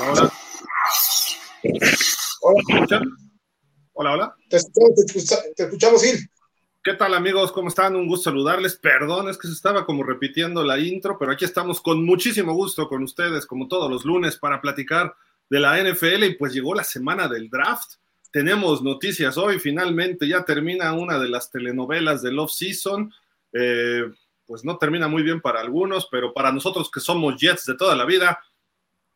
Hola, hola. Hola, Hola, hola. Te escuchamos, te, escuchamos, Gil. ¿Qué tal amigos? ¿Cómo están? Un gusto saludarles. Perdón, es que se estaba como repitiendo la intro, pero aquí estamos con muchísimo gusto con ustedes, como todos los lunes, para platicar de la NFL y pues llegó la semana del draft. Tenemos noticias hoy, finalmente ya termina una de las telenovelas del off-season. Eh, pues no termina muy bien para algunos, pero para nosotros que somos Jets de toda la vida,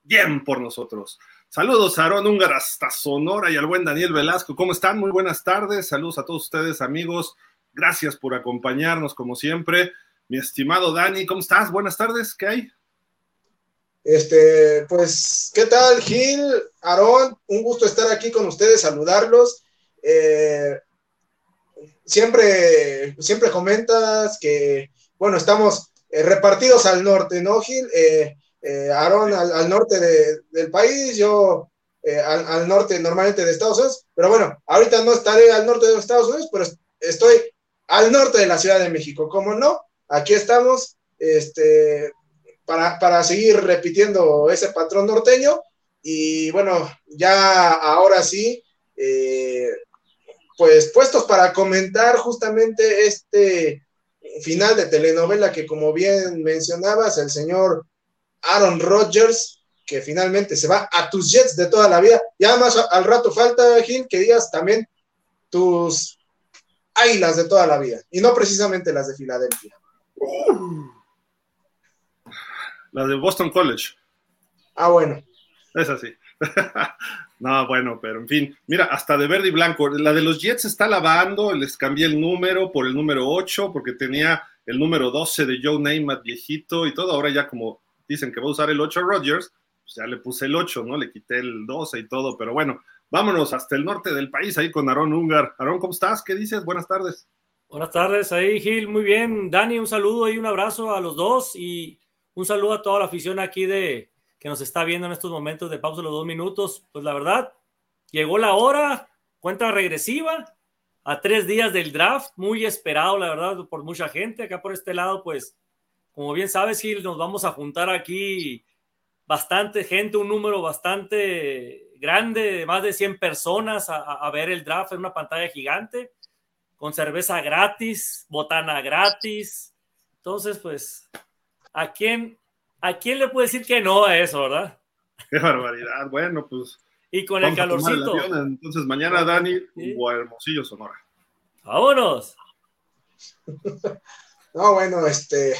bien por nosotros. Saludos a Aaron Ungar hasta Sonora y al buen Daniel Velasco. ¿Cómo están? Muy buenas tardes. Saludos a todos ustedes, amigos. Gracias por acompañarnos como siempre. Mi estimado Dani, ¿cómo estás? Buenas tardes. ¿Qué hay? Este, pues, ¿qué tal, Gil? Aarón, un gusto estar aquí con ustedes, saludarlos. Eh, siempre, siempre comentas que, bueno, estamos eh, repartidos al norte, ¿no, Gil? Eh, eh, Aarón al, norte del país, yo eh, al, norte normalmente de Estados Unidos, pero bueno, ahorita no estaré al norte de Estados Unidos, pero estoy al norte de la Ciudad de México, ¿cómo no? Aquí estamos este, para, seguir repitiendo ese patrón norteño y bueno, ya ahora sí, eh, pues puestos para comentar justamente este final de telenovela que como bien mencionabas, el señor Aaron Rodgers, que finalmente se va a tus Jets de toda la vida. Ya más al rato falta, Gil, que digas también tus águilas de toda la vida, y no precisamente las de Filadelfia. Las de Boston College. Ah, bueno. Es así. no, bueno, pero en fin, mira, hasta de verde y blanco. La de los Jets está lavando, les cambié el número por el número 8, porque tenía el número 12 de Joe Namath viejito y todo, ahora ya como dicen que va a usar el 8 Rodgers, pues ya le puse el 8, ¿no? Le quité el 12 y todo, pero bueno, vámonos hasta el norte del país ahí con Aarón Ungar. Aarón, ¿cómo estás? ¿Qué dices? Buenas tardes. Buenas tardes ahí, Gil, muy bien. Dani, un saludo y un abrazo a los dos y un saludo a toda la afición aquí de que nos está viendo en estos momentos de pausa de los dos minutos. Pues la verdad, llegó la hora, cuenta regresiva, a tres días del draft, muy esperado, la verdad, por mucha gente. Acá por este lado, pues como bien sabes, Gil, nos vamos a juntar aquí bastante gente, un número bastante grande, más de 100 personas a, ver el draft en una pantalla gigante, con cerveza gratis, botana gratis. Entonces, pues, ¿a quién, ¿a quién le puede decir que no a eso, verdad? Qué barbaridad. Bueno, pues. Y con el calorcito. entonces, mañana, Dani, ¿Sí? Hermosillo, Sonora. ¡Vámonos! No, bueno, este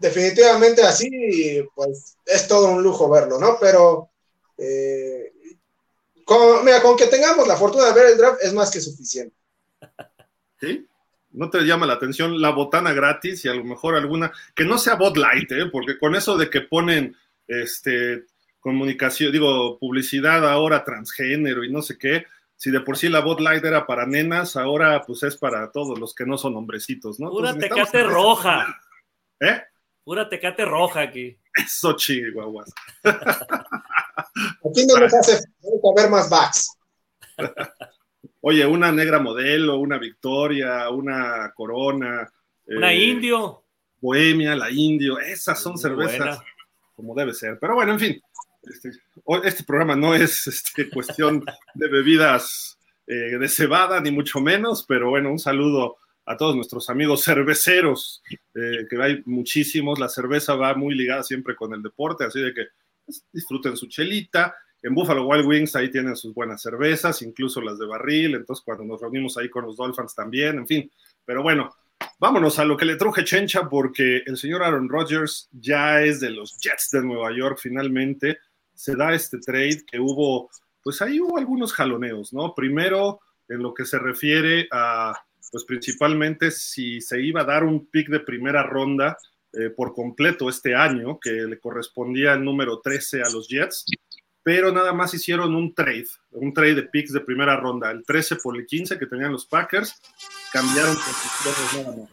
definitivamente así, pues es todo un lujo verlo, ¿no? Pero, eh, con, mira, con que tengamos la fortuna de ver el draft es más que suficiente. ¿Sí? ¿No te llama la atención la botana gratis y a lo mejor alguna, que no sea bot light, ¿eh? Porque con eso de que ponen, este, comunicación, digo, publicidad ahora transgénero y no sé qué, si de por sí la bot light era para nenas, ahora pues es para todos los que no son hombrecitos, ¿no? Pura tecate roja. ¿Eh? Pura tecate roja aquí. Eso, chihuahuas. Aquí no nos hace ver más backs. Oye, una negra modelo, una Victoria, una Corona. Una eh, Indio. Bohemia, la Indio, esas son cervezas como debe ser. Pero bueno, en fin, este, este programa no es este, cuestión de bebidas eh, de cebada, ni mucho menos, pero bueno, un saludo a todos nuestros amigos cerveceros, eh, que hay muchísimos. La cerveza va muy ligada siempre con el deporte, así de que pues, disfruten su chelita. En Buffalo Wild Wings ahí tienen sus buenas cervezas, incluso las de barril. Entonces, cuando nos reunimos ahí con los Dolphins también, en fin. Pero bueno, vámonos a lo que le truje Chencha, porque el señor Aaron Rodgers ya es de los Jets de Nueva York finalmente. Se da este trade que hubo, pues ahí hubo algunos jaloneos, ¿no? Primero, en lo que se refiere a pues principalmente si se iba a dar un pick de primera ronda eh, por completo este año, que le correspondía el número 13 a los Jets, pero nada más hicieron un trade, un trade de picks de primera ronda, el 13 por el 15 que tenían los Packers, cambiaron nada más.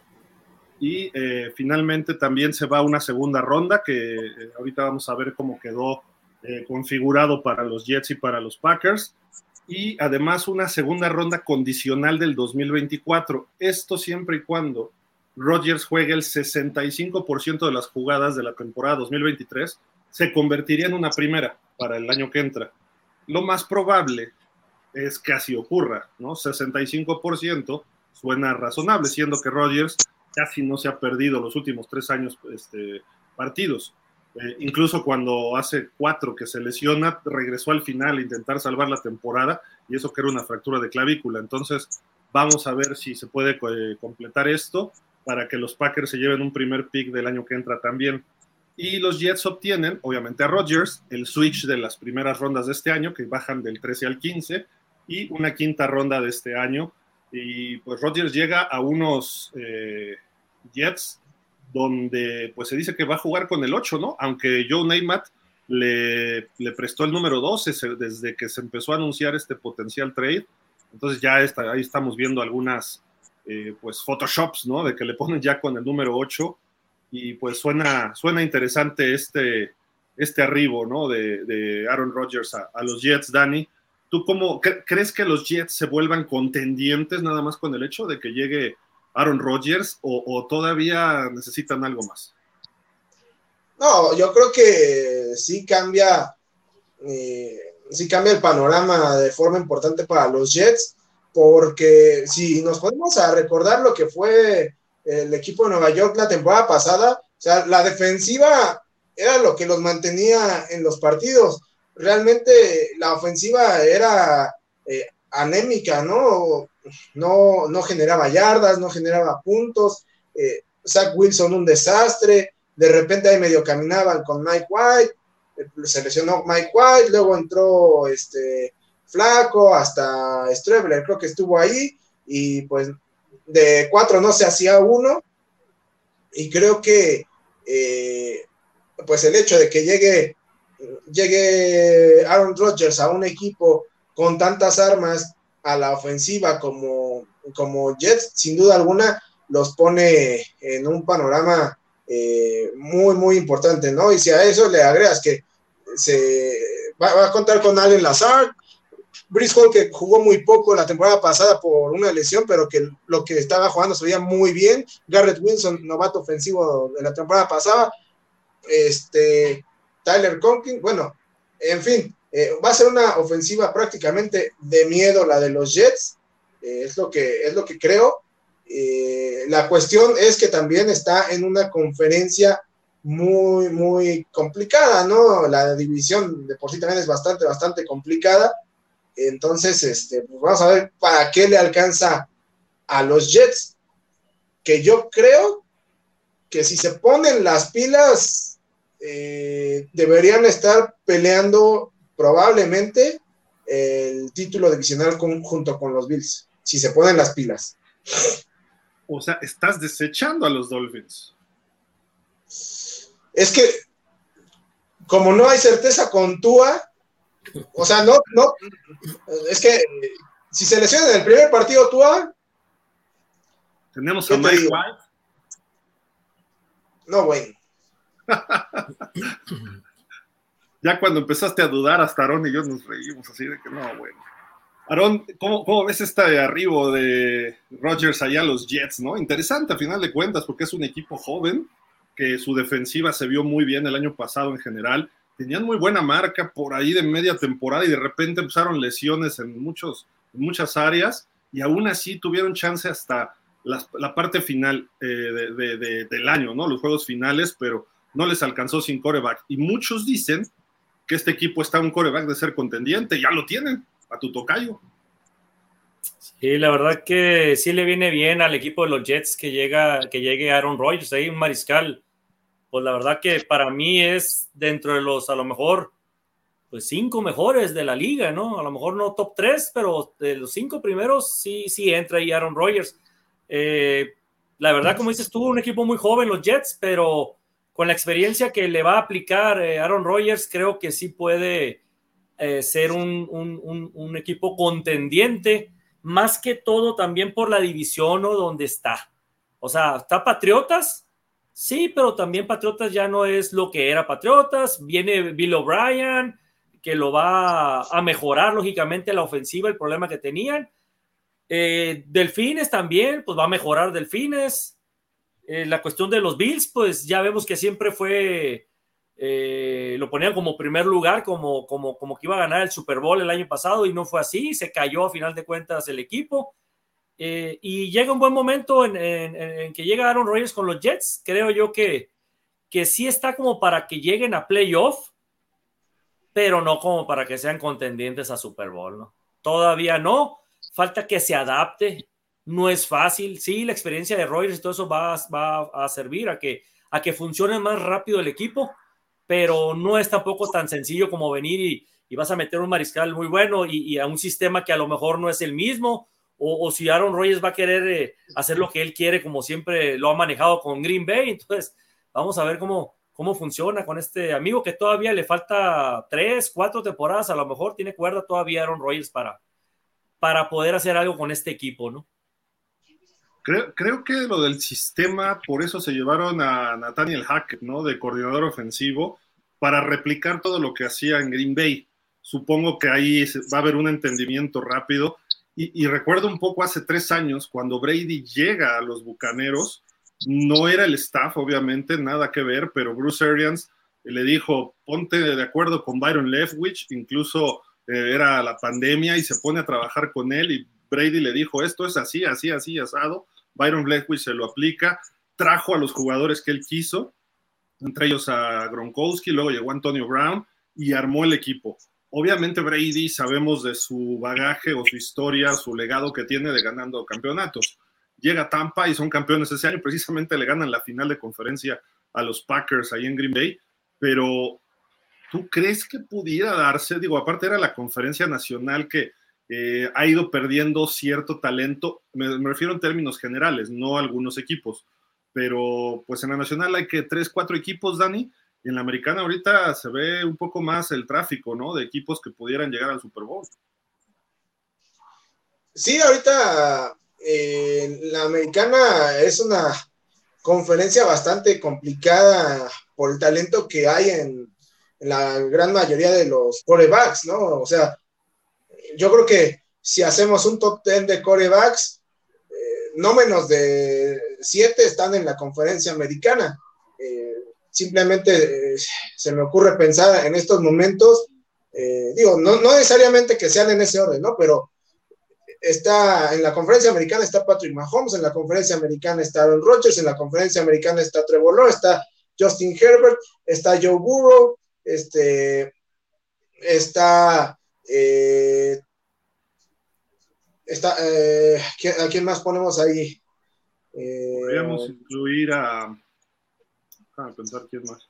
Y eh, finalmente también se va una segunda ronda, que eh, ahorita vamos a ver cómo quedó configurado para los Jets y para los Packers y además una segunda ronda condicional del 2024. Esto siempre y cuando Rodgers juegue el 65% de las jugadas de la temporada 2023 se convertiría en una primera para el año que entra. Lo más probable es que así ocurra, ¿no? 65% suena razonable, siendo que Rodgers casi no se ha perdido los últimos tres años este, partidos. Eh, incluso cuando hace cuatro que se lesiona, regresó al final a intentar salvar la temporada y eso que era una fractura de clavícula. Entonces, vamos a ver si se puede eh, completar esto para que los Packers se lleven un primer pick del año que entra también. Y los Jets obtienen, obviamente, a Rodgers, el switch de las primeras rondas de este año, que bajan del 13 al 15, y una quinta ronda de este año. Y pues Rodgers llega a unos eh, Jets donde pues se dice que va a jugar con el 8, ¿no? Aunque Joe Neymat le, le prestó el número 12 desde que se empezó a anunciar este potencial trade. Entonces ya está, ahí estamos viendo algunas eh, pues photoshops, ¿no? De que le ponen ya con el número 8 y pues suena, suena interesante este, este arribo, ¿no? De, Aaron Rodgers a, los Jets, Danny. ¿Tú cómo crees que los Jets se vuelvan contendientes nada más con el hecho de que llegue Aaron Rodgers o, todavía necesitan algo más? No, yo creo que sí cambia, eh, sí cambia el panorama de forma importante para los Jets, porque si nos ponemos a recordar lo que fue el equipo de Nueva York la temporada pasada, o sea, la defensiva era lo que los mantenía en los partidos. Realmente la ofensiva era eh, anémica, ¿no? no, no generaba yardas, no generaba puntos. Eh, Zach Wilson un desastre, de repente ahí medio caminaban con Mike White, eh, se lesionó Mike White, luego entró este Flaco, hasta Strebler, creo que estuvo ahí, y pues de cuatro no se hacía uno, y creo que eh, pues el hecho de que llegue, llegue Aaron Rodgers a un equipo con tantas armas a la ofensiva como, como Jets, sin duda alguna, los pone en un panorama eh, muy, muy importante, ¿no? Y si a eso le agregas que se va, a contar con Allen Lazard, Brice Hall que jugó muy poco la temporada pasada por una lesión, pero que lo que estaba jugando se veía muy bien. Garrett Wilson, novato ofensivo de la temporada pasada. Este, Tyler Conkin, bueno, en fin, eh, va a ser una ofensiva prácticamente de miedo la de los Jets, eh, es, lo que, es lo que creo. Eh, la cuestión es que también está en una conferencia muy, muy complicada, ¿no? La división de por sí también es bastante, bastante complicada. Entonces, este, pues vamos a ver para qué le alcanza a los Jets, que yo creo que si se ponen las pilas, deberían estar peleando probablemente el título divisional junto con los Bills, si se ponen las pilas. O sea, estás desechando a los Dolphins. Es que, como no hay certeza con Tua, o sea, no, no, es que si se lesiona en el primer partido Tua. Tenemos a Mike White. No, bueno. ya cuando empezaste a dudar, hasta Aaron y yo nos reímos así de que no, bueno. Aaron, ¿cómo, ves esta de arribo de Rodgers allá a los Jets, no? Interesante a final de cuentas, porque es un equipo joven, que su defensiva se vio muy bien el año pasado en general. Tenían muy buena marca por ahí de media temporada y de repente empezaron lesiones en, muchos, muchas áreas y aún así tuvieron chance hasta la, parte final eh, del año, ¿no? Los juegos finales, pero no les alcanzó sin coreback. Y muchos dicen que este equipo está un coreback de ser contendiente, ya lo tienen, a tu tocayo. Sí, la verdad que sí le viene bien al equipo de los Jets que llega, que llegue Aaron Rodgers, ahí un mariscal. Pues la verdad que para mí es dentro de los, a lo mejor, pues cinco mejores de la liga, ¿no? A lo mejor no top tres, pero de los cinco primeros sí, sí entra ahí Aaron Rodgers. Eh, la verdad, como dices tú, un equipo muy joven, los Jets, pero con la experiencia que le va a aplicar eh, Aaron Rodgers, creo que sí puede eh, ser un, equipo contendiente, más que todo también por la división o donde está. O sea, está Patriotas, sí, pero también Patriotas ya no es lo que era Patriotas. Viene Bill O'Brien, que lo va a mejorar lógicamente la ofensiva, el problema que tenían. Eh, Delfines también, pues va a mejorar Delfines. Eh, la cuestión de los Bills, pues ya vemos que siempre fue eh, lo ponían como primer lugar, como, como, como que iba a ganar el Super Bowl el año pasado y no fue así, se cayó a final de cuentas el equipo. Eh, y llega un buen momento en, en, que llega Aaron Rodgers con los Jets, creo yo que, que sí está como para que lleguen a playoff, pero no como para que sean contendientes a Super Bowl, ¿no? Todavía no, falta que se adapte, no es fácil, sí, la experiencia de Rodgers y todo eso va, va a servir a que, a que funcione más rápido el equipo, pero no es tampoco tan sencillo como venir y, vas a meter un mariscal muy bueno y, a un sistema que a lo mejor no es el mismo, o, si Aaron Rodgers va a querer eh, hacer lo que él quiere, como siempre lo ha manejado con Green Bay. Entonces, vamos a ver cómo, cómo funciona con este amigo que todavía le falta tres, cuatro temporadas, a lo mejor tiene cuerda todavía Aaron Rodgers para, para poder hacer algo con este equipo, ¿no? Creo, creo, que lo del sistema, por eso se llevaron a Nathaniel Hackett, ¿no? De coordinador ofensivo, para replicar todo lo que hacía en Green Bay. Supongo que ahí va a haber un entendimiento rápido. Y, recuerdo un poco hace tres años, cuando Brady llega a los Bucaneros, no era el staff, obviamente, nada que ver, pero Bruce Arians le dijo, ponte de acuerdo con Byron Leftwich, incluso eh, era la pandemia y se pone a trabajar con él y Brady le dijo, esto es así, así, así, asado, Byron Leftwich se lo aplica, trajo a los jugadores que él quiso, entre ellos a Gronkowski, luego llegó Antonio Brown y armó el equipo. Obviamente Brady sabemos de su bagaje o su historia, su legado que tiene de ganando campeonatos. Llega Tampa y son campeones ese año, precisamente le ganan la final de conferencia a los Packers ahí en Green Bay, pero ¿tú crees que pudiera darse? Digo, aparte era la conferencia nacional que eh, ha ido perdiendo cierto talento, me, refiero en términos generales, no algunos equipos, pero pues en la nacional hay que tres, cuatro equipos, Dani, y en la americana ahorita se ve un poco más el tráfico, ¿no? De equipos que pudieran llegar al Super Bowl. Sí, ahorita eh, la americana es una conferencia bastante complicada por el talento que hay en, la gran mayoría de los corebacks, ¿no? O sea, yo creo que si hacemos un top 10 de corebacks, eh, no menos de siete están en la conferencia americana. Eh, simplemente eh, se me ocurre pensar en estos momentos, digo, no, no, necesariamente que sean en ese orden, ¿no? Pero está en la conferencia americana está Patrick Mahomes, en la conferencia americana está Aaron Rodgers, en la conferencia americana está Trevor Lawrence, está Justin Herbert, está Joe Burrow, este, está eh, está, eh, ¿A quién más ponemos ahí? Eh, Podríamos incluir a. a pensar quién más.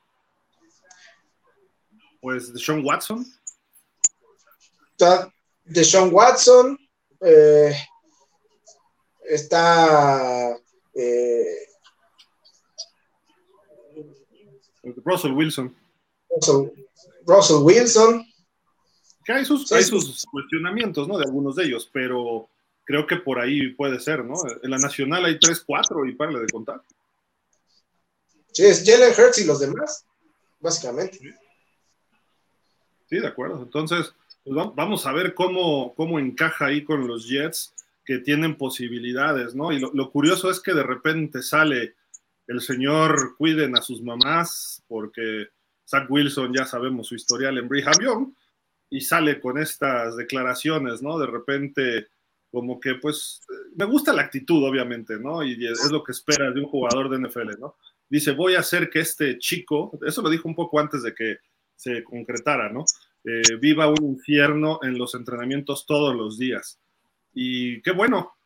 Pues de Sean Watson. Está de Sean Watson. Eh, está. Eh, Russell Wilson. Russell, Russell Wilson. Que hay sus, hay sus cuestionamientos, ¿no? De algunos de ellos, pero creo que por ahí puede ser, ¿no? En la nacional hay 3, 4 y párale de contar. Sí, es Jalen Hurts y los demás, básicamente. Sí, de acuerdo. Entonces, pues vamos a ver cómo, cómo encaja ahí con los Jets que tienen posibilidades, ¿no? Y lo, curioso es que de repente sale el señor cuiden a sus mamás, porque Zach Wilson ya sabemos su historial en Brigham Young, y sale con estas declaraciones, ¿no? De repente, como que, pues, me gusta la actitud, obviamente, ¿no? Y es lo que espera de un jugador de NFL, ¿no? Dice, voy a hacer que este chico, eso lo dijo un poco antes de que se concretara, ¿no? Eh, viva un infierno en los entrenamientos todos los días. Y qué bueno,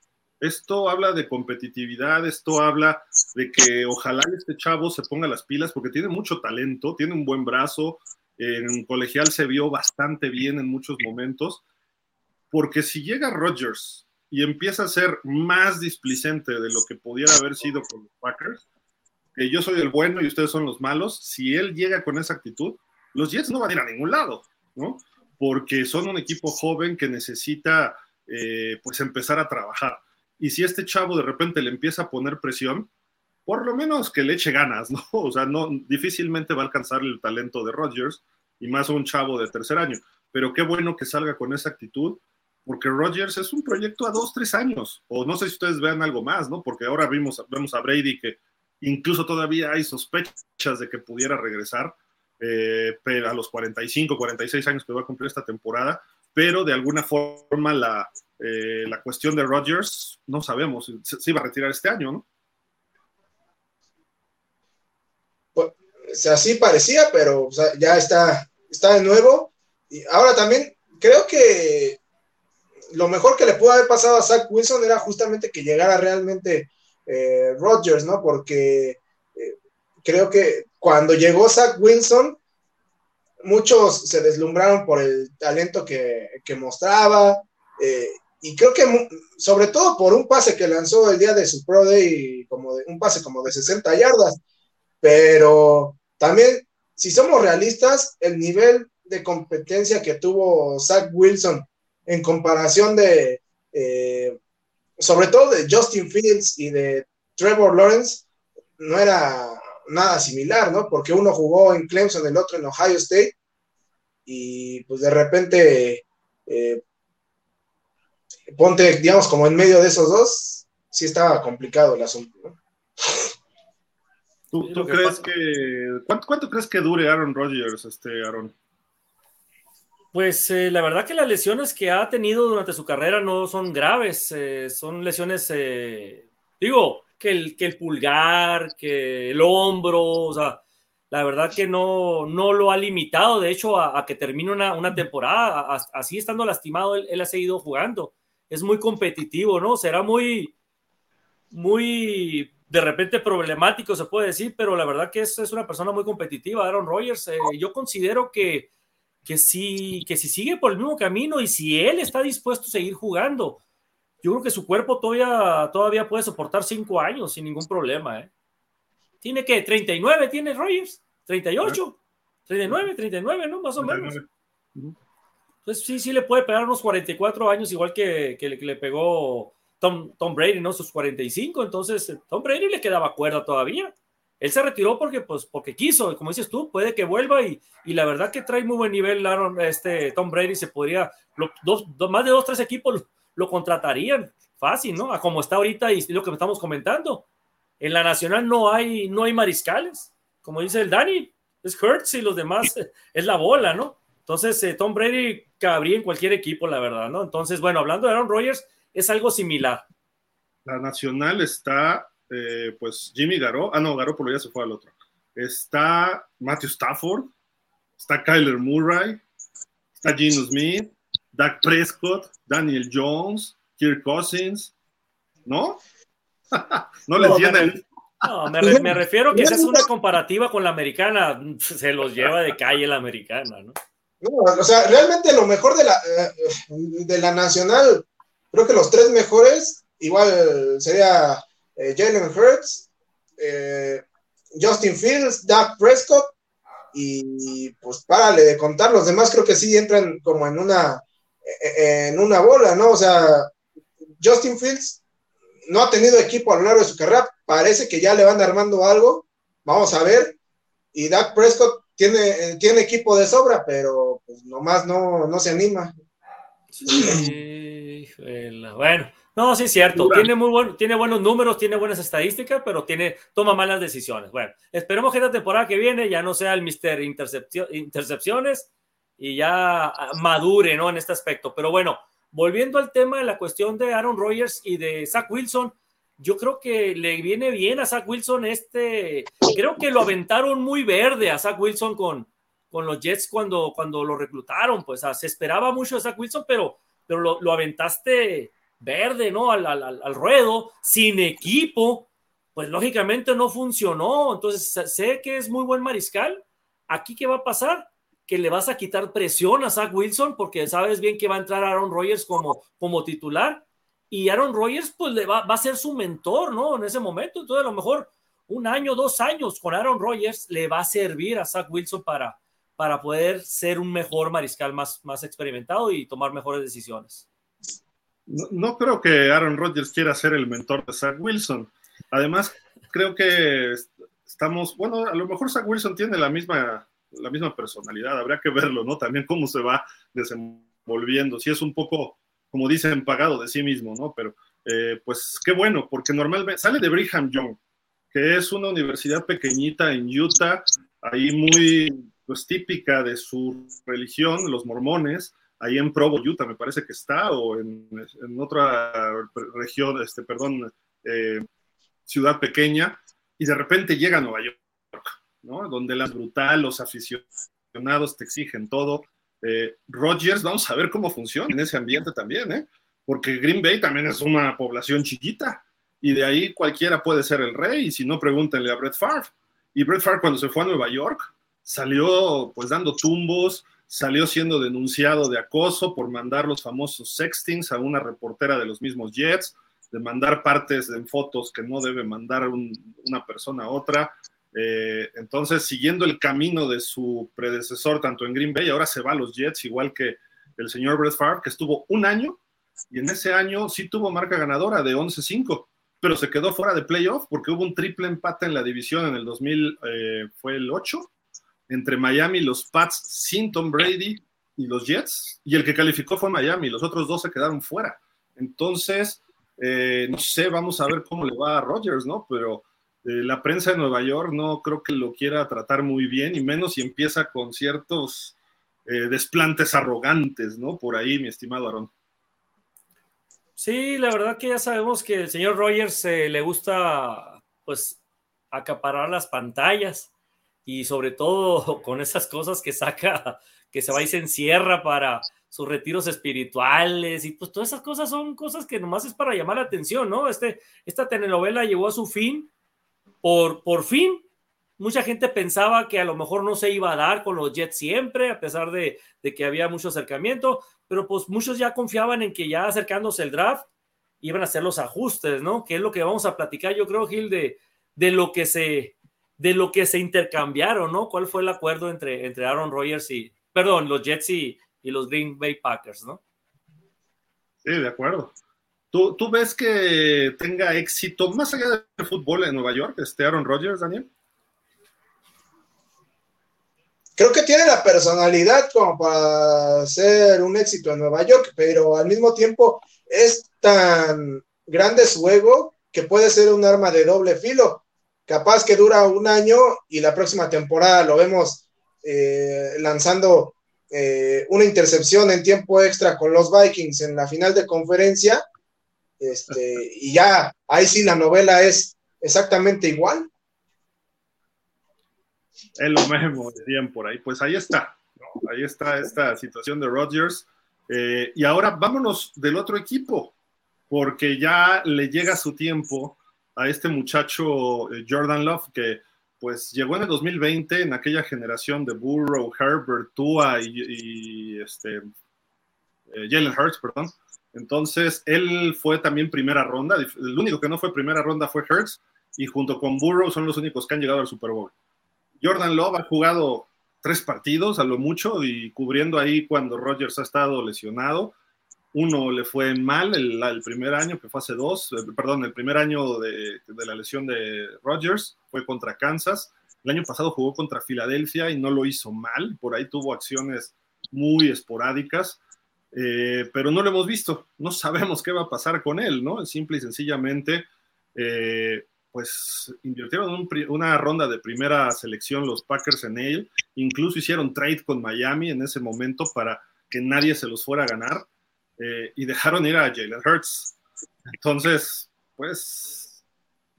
esto habla de competitividad, esto habla de que ojalá este chavo se ponga las pilas porque tiene mucho talento, tiene un buen brazo, en colegial se vio bastante bien en muchos momentos, porque si llega Rodgers y empieza a ser más displicente de lo que pudiera haber sido con los Packers, que yo soy el bueno y ustedes son los malos, si él llega con esa actitud, los Jets no van a ir a ningún lado, ¿no? Porque son un equipo joven que necesita, eh, pues, empezar a trabajar. Y si este chavo de repente le empieza a poner presión, por lo menos que le eche ganas, ¿no? O sea, no, difícilmente va a alcanzar el talento de Rodgers y más un chavo de tercer año. Pero qué bueno que salga con esa actitud, porque Rodgers es un proyecto a dos, tres años, o no sé si ustedes vean algo más, ¿no? Porque ahora vimos, vemos a Brady que incluso todavía hay sospechas de que pudiera regresar, eh, a los 45, 46 años que va a cumplir esta temporada, pero de alguna forma la, eh, la cuestión de Rodgers, no sabemos, se, iba a retirar este año, ¿no? Pues, así parecía, pero ya está, está de nuevo. Y ahora también creo que lo mejor que le pudo haber pasado a Zach Wilson era justamente que llegara realmente eh, Rodgers, ¿no? Porque eh, creo que cuando llegó Zach Wilson, muchos se deslumbraron por el talento que, mostraba, eh, y creo que sobre todo por un pase que lanzó el día de su Pro Day, como un pase como de 60 yardas, pero también, si somos realistas, el nivel de competencia que tuvo Zach Wilson en comparación de, eh, sobre todo de Justin Fields y de Trevor Lawrence, no era nada similar, ¿no? Porque uno jugó en Clemson, el otro en Ohio State, y pues de repente, eh, ponte, digamos, como en medio de esos dos, sí estaba complicado el asunto, ¿no? ¿Tú, crees que, ¿cuánto, crees que dure Aaron Rodgers, este Aaron? Pues eh, la verdad que las lesiones que ha tenido durante su carrera no son graves, eh, son lesiones, digo, que el, que el pulgar, que el hombro, o sea, la verdad que no, no lo ha limitado, de hecho, a, que termine una, temporada, así estando lastimado, él, ha seguido jugando. Es muy competitivo, ¿no? Será muy, muy de repente problemático, se puede decir, pero la verdad que es, es una persona muy competitiva, Aaron Rodgers. Eh, yo considero que, que, si, que si sigue por el mismo camino y si él está dispuesto a seguir jugando, yo creo que su cuerpo todavía, todavía puede soportar cinco años sin ningún problema, ¿eh? ¿Tiene que 39 tiene Rogers? ¿38? 39, 39, ¿no? Más o menos. Entonces sí, sí le puede pegar unos 44 años, igual que, que, le, pegó Tom, Tom, Brady, ¿no? Sus 45. Entonces, Tom Brady le quedaba cuerda todavía. Él se retiró porque, pues, porque quiso, como dices tú, puede que vuelva y, y la verdad que trae muy buen nivel este, Tom Brady, se podría, dos, más de dos, tres equipos lo, contratarían fácil, ¿no? A como está ahorita y lo que estamos comentando en la nacional no hay, no hay mariscales. Como dice el Dani, es Hurts y los demás es la bola, ¿no? Entonces, eh, Tom Brady cabría en cualquier equipo, la verdad, ¿no? Entonces, bueno, hablando de Aaron Rodgers, es algo similar. La nacional está, eh, pues, Jimmy Garó. Ah, no, Garó por ya se fue al otro. Está Matthew Stafford, está Kyler Murray, está Gino Smith, Dak Prescott, Daniel Jones, Kirk Cousins, ¿no? no les tienen. No, me, refiero que esa es una comparativa con la americana. Se los lleva de calle la americana, ¿no? o sea, realmente lo mejor de la, eh, de la nacional, creo que los tres mejores, igual sería eh, Jalen Hurts, eh, Justin Fields, Doug Prescott, y pues párale de contar, los demás creo que sí entran como en una, en una bola, ¿no? O sea, Justin Fields no ha tenido equipo a lo largo de su carrera, parece que ya le van armando algo, vamos a ver, y Dak Prescott tiene, tiene equipo de sobra, pero pues nomás no, no se anima. Sí, bueno, no, sí es cierto, tiene, muy buen, tiene buenos números, tiene buenas estadísticas, pero tiene, toma malas decisiones. Bueno, esperemos que esta temporada que viene ya no sea el Mister Intercepciones y ya madure, ¿no? En este aspecto, pero bueno, volviendo al tema de la cuestión de Aaron Rodgers y de Zach Wilson, yo creo que le viene bien a Zach Wilson este, creo que lo aventaron muy verde a Zach Wilson con, con los Jets cuando, cuando lo reclutaron, pues se esperaba mucho de Zach Wilson, pero, pero lo, aventaste verde, ¿no? Al, al, ruedo, sin equipo, pues lógicamente no funcionó, entonces sé que es muy buen mariscal, aquí qué va a pasar, que le vas a quitar presión a Zach Wilson porque sabes bien que va a entrar Aaron Rodgers como, como titular y Aaron Rodgers pues le va, va, a ser su mentor, ¿no? En ese momento, entonces a lo mejor un año, dos años con Aaron Rodgers le va a servir a Zach Wilson para, para poder ser un mejor mariscal más, más experimentado y tomar mejores decisiones. No, no creo que Aaron Rodgers quiera ser el mentor de Zach Wilson. Además, creo que estamos, bueno, a lo mejor Zach Wilson tiene la misma la misma personalidad, habría que verlo, ¿no? También cómo se va desenvolviendo, si es un poco, como dicen, pagado de sí mismo, ¿no? Pero eh, pues qué bueno, porque normalmente sale de Brigham Young, que es una universidad pequeñita en Utah, ahí muy, pues típica de su religión, los mormones, ahí en Provo, Utah, me parece que está, o en, otra región, este, perdón, eh, ciudad pequeña, y de repente llega a Nueva York, ¿no? Donde la brutal, los aficionados te exigen todo. Eh, Rogers, vamos a ver cómo funciona en ese ambiente también, ¿eh? Porque Green Bay también es una población chiquita, y de ahí cualquiera puede ser el rey, y si no, pregúntenle a Brett Favre. Y Brett Favre cuando se fue a Nueva York, salió pues dando tumbos, salió siendo denunciado de acoso por mandar los famosos sextings a una reportera de los mismos Jets, de mandar partes en fotos que no debe mandar una persona a otra. Eh, entonces, siguiendo el camino de su predecesor, tanto en Green Bay, ahora se va a los Jets, igual que el señor Brett Favre, que estuvo un año y en ese año sí tuvo marca ganadora de 11-5, pero se quedó fuera de playoff porque hubo un triple empate en la división en el 2000, eh, fue el 8, entre Miami, los Pats sin Tom Brady y los Jets, y el que calificó fue Miami, los otros dos se quedaron fuera. Entonces, eh, no sé, vamos a ver cómo le va a Rodgers, ¿no? Pero eh, la prensa de Nueva York no creo que lo quiera tratar muy bien, y menos si empieza con ciertos eh, desplantes arrogantes, ¿no? Por ahí, mi estimado Aaron. Sí, la verdad que ya sabemos que el señor Rogers le gusta, pues, acaparar las pantallas y sobre todo con esas cosas que saca, que se va y se encierra para sus retiros espirituales y pues todas esas cosas son cosas que nomás es para llamar la atención, ¿no? Este, esta telenovela llegó a su fin por, por fin. Mucha gente pensaba que a lo mejor no se iba a dar con los Jets siempre, a pesar de, de que había mucho acercamiento, pero pues muchos ya confiaban en que ya acercándose el draft iban a hacer los ajustes, ¿no? Que es lo que vamos a platicar, yo creo, Gil, de, de lo que se, de lo que se intercambiaron, ¿no? ¿Cuál fue el acuerdo entre, entre Aaron Rodgers y, perdón, los Jets y, los Green Bay Packers, ¿no? Sí, de acuerdo. ¿Tú, ¿Tú, ves que tenga éxito más allá del fútbol en Nueva York, este Aaron Rodgers, Daniel? Creo que tiene la personalidad como para ser un éxito en Nueva York, pero al mismo tiempo es tan grande su ego que puede ser un arma de doble filo capaz que dura un año y la próxima temporada lo vemos eh, lanzando eh, una intercepción en tiempo extra con los Vikings en la final de conferencia. Este, y ya ahí sí la novela es exactamente igual. Es lo mismo, dirían por ahí. Pues ahí está, ahí está esta situación de Rodgers. Eh, y ahora vámonos del otro equipo, porque ya le llega su tiempo a este muchacho eh, Jordan Love que pues llegó en el 2020 en aquella generación de Burrow, Herbert, Tua y, este, eh, Jalen Hurts, perdón. Entonces, él fue también primera ronda. El único que no fue primera ronda fue Hurts y junto con Burrow son los únicos que han llegado al Super Bowl. Jordan Love ha jugado tres partidos a lo mucho y cubriendo ahí cuando Rodgers ha estado lesionado. Uno le fue mal el, primer año, que fue hace dos, eh, perdón, el primer año de, la lesión de Rodgers fue contra Kansas. El año pasado jugó contra Filadelfia y no lo hizo mal, por ahí tuvo acciones muy esporádicas, eh, pero no lo hemos visto, no sabemos qué va a pasar con él, ¿no? Simple y sencillamente, eh, pues invirtieron una ronda de primera selección los Packers en él, incluso hicieron trade con Miami en ese momento para que nadie se los fuera a ganar eh, y dejaron ir a Jalen Hurts. Entonces, pues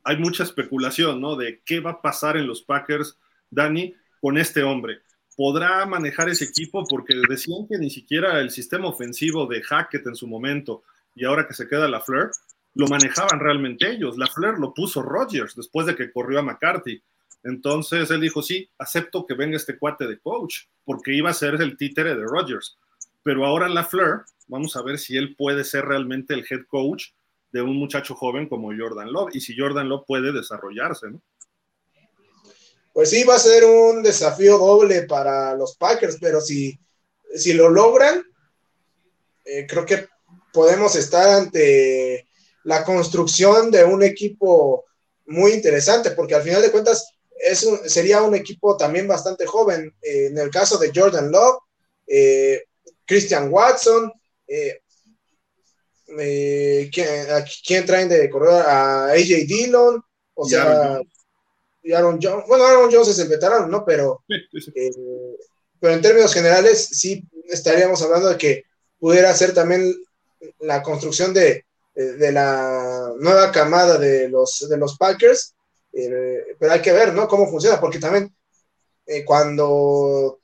hay mucha especulación, ¿no? De qué va a pasar en los Packers, Dani, con este hombre. ¿Podrá manejar ese equipo? Porque decían que ni siquiera el sistema ofensivo de Hackett en su momento y ahora que se queda la Fleur, lo manejaban realmente ellos. La Fleur lo puso Rodgers después de que corrió a McCarthy. Entonces él dijo, sí, acepto que venga este cuate de coach, porque iba a ser el títere de Rodgers. Pero ahora la Fleur Vamos a ver si él puede ser realmente el head coach de un muchacho joven como Jordan Love y si Jordan Love puede desarrollarse, ¿no? Pues sí, va a ser un desafío doble para los Packers, pero si, si lo logran, eh, creo que podemos estar ante la construcción de un equipo muy interesante, porque al final de cuentas es sería un equipo también bastante joven. Eh, en el caso de Jordan Love, eh, Christian Watson, eh, eh, ¿quién, traen de corredor? A AJ Dillon, o sea, y Aaron Jones. Bueno, Aaron Jones es el veterano, ¿no? Pero, eh, pero en términos generales, sí estaríamos hablando de que pudiera ser también la construcción de, de la nueva camada de los, de los Packers. Eh, pero hay que ver, ¿no? Cómo funciona, porque también eh, cuando,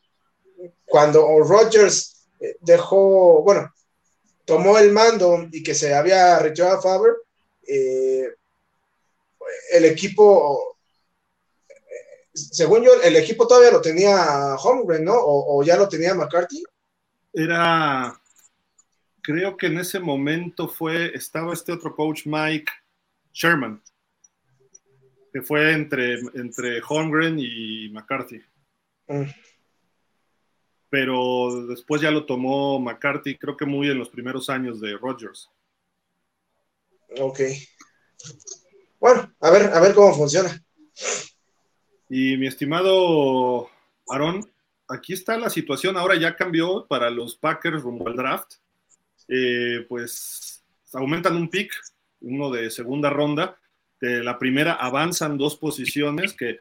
cuando Rodgers dejó, bueno, tomó el mando y que se había retirado a Faber, el equipo según yo, el equipo todavía lo tenía Holmgren, ¿no? O, ya lo tenía McCarthy. Era, creo que en ese momento fue, estaba este otro coach, Mike Sherman, que fue entre, entre Holmgren y McCarthy. Mm. Pero después ya lo tomó McCarthy, creo que muy en los primeros años de Rodgers. Ok. Bueno, a ver, a ver cómo funciona. Y mi estimado Aaron, aquí está la situación, ahora ya cambió para los Packers rumbo al draft. Eh, pues aumentan un pick, uno de segunda ronda. De la primera avanzan dos posiciones que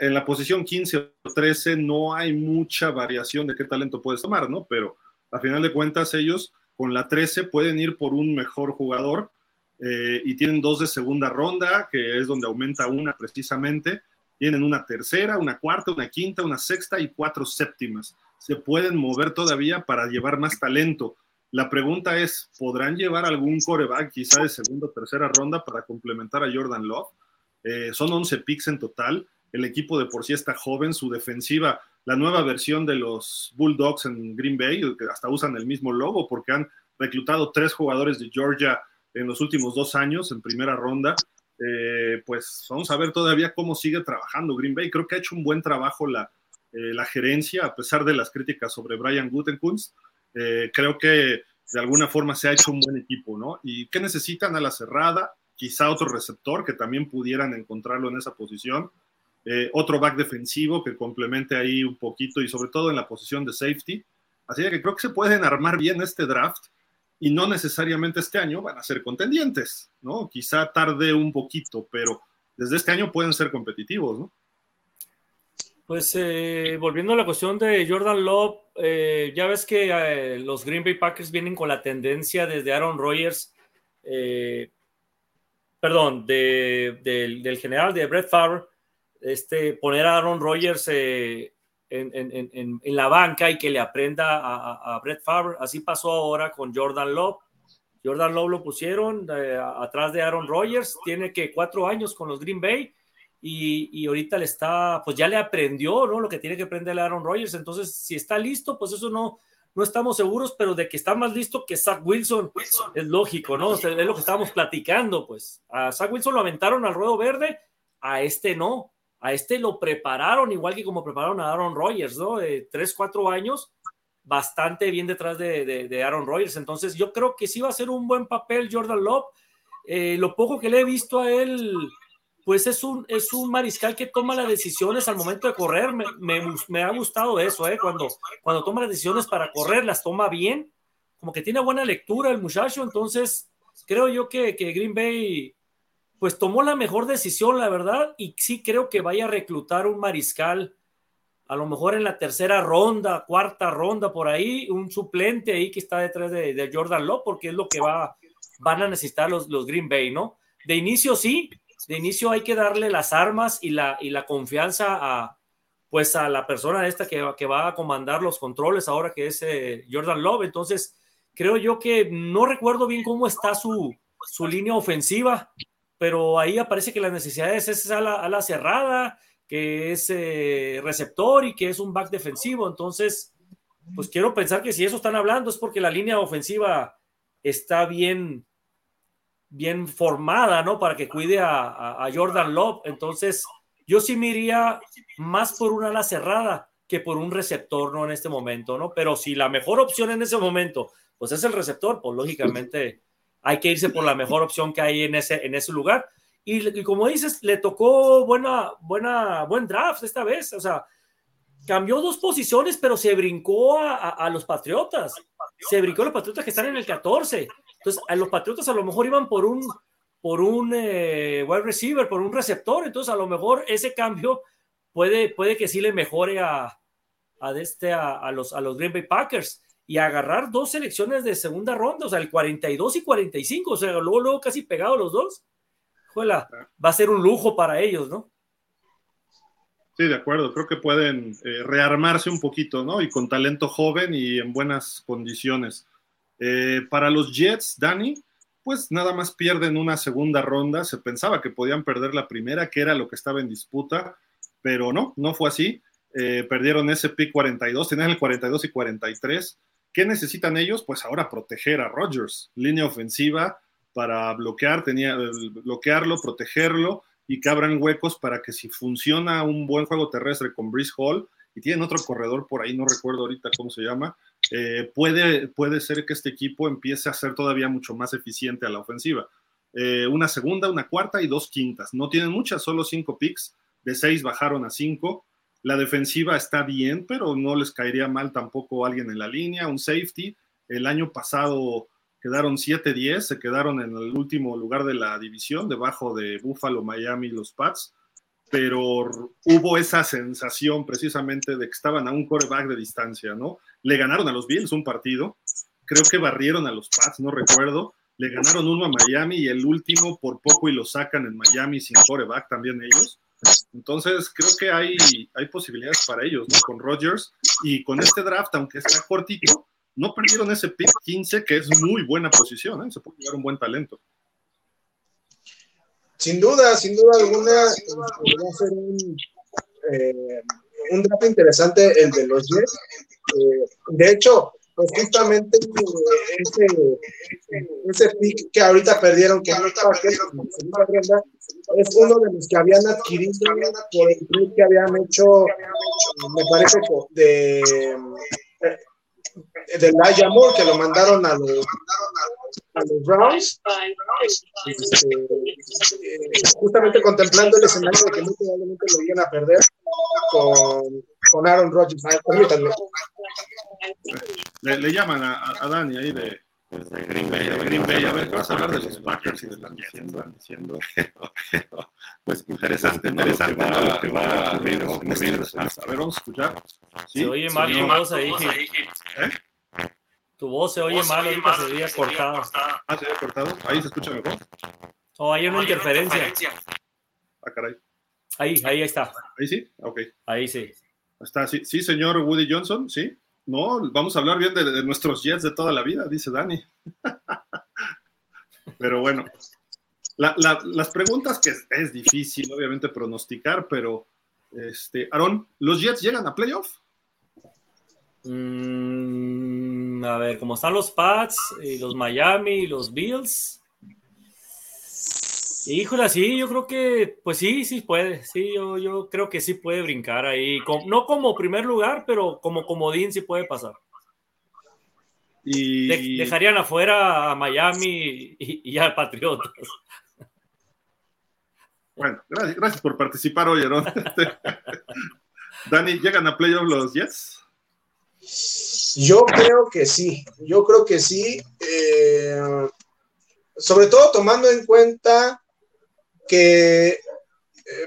en la posición 15 o 13 no hay mucha variación de qué talento puedes tomar, ¿no? Pero a final de cuentas ellos con la 13 pueden ir por un mejor jugador eh, y tienen dos de segunda ronda, que es donde aumenta una precisamente tienen una tercera, una cuarta, una quinta, una sexta y cuatro séptimas. Se pueden mover todavía para llevar más talento. La pregunta es, ¿podrán llevar algún coreback quizá de segunda o tercera ronda para complementar a Jordan Love? Eh, son 11 picks en total. El equipo de por sí está joven, su defensiva, la nueva versión de los Bulldogs en Green Bay, que hasta usan el mismo logo porque han reclutado tres jugadores de Georgia en los últimos dos años en primera ronda. Eh, pues vamos a ver todavía cómo sigue trabajando Green Bay. Creo que ha hecho un buen trabajo la, eh, la gerencia, a pesar de las críticas sobre Brian Gutenkunst. Eh, creo que de alguna forma se ha hecho un buen equipo, ¿no? ¿Y qué necesitan a la cerrada? Quizá otro receptor que también pudieran encontrarlo en esa posición. Otro back defensivo que complemente ahí un poquito y sobre todo en la posición de safety. Así que creo que se pueden armar bien este draft y no necesariamente este año van a ser contendientes, ¿no? Quizá tarde un poquito, pero desde este año pueden ser competitivos, ¿no? Pues eh, volviendo a la cuestión de Jordan Love, eh, ya ves que eh, los Green Bay Packers vienen con la tendencia desde Aaron Rodgers, perdón, del general de Brett Favre, este, poner a Aaron Rodgers en, la banca y que le aprenda a, Brett Favre. Así pasó ahora con Jordan Love. Jordan Love lo pusieron eh, atrás de Aaron Rodgers, tiene que cuatro años con los Green Bay y, y, ahorita le está, pues ya le aprendió, ¿no? Lo que tiene que aprender a Aaron Rodgers. Entonces, si está listo, pues eso no, no estamos seguros, pero de que está más listo que Zach Wilson, es lógico, ¿no? es lo que estábamos platicando, pues. A Zach Wilson lo aventaron al ruedo verde, a este no a este lo prepararon igual que como prepararon a Aaron Rodgers, ¿no? De tres, cuatro años, bastante bien detrás de, Aaron Rodgers. Entonces, yo creo que sí va a ser un buen papel Jordan Love. Eh, lo poco que le he visto a él, pues es un, es un mariscal que toma las decisiones al momento de correr. Me, ha gustado eso, ¿eh? Cuando, cuando toma las decisiones para correr, las toma bien. Como que tiene buena lectura el muchacho. Entonces, creo yo que Green Bay pues tomó la mejor decisión, la verdad, y sí creo que vaya a reclutar un mariscal, a lo mejor en la tercera ronda, cuarta ronda, por ahí, un suplente ahí que está detrás de, Jordan Love, porque es lo que va, van a necesitar los, Green Bay, ¿no? De inicio sí, de inicio hay que darle las armas y la, y la confianza a, pues a la persona esta que, que va a comandar los controles ahora que es eh, Jordan Love. Entonces, creo yo que no recuerdo bien cómo está su, su línea ofensiva pero ahí aparece que la necesidad es esa ala, la cerrada, que es eh, receptor y que es un back defensivo. Entonces, pues quiero pensar que si eso están hablando es porque la línea ofensiva está bien, bien formada, ¿no? Para que cuide a, Jordan Love. Entonces, yo sí me iría más por una ala cerrada que por un receptor, ¿no? En este momento, ¿no? Pero si la mejor opción en ese momento, pues es el receptor, pues lógicamente hay que irse por la mejor opción que hay en ese, en ese lugar. Y, como dices, le tocó buena, buena, buen draft esta vez. O sea, cambió dos posiciones, pero se brincó a, los Patriotas. Se brincó a los Patriotas que están en el 14. Entonces, a los Patriotas a lo mejor iban por un, por un eh, wide receiver, por un receptor. Entonces, a lo mejor ese cambio puede, puede que sí le mejore a, a, este, a, los, a los Green Bay Packers y agarrar dos selecciones de segunda ronda, o sea, el 42 y 45, o sea, luego, luego casi pegados los dos. Juela, va a ser un lujo para ellos, ¿no? Sí, de acuerdo. Creo que pueden eh, rearmarse un poquito, ¿no? Y con talento joven y en buenas condiciones. Eh, para los Jets, Dani, pues nada más pierden una segunda ronda. Se pensaba que podían perder la primera, que era lo que estaba en disputa, pero no, no fue así. Eh, perdieron ese pick 42, tenían el 42 y 43. ¿Qué necesitan ellos? Pues ahora proteger a Rodgers, línea ofensiva para bloquear, tenía, bloquearlo, protegerlo y que abran huecos para que si funciona un buen juego terrestre con Brice Hall y tienen otro corredor por ahí, no recuerdo ahorita cómo se llama, eh, puede, puede ser que este equipo empiece a ser todavía mucho más eficiente a la ofensiva. Eh, una segunda, una cuarta y dos quintas. No tienen muchas, solo cinco picks. De seis bajaron a cinco. La defensiva está bien, pero no les caería mal tampoco alguien en la línea. Un safety. El año pasado quedaron 7-10, se quedaron en el último lugar de la división, debajo de Buffalo, Miami y los Pats. Pero hubo esa sensación precisamente de que estaban a un coreback de distancia, ¿no? Le ganaron a los Bills un partido, creo que barrieron a los Pats, no recuerdo. Le ganaron uno a Miami y el último por poco y lo sacan en Miami sin coreback también ellos entonces, creo que hay, hay posibilidades para ellos, ¿no? Con Rodgers y con este draft, aunque está cortito, no perdieron ese pick 15, que es muy buena posición, ¿eh? Se puede llevar un buen talento. Sin duda, sin duda alguna, va a ser un, eh, un draft interesante el de los Jets. Eh, de hecho, pues justamente ese, ese pick que ahorita perdieron, que no estaba que es uno de los que habían adquirido por el pick que habían hecho, me parece, de del Ayamor que lo mandaron a los, a los Browns, este, justamente contemplando el escenario de que muy probablemente lo iban a perder con, con Aaron Rodgers. Le, le llaman a, a, Dani ahí de, de Green Bay, de Green Bay. A ver, vas a hablar de los Packers y de los Jets. Diciendo, pues interesante, interesante ¿no? lo que va a ocurrir. A ver, vamos a escuchar. ¿Sí? Se oye ahí. ¿Eh? Tu voz se oye mal, ahorita se veía cortada. Ah, se veía cortado. Ahí se escucha mejor. O oh, hay una interferencia. Ah, caray. Ahí, ahí está. Ahí sí, ok. Ahí sí. Está, sí, sí, señor Woody Johnson, sí. No, vamos a hablar bien de, nuestros Jets de toda la vida, dice Dani. pero bueno, las preguntas que es, difícil, obviamente, pronosticar, pero, este, Aaron, ¿los Jets llegan a playoff? Mm, a ver, como están los Pats, y los Miami, y los Bills, Híjole, sí, yo creo que, pues sí, sí puede, sí, yo, yo creo que sí puede brincar ahí, no como primer lugar, pero como comodín sí puede pasar. Y... dejarían afuera a Miami y, a Patriotas. Bueno, gracias, gracias por participar hoy, ¿no? Dani, ¿llegan a playoff los Jets? Yo creo que sí, yo creo que sí. Eh, sobre todo tomando en cuenta que eh,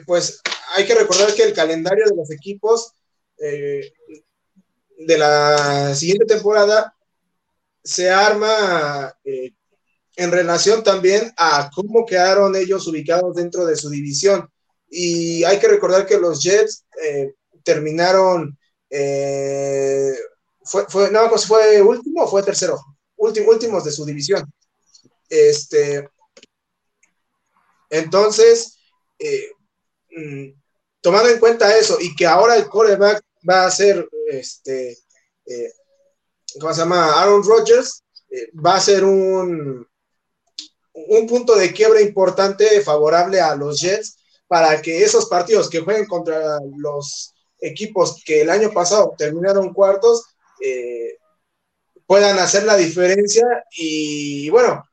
pues hay que recordar que el calendario de los equipos eh, de la siguiente temporada se arma en relación también a cómo quedaron ellos ubicados dentro de su división. Y hay que recordar que los Jets terminaron, fue, fue, no, fue último o fue tercero, último, últimos de su división. Este, entonces, eh, mm, tomando en cuenta eso y que ahora el coreback va a ser, este, eh, ¿cómo se llama? Aaron Rodgers, eh, va a ser un, un punto de quiebra importante favorable a los Jets para que esos partidos que jueguen contra los equipos que el año pasado terminaron cuartos puedan hacer la diferencia y bueno,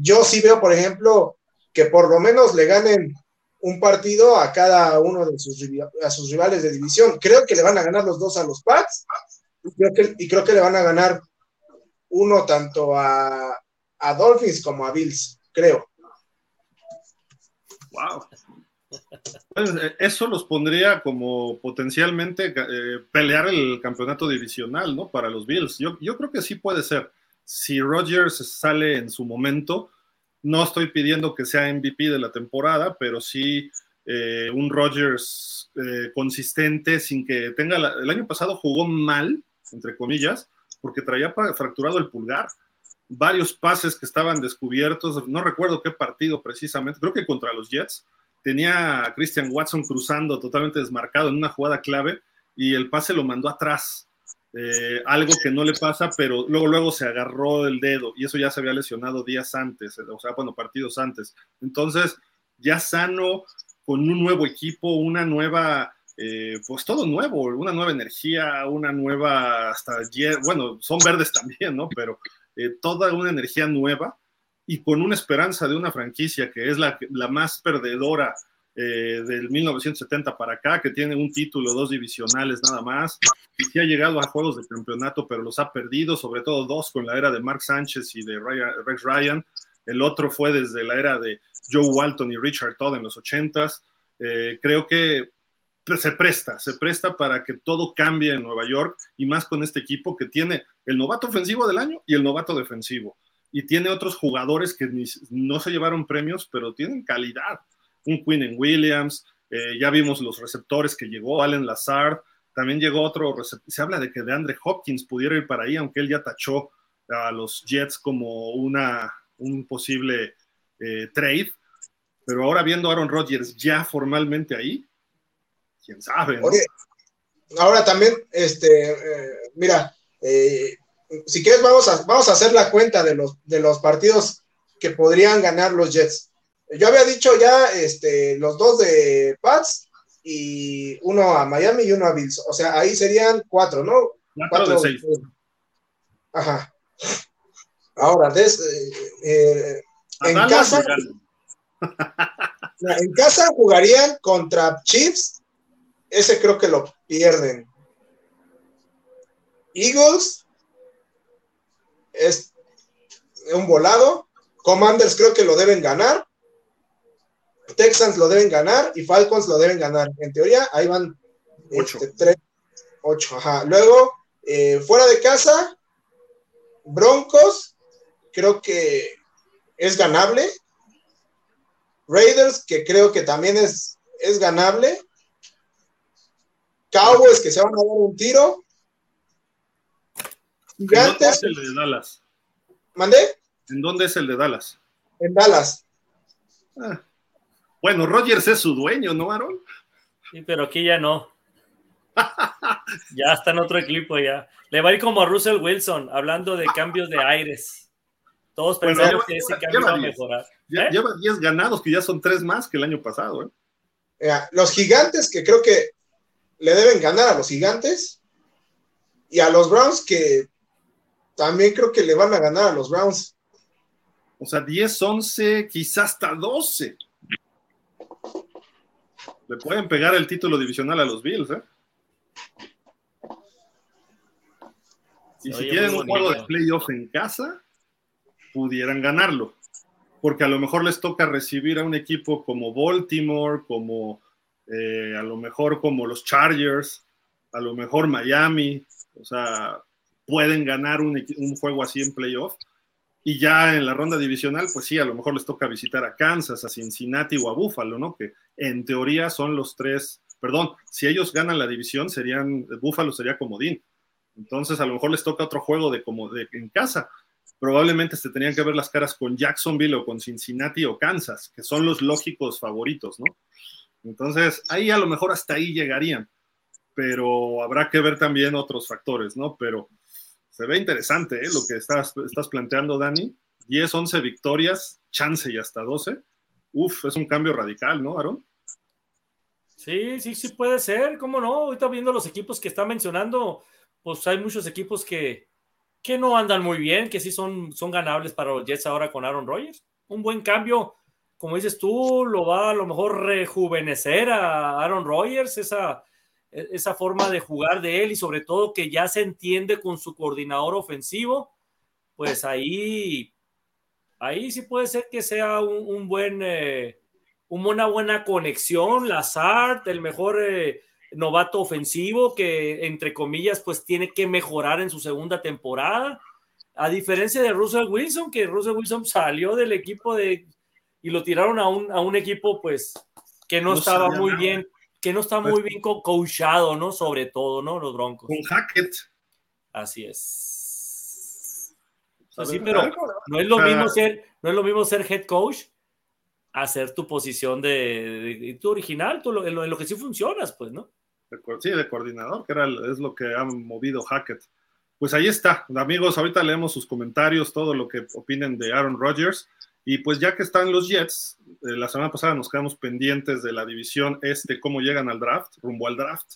yo sí veo, por ejemplo, que por lo menos le ganen un partido a cada uno de sus, a sus rivales de división. Creo que le van a ganar los dos a los Pats y creo que, y creo que le van a ganar uno tanto a, a Dolphins como a Bills, creo. Wow. Eh, eso los pondría como potencialmente eh, pelear el campeonato divisional, ¿no? Para los Bills. Yo, yo creo que sí puede ser. Si Rodgers sale en su momento, no estoy pidiendo que sea MVP de la temporada, pero sí eh, un Rodgers consistente, sin que tenga. el año pasado jugó mal, entre comillas, porque traía fracturado el pulgar. Varios pases que estaban descubiertos, no recuerdo qué partido precisamente, creo que contra los Jets tenía a Christian Watson cruzando totalmente desmarcado en una jugada clave y el pase lo mandó atrás. Eh, algo que no le pasa, pero luego, luego se agarró el dedo y eso ya se había lesionado días antes, o sea, bueno, partidos antes. Entonces, ya sano, con un nuevo equipo, una nueva, eh, pues todo nuevo, una nueva energía, una nueva, hasta, bueno, son verdes también, ¿no? Pero eh, toda una energía nueva y con una esperanza de una franquicia que es la, la más perdedora eh, del 1970 para acá, que tiene un título, dos divisionales nada más, y que ha llegado a juegos de campeonato, pero los ha perdido, sobre todo dos con la era de Mark Sánchez y de Rex Ryan. El otro fue desde la era de Joe Walton y Richard Todd en los 80s. Eh, creo que se presta, se presta para que todo cambie en Nueva York y más con este equipo que tiene el novato ofensivo del año y el novato defensivo y tiene otros jugadores que no se llevaron premios, pero tienen calidad. Un Quinn en Williams, eh, ya vimos los receptores que llegó, Allen Lazard, también llegó otro, se habla de que de Andre Hopkins pudiera ir para ahí, aunque él ya tachó a los Jets como una, un posible eh, trade, pero ahora viendo a Aaron Rodgers ya formalmente ahí, quién sabe. ahora también, este, eh, mira, si quieres, vamos a, vamos a hacer la cuenta de los, de los partidos que podrían ganar los Jets. Yo había dicho ya este, los dos de Pats y uno a Miami y uno a Bills. O sea, ahí serían cuatro, ¿no? Cuatro, de seis. Ajá. Ahora, des, eh, en casa. en casa jugarían contra Chiefs. Ese creo que lo pierden. Eagles es un volado. Commanders creo que lo deben ganar. Texans lo deben ganar y Falcons lo deben ganar. En teoría, ahí van ocho. Este, ocho ajá. Luego, eh, fuera de casa, Broncos, creo que es ganable. Raiders, que creo que también es, es ganable. Cowboys, que se van a dar un tiro. Gigantes. ¿En dónde es el de Dallas? ¿Mandé? ¿En dónde es el de Dallas? En Dallas. Ah. Bueno, Rogers es su dueño, ¿no, Aaron? Sí, pero aquí ya no. ya está en otro equipo ya. Le va a ir como a Russell Wilson, hablando de cambios de aires. Todos pensamos que ese cambio va a mejorar. ¿Eh? Lleva 10 ganados, que ya son 3 más que el año pasado. ¿eh? los gigantes, que creo que le deben ganar a los gigantes, y a los Browns, que también creo que le van a ganar a los Browns. O sea, 10, 11, quizás hasta 12. Le pueden pegar el título divisional a los Bills, ¿eh? Y si tienen un juego de playoff en casa, pudieran ganarlo. Porque a lo mejor les toca recibir a un equipo como Baltimore, como eh, a lo mejor como los Chargers, a lo mejor Miami. O sea, pueden ganar un, juego así en playoff. Y ya en la ronda divisional, pues sí, a lo mejor les toca visitar a Kansas, a Cincinnati o a Buffalo, ¿no? Que en teoría son los tres, perdón, si ellos ganan la división, serían, Buffalo sería comodín. Entonces a lo mejor les toca otro juego de como de en casa. Probablemente se tenían que ver las caras con Jacksonville o con Cincinnati o Kansas, que son los lógicos favoritos, ¿no? Entonces ahí a lo mejor hasta ahí llegarían, pero habrá que ver también otros factores, ¿no? Pero se ve interesante ¿eh? lo que estás, planteando, Dani. 10, 11 victorias, chance y hasta 12. Uf, es un cambio radical, ¿no, Aaron? Sí, sí, sí puede ser, ¿cómo no? Ahorita viendo los equipos que está mencionando, pues hay muchos equipos que, que no andan muy bien, que sí son, son ganables para los Jets ahora con Aaron Rodgers. Un buen cambio, como dices tú, lo va a lo mejor rejuvenecer a Aaron Rodgers, esa, esa forma de jugar de él y sobre todo que ya se entiende con su coordinador ofensivo, pues ahí ahí sí puede ser que sea un, buen, eh, una buena conexión. Lazard, el mejor eh, novato ofensivo que, entre comillas, pues tiene que mejorar en su segunda temporada. A diferencia de Russell Wilson, que Russell Wilson salió del equipo de y lo tiraron a un, a un equipo, pues, que no, estaba muy bien, que no está pues muy bien coachado, ¿no? Sobre todo, ¿no? Los Broncos. Un Hackett. Así es. Sí, pero no es lo mismo ser, no es lo mismo ser head coach hacer tu posición de, tu original, tú en, lo, que sí funcionas, pues, ¿no? sí, de coordinador, que era, es lo que ha movido Hackett. Pues ahí está, amigos, ahorita leemos sus comentarios, todo lo que opinen de Aaron Rodgers. Y pues ya que están los Jets, eh, la semana pasada nos quedamos pendientes de la división este, cómo llegan al draft, rumbo al draft.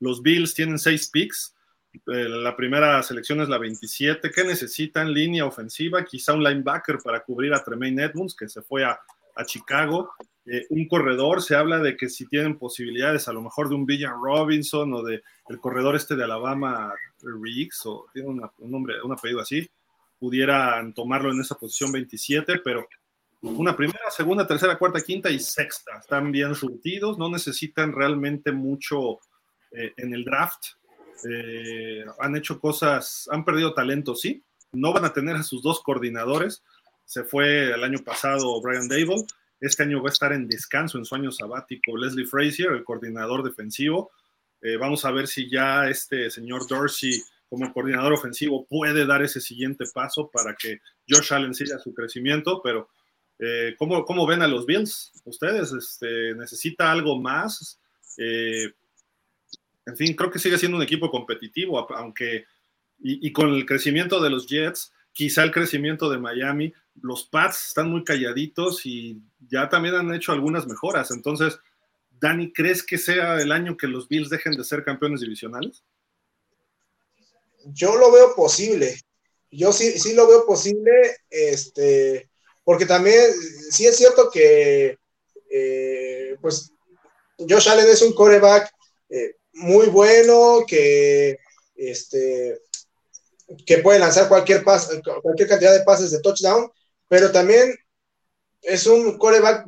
Los Bills tienen seis picks. Eh, la primera selección es la 27. ¿Qué necesitan? Línea ofensiva, quizá un linebacker para cubrir a Tremaine Edmonds, que se fue a, Chicago. Eh, un corredor, se habla de que si tienen posibilidades a lo mejor de un Villan Robinson o de el corredor este de Alabama, Riggs, o tiene un nombre, un apellido así pudieran tomarlo en esa posición 27, pero una primera, segunda, tercera, cuarta, quinta y sexta están bien surtidos, no necesitan realmente mucho eh, en el draft. Eh, han hecho cosas, han perdido talento, sí, no van a tener a sus dos coordinadores. Se fue el año pasado Brian Dable, este año va a estar en descanso en su año sabático Leslie Frazier, el coordinador defensivo. Eh, vamos a ver si ya este señor Dorsey como coordinador ofensivo puede dar ese siguiente paso para que Josh Allen siga su crecimiento, pero eh, ¿cómo, ven a los Bills? ¿Ustedes este, necesita algo más? Eh, en fin, creo que sigue siendo un equipo competitivo, aunque y, con el crecimiento de los Jets, quizá el crecimiento de Miami, los Pats están muy calladitos y ya también han hecho algunas mejoras. Entonces, Dani, ¿crees que sea el año que los Bills dejen de ser campeones divisionales? Yo lo veo posible. Yo sí, sí lo veo posible, este, porque también sí es cierto que, eh, pues, Josh Allen es un coreback eh, muy bueno, que, este, que puede lanzar cualquier, pas, cualquier cantidad de pases de touchdown, pero también es un coreback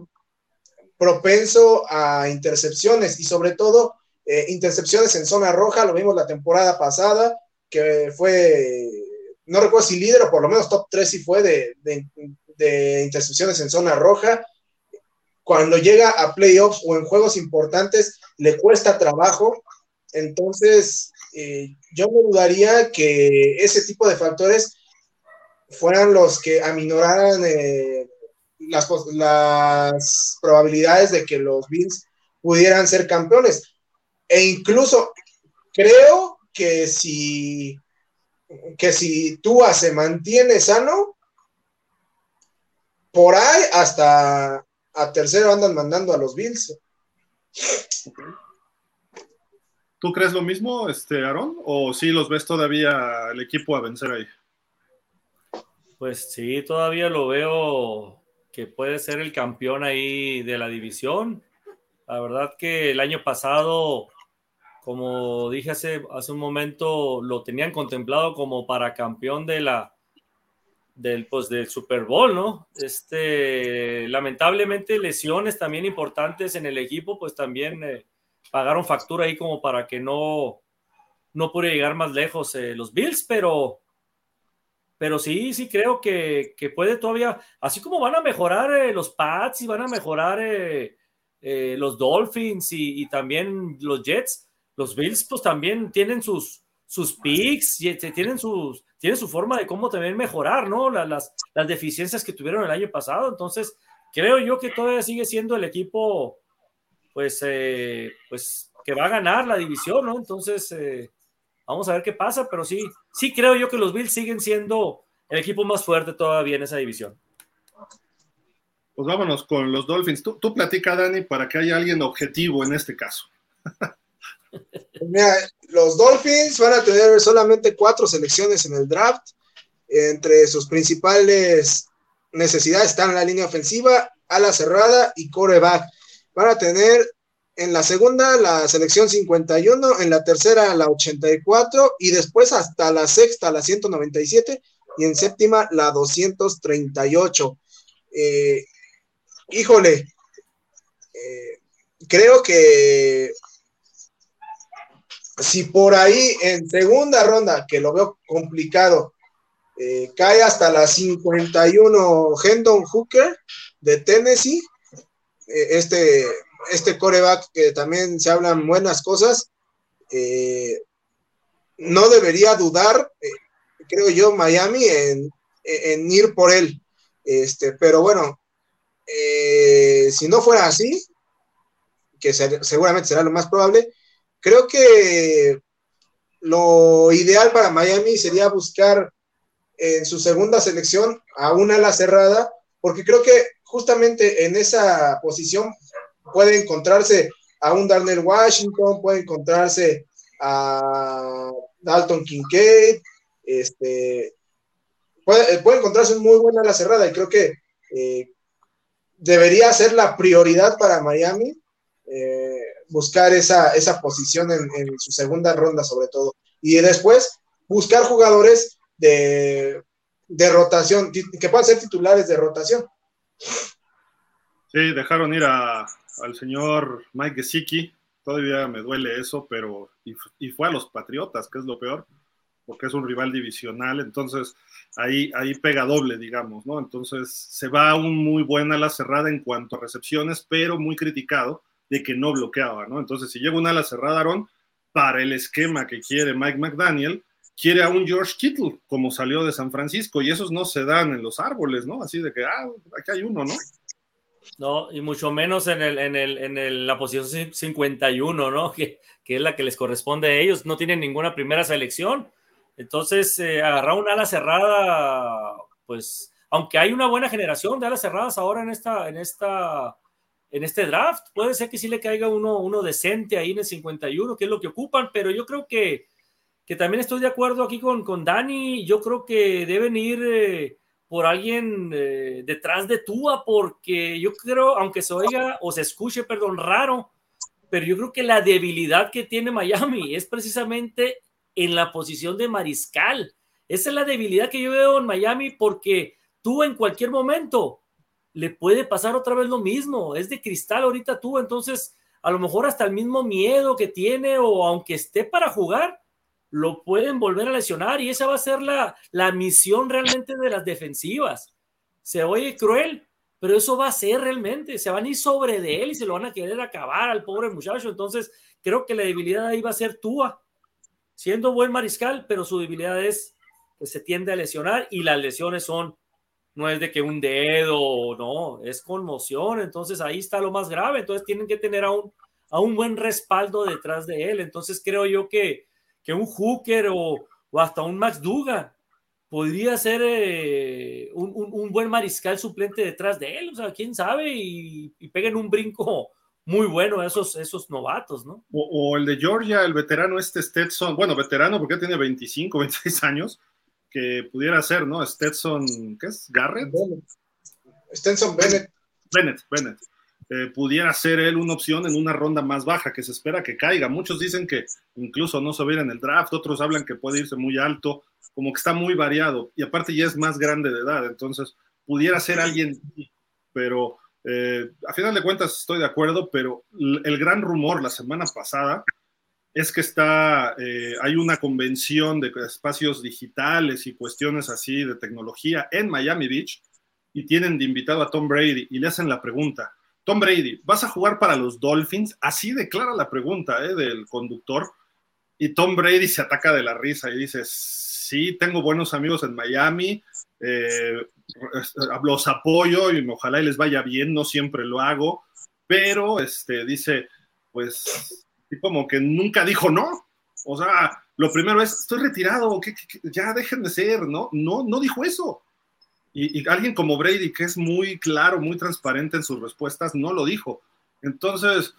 propenso a intercepciones y sobre todo eh, intercepciones en zona roja, lo vimos la temporada pasada, que fue, no recuerdo si líder o por lo menos top 3 si fue de, de, intercepciones en zona roja. Cuando llega a playoffs o en juegos importantes, le cuesta trabajo. Entonces, eh, yo me dudaría que ese tipo de factores fueran los que aminoraran eh, las, las probabilidades de que los Bills pudieran ser campeones. E incluso creo que si, que si Tua se mantiene sano, por ahí hasta a tercero andan mandando a los Bills. ¿Tú crees lo mismo, este, Aaron? ¿O sí los ves todavía el equipo a vencer ahí? Pues sí, todavía lo veo que puede ser el campeón ahí de la división. La verdad que el año pasado como dije hace, hace un momento, lo tenían contemplado como para campeón de la, del, pues, del Super Bowl, ¿no? Este, lamentablemente lesiones también importantes en el equipo, pues también eh, pagaron factura ahí como para que no, no pudiera llegar más lejos eh, los Bills, pero, pero sí, sí creo que, que, puede todavía, así como van a mejorar eh, los Pats y van a mejorar los Dolphins y, y también los Jets, los Bills pues también tienen sus, sus picks, y tienen, sus, tienen su forma de cómo también mejorar, ¿no? Las, las, deficiencias que tuvieron el año pasado. Entonces, creo yo que todavía sigue siendo el equipo, pues, eh, pues que va a ganar la división, ¿no? Entonces, eh, vamos a ver qué pasa, pero sí, sí creo yo que los Bills siguen siendo el equipo más fuerte todavía en esa división. Pues vámonos con los Dolphins. Tú, tú platica, Dani, para que haya alguien objetivo en este caso. Mira, los Dolphins van a tener solamente cuatro selecciones en el draft. Entre sus principales necesidades están la línea ofensiva, ala cerrada y coreback. Van a tener en la segunda la selección 51, en la tercera la 84 y después hasta la sexta, la 197, y en séptima la 238. Eh, híjole, eh, creo que si por ahí en segunda ronda, que lo veo complicado, eh, cae hasta la 51 Hendon Hooker de Tennessee, este, este coreback que también se hablan buenas cosas, no debería dudar, creo yo, Miami en, en ir por él. Este, pero bueno, eh, si no fuera así, que seguramente será lo más probable, creo que lo ideal para Miami sería buscar en su segunda selección a una ala cerrada, porque creo que justamente en esa posición puede encontrarse a un Darnell Washington, puede encontrarse a Dalton Kincaid, este, puede, puede encontrarse un muy buena ala cerrada y creo que eh, debería ser la prioridad para Miami eh, buscar esa, esa posición en, su segunda ronda sobre todo. Y después buscar jugadores de, rotación, que puedan ser titulares de rotación. Sí, dejaron ir al señor Mike Gesicki, todavía me duele eso, pero y, fue a los Patriotas, que es lo peor, porque es un rival divisional, entonces ahí, ahí pega doble, digamos, ¿no? Entonces se va un muy buena la cerrada en cuanto a recepciones, pero muy criticado de que no bloqueaba, ¿no? Entonces, si llega una ala cerrada, Aaron, para el esquema que quiere Mike McDaniel, quiere a un George Kittle, como salió de San Francisco, y esos no se dan en los árboles, ¿no? Así de que, ah, aquí hay uno, ¿no? No, y mucho menos en, el, en, el, en la posición 51, ¿no? Que, que, es la que les corresponde a ellos. No tienen ninguna primera selección. Entonces, eh, agarrar una ala cerrada, pues, aunque hay una buena generación de alas cerradas ahora en esta, en esta, en este draft, puede ser que sí le caiga uno, uno decente ahí en el 51, que es lo que ocupan, pero yo creo que, que también estoy de acuerdo aquí con, con Dani, yo creo que deben ir eh, por alguien eh, detrás de Tua, porque yo creo, aunque se oiga o se escuche, perdón, raro, pero yo creo que la debilidad que tiene Miami es precisamente en la posición de mariscal. Esa es la debilidad que yo veo en Miami porque tú en cualquier momento le puede pasar otra vez lo mismo. Es de cristal ahorita tú, entonces a lo mejor hasta el mismo miedo que tiene o aunque esté para jugar, lo pueden volver a lesionar y esa va a ser la, la misión realmente de las defensivas. Se oye cruel, pero eso va a ser realmente. Se van a ir sobre de él y se lo van a querer acabar al pobre muchacho. Entonces creo que la debilidad ahí va a ser Túa siendo buen mariscal, pero su debilidad es que se tiende a lesionar y las lesiones son, no es de que un dedo, no, es conmoción, entonces ahí está lo más grave, entonces tienen que tener a un, a un buen respaldo detrás de él, entonces creo yo que, que un Hooker o, o hasta un Max Dugan podría ser eh, un, un, buen mariscal suplente detrás de él, o sea, quién sabe, y, y peguen un brinco muy bueno esos, esos novatos, ¿no? O, el de Georgia, el veterano este Stetson, bueno, veterano porque tiene 25, 26 años, que pudiera ser, ¿no? Stetson, ¿qué es? ¿Garrett? Stetson Bennett. Bennett, Bennett. Eh, pudiera ser él una opción en una ronda más baja, que se espera que caiga. Muchos dicen que incluso no se va en el draft, otros hablan que puede irse muy alto, como que está muy variado, y aparte ya es más grande de edad, entonces pudiera ser alguien, pero eh, a final de cuentas estoy de acuerdo, pero el gran rumor la semana pasada es que está, eh, hay una convención de espacios digitales y cuestiones así de tecnología en Miami Beach y tienen de invitado a Tom Brady y le hacen la pregunta, Tom Brady, ¿vas a jugar para los Dolphins? Así declara la pregunta eh, del conductor y Tom Brady se ataca de la risa y dice, sí, tengo buenos amigos en Miami, eh, los apoyo y ojalá les vaya bien, no siempre lo hago, pero este, dice, pues, como que nunca dijo no. O sea, lo primero es, estoy retirado, ya dejen de ser, ¿no? No, no dijo eso. Y, y, alguien como Brady, que es muy claro, muy transparente en sus respuestas, no lo dijo. Entonces,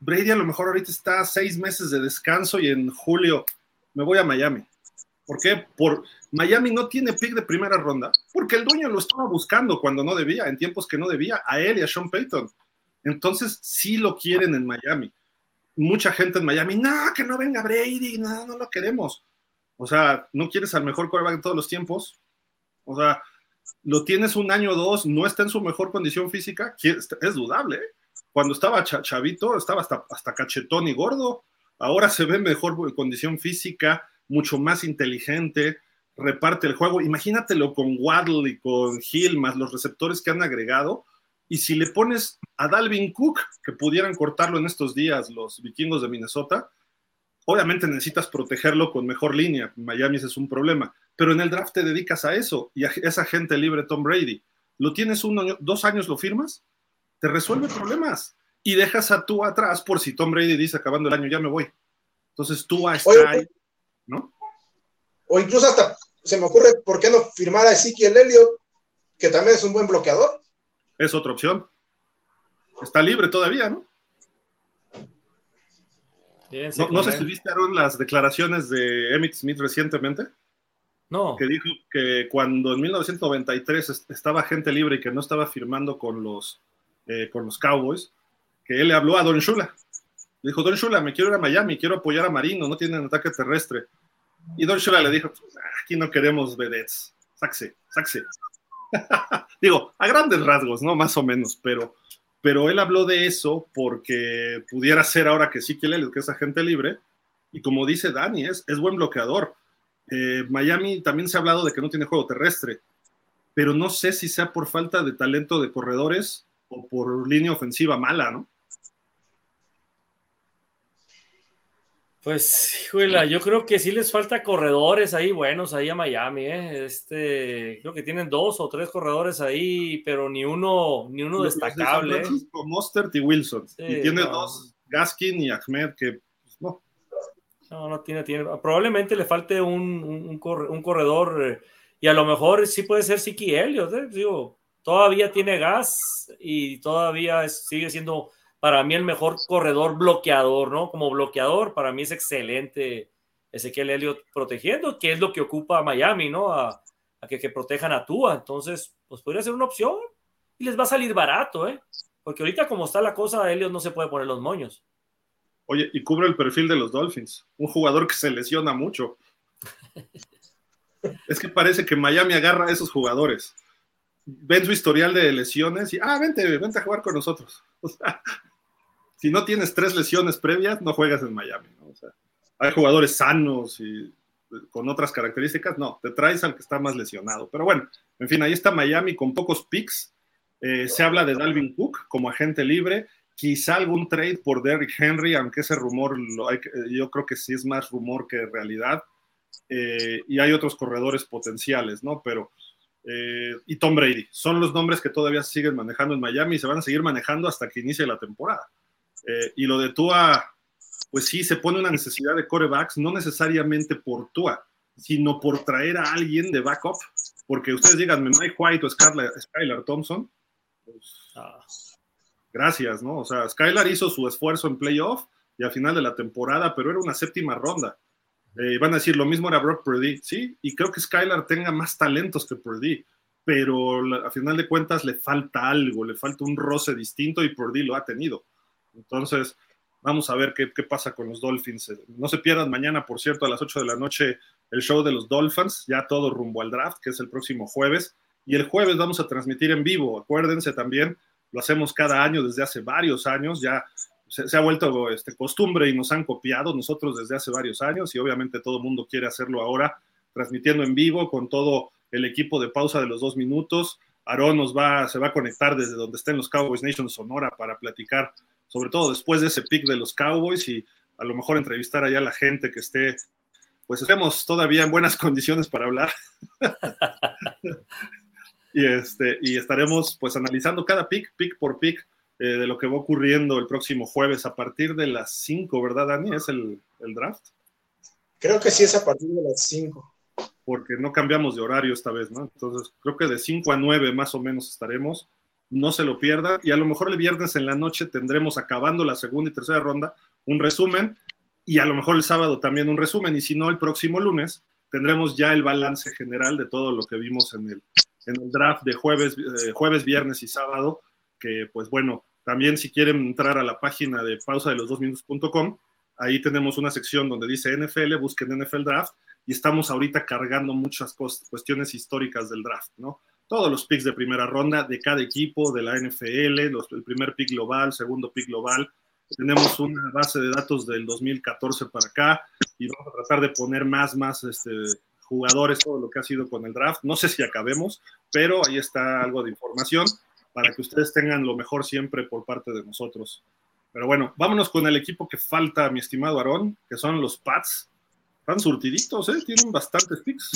Brady a lo mejor ahorita está seis meses de descanso y en julio me voy a Miami. ¿Por qué? Por Miami no tiene pick de primera ronda, porque el dueño lo estaba buscando cuando no debía, en tiempos que no debía, a él y a Sean Payton. Entonces, sí lo quieren en Miami. Mucha gente en Miami, no, que no venga Brady, no, no lo queremos. O sea, ¿no quieres al mejor quarterback de todos los tiempos? O sea, lo tienes un año o dos, no está en su mejor condición física, es dudable. Cuando estaba chavito, estaba hasta, hasta cachetón y gordo. Ahora se ve mejor condición física, mucho más inteligente, reparte el juego. Imagínatelo con Waddle y con Hill, más los receptores que han agregado. Y si le pones a Dalvin Cook, que pudieran cortarlo en estos días los vikingos de Minnesota, obviamente necesitas protegerlo con mejor línea. Miami ese es un problema. Pero en el draft te dedicas a eso y a esa gente libre Tom Brady. Lo tienes uno, dos años, lo firmas, te resuelve problemas. Y dejas a tú atrás por si Tom Brady dice acabando el año ya me voy. Entonces tú a ahí, ¿no? O incluso hasta se me ocurre, ¿por qué no firmar a Ezequiel Elliott, que también es un buen bloqueador? Es otra opción. Está libre todavía, ¿no? no, sé si viste, las declaraciones de Emmett Smith recientemente. No. Que dijo que cuando en 1993 estaba gente libre y que no estaba firmando con los, eh, con los Cowboys, que él le habló a Don Shula. Le dijo, Don Shula, me quiero ir a Miami, quiero apoyar a Marino, no tienen ataque terrestre. Y Don Shula le dijo, pues, aquí no queremos vedettes, saxe, saxe. Digo, a grandes rasgos, ¿no? Más o menos, pero, pero él habló de eso porque pudiera ser ahora que sí que él, que es agente libre, y como dice Dani, es, es buen bloqueador. Eh, Miami también se ha hablado de que no tiene juego terrestre, pero no sé si sea por falta de talento de corredores o por línea ofensiva mala, ¿no? Pues, híjole, yo creo que sí les falta corredores ahí buenos ahí a Miami, ¿eh? Este, creo que tienen dos o tres corredores ahí, pero ni uno, ni uno destacable. ¿eh? Mostert y Wilson. y tiene dos, Gaskin y Ahmed, que pues, no. No, no tiene, tiene. Probablemente le falte un, un, corredor, eh, y a lo mejor sí puede ser Siki Elliott, ¿eh? Digo, todavía tiene gas y todavía sigue siendo para mí el mejor corredor bloqueador, ¿no? Como bloqueador, para mí es excelente Ezequiel Elliott protegiendo, que es lo que ocupa a Miami, ¿no? A, que, protejan a Tua. Entonces, pues podría ser una opción y les va a salir barato, ¿eh? Porque ahorita como está la cosa, Elliott no se puede poner los moños. Oye, y cubre el perfil de los Dolphins, un jugador que se lesiona mucho. es que parece que Miami agarra a esos jugadores. Ven su historial de lesiones y, ah, vente, vente a jugar con nosotros. O sea, si no tienes tres lesiones previas, no juegas en Miami. ¿no? O sea, hay jugadores sanos y con otras características, no, te traes al que está más lesionado. Pero bueno, en fin, ahí está Miami con pocos picks. Eh, se habla de Dalvin Cook como agente libre, quizá algún trade por Derrick Henry, aunque ese rumor yo creo que sí es más rumor que realidad. Eh, y hay otros corredores potenciales, ¿no? Pero eh, y Tom Brady. Son los nombres que todavía siguen manejando en Miami y se van a seguir manejando hasta que inicie la temporada. Eh, y lo de Tua, pues sí, se pone una necesidad de corebacks, no necesariamente por Tua, sino por traer a alguien de backup, porque ustedes digan, Mike White o Skylar, Thompson, pues, ah. gracias, ¿no? O sea, Skylar hizo su esfuerzo en playoff y al final de la temporada, pero era una séptima ronda. Eh, van a decir, lo mismo era Brock Purdy, sí, y creo que Skylar tenga más talentos que Purdy, pero a final de cuentas le falta algo, le falta un roce distinto y Purdy lo ha tenido. Entonces, vamos a ver qué, pasa con los Dolphins. No se pierdan mañana, por cierto, a las 8 de la noche el show de los Dolphins, ya todo rumbo al draft, que es el próximo jueves. Y el jueves vamos a transmitir en vivo, acuérdense también, lo hacemos cada año desde hace varios años, ya se, ha vuelto este, costumbre y nos han copiado nosotros desde hace varios años y obviamente todo el mundo quiere hacerlo ahora, transmitiendo en vivo con todo el equipo de pausa de los dos minutos. Aarón nos va, se va a conectar desde donde estén los Cowboys Nation Sonora para platicar, sobre todo después de ese pick de los Cowboys y a lo mejor entrevistar allá a la gente que esté, pues estemos todavía en buenas condiciones para hablar. y, este, y estaremos pues analizando cada pick, pick por pick, eh, de lo que va ocurriendo el próximo jueves a partir de las 5, ¿verdad, Dani? ¿Es el, draft? Creo que sí es a partir de las 5. Porque no cambiamos de horario esta vez, ¿no? Entonces, creo que de 5 a 9 más o menos estaremos. No se lo pierda. Y a lo mejor el viernes en la noche tendremos, acabando la segunda y tercera ronda, un resumen. Y a lo mejor el sábado también un resumen. Y si no, el próximo lunes tendremos ya el balance general de todo lo que vimos en el, en el draft de jueves, eh, jueves, viernes y sábado que pues bueno, también si quieren entrar a la página de pausa de los dos minutos.com, ahí tenemos una sección donde dice NFL, busquen NFL Draft y estamos ahorita cargando muchas cuestiones históricas del draft, ¿no? Todos los picks de primera ronda de cada equipo, de la NFL, el primer pick global, segundo pick global. Tenemos una base de datos del 2014 para acá y vamos a tratar de poner más, más este, jugadores, todo lo que ha sido con el draft. No sé si acabemos, pero ahí está algo de información para que ustedes tengan lo mejor siempre por parte de nosotros. Pero bueno, vámonos con el equipo que falta, mi estimado Aarón, que son los Pats. Están surtiditos, ¿eh? Tienen bastantes picks.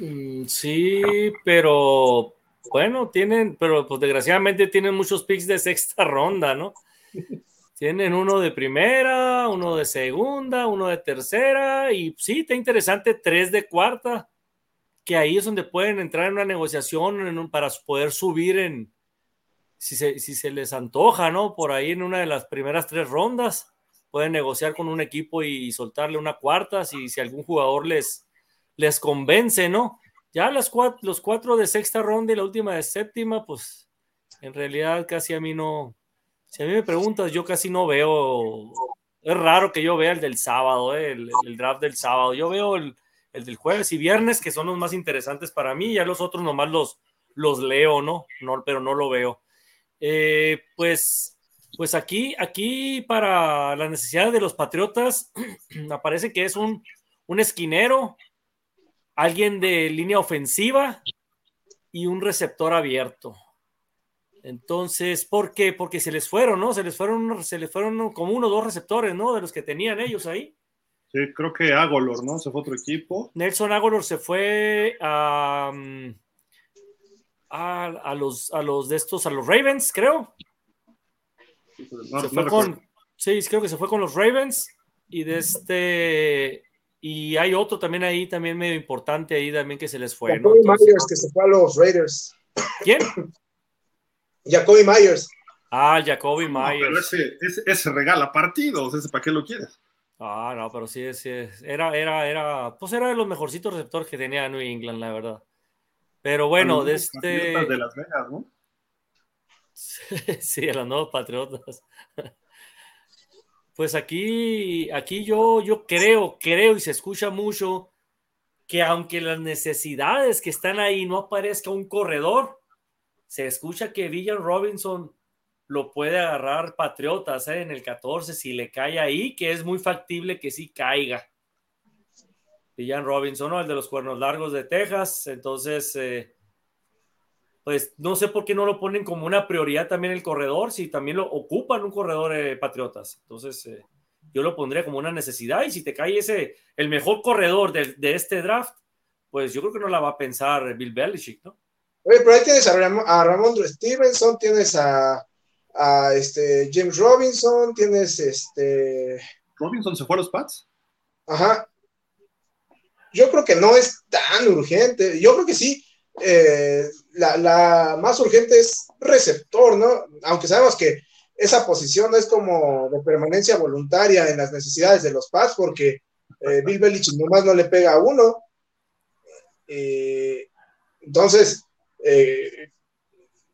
Mm, sí, pero bueno, tienen, pero pues desgraciadamente tienen muchos picks de sexta ronda, ¿no? Tienen uno de primera, uno de segunda, uno de tercera y sí, está interesante, tres de cuarta, que ahí es donde pueden entrar en una negociación para poder subir en, si se, si se les antoja, ¿no? Por ahí en una de las primeras tres rondas, pueden negociar con un equipo y soltarle una cuarta si, si algún jugador les, les convence, ¿no? Ya las los cuatro de sexta ronda y la última de séptima, pues en realidad casi a mí no, si a mí me preguntas, yo casi no veo. Es raro que yo vea el del sábado, eh, el, draft del sábado. Yo veo el, del jueves y viernes, que son los más interesantes para mí. Ya los otros nomás los, los leo, ¿no? no pero no lo veo. Eh, pues, pues aquí, aquí para las necesidades de los Patriotas, aparece que es un, un esquinero, alguien de línea ofensiva y un receptor abierto. Entonces, ¿por qué? Porque se les fueron, ¿no? Se les fueron, se les fueron como uno o dos receptores, ¿no? De los que tenían ellos ahí. Sí, creo que Agolor, ¿no? Se fue otro equipo. Nelson Agolor se fue a, mm, a, los, a los de estos, a los Ravens, creo. se fue con, sí, creo que se fue con los Ravens y de este y hay otro también ahí, también medio importante ahí también que se les fue. ¿no? Myers, que se fue a los Raiders. ¿Quién? Jacoby Myers. Ah, Jacoby Myers. ese, regala partidos, ese para qué lo quieres. Ah, no, pero sí, sí, era, era, era, pues era de los mejorcitos receptores que tenía New England, la verdad. Pero bueno, de este. De Las Vegas, ¿no? sí, a los nuevos patriotas. Pues aquí, aquí yo, yo creo, creo y se escucha mucho que aunque las necesidades que están ahí no aparezca un corredor, se escucha que Villan Robinson lo puede agarrar Patriotas ¿eh? en el 14 si le cae ahí, que es muy factible que sí caiga. Villan Robinson, ¿no? el de los cuernos largos de Texas. Entonces, eh, pues no sé por qué no lo ponen como una prioridad también el corredor, si también lo ocupan un corredor eh, Patriotas. Entonces, yo lo pondría como una necesidad. Y si te cae ese, el mejor corredor de, de este draft, pues yo creo que no la va a pensar Bill Belichick, ¿no? Oye, pero ahí tienes a, Ramón Stevenson, tienes a, este James Robinson, tienes este. ¿Robinson se fue a los Pats? Ajá. Yo creo que no es tan urgente. Yo creo que sí. Eh, la, más urgente es receptor, ¿no? Aunque sabemos que esa posición es como de permanencia voluntaria en las necesidades de los Pats, porque eh, Bill Belichick nomás no le pega a uno. Eh, entonces, eh,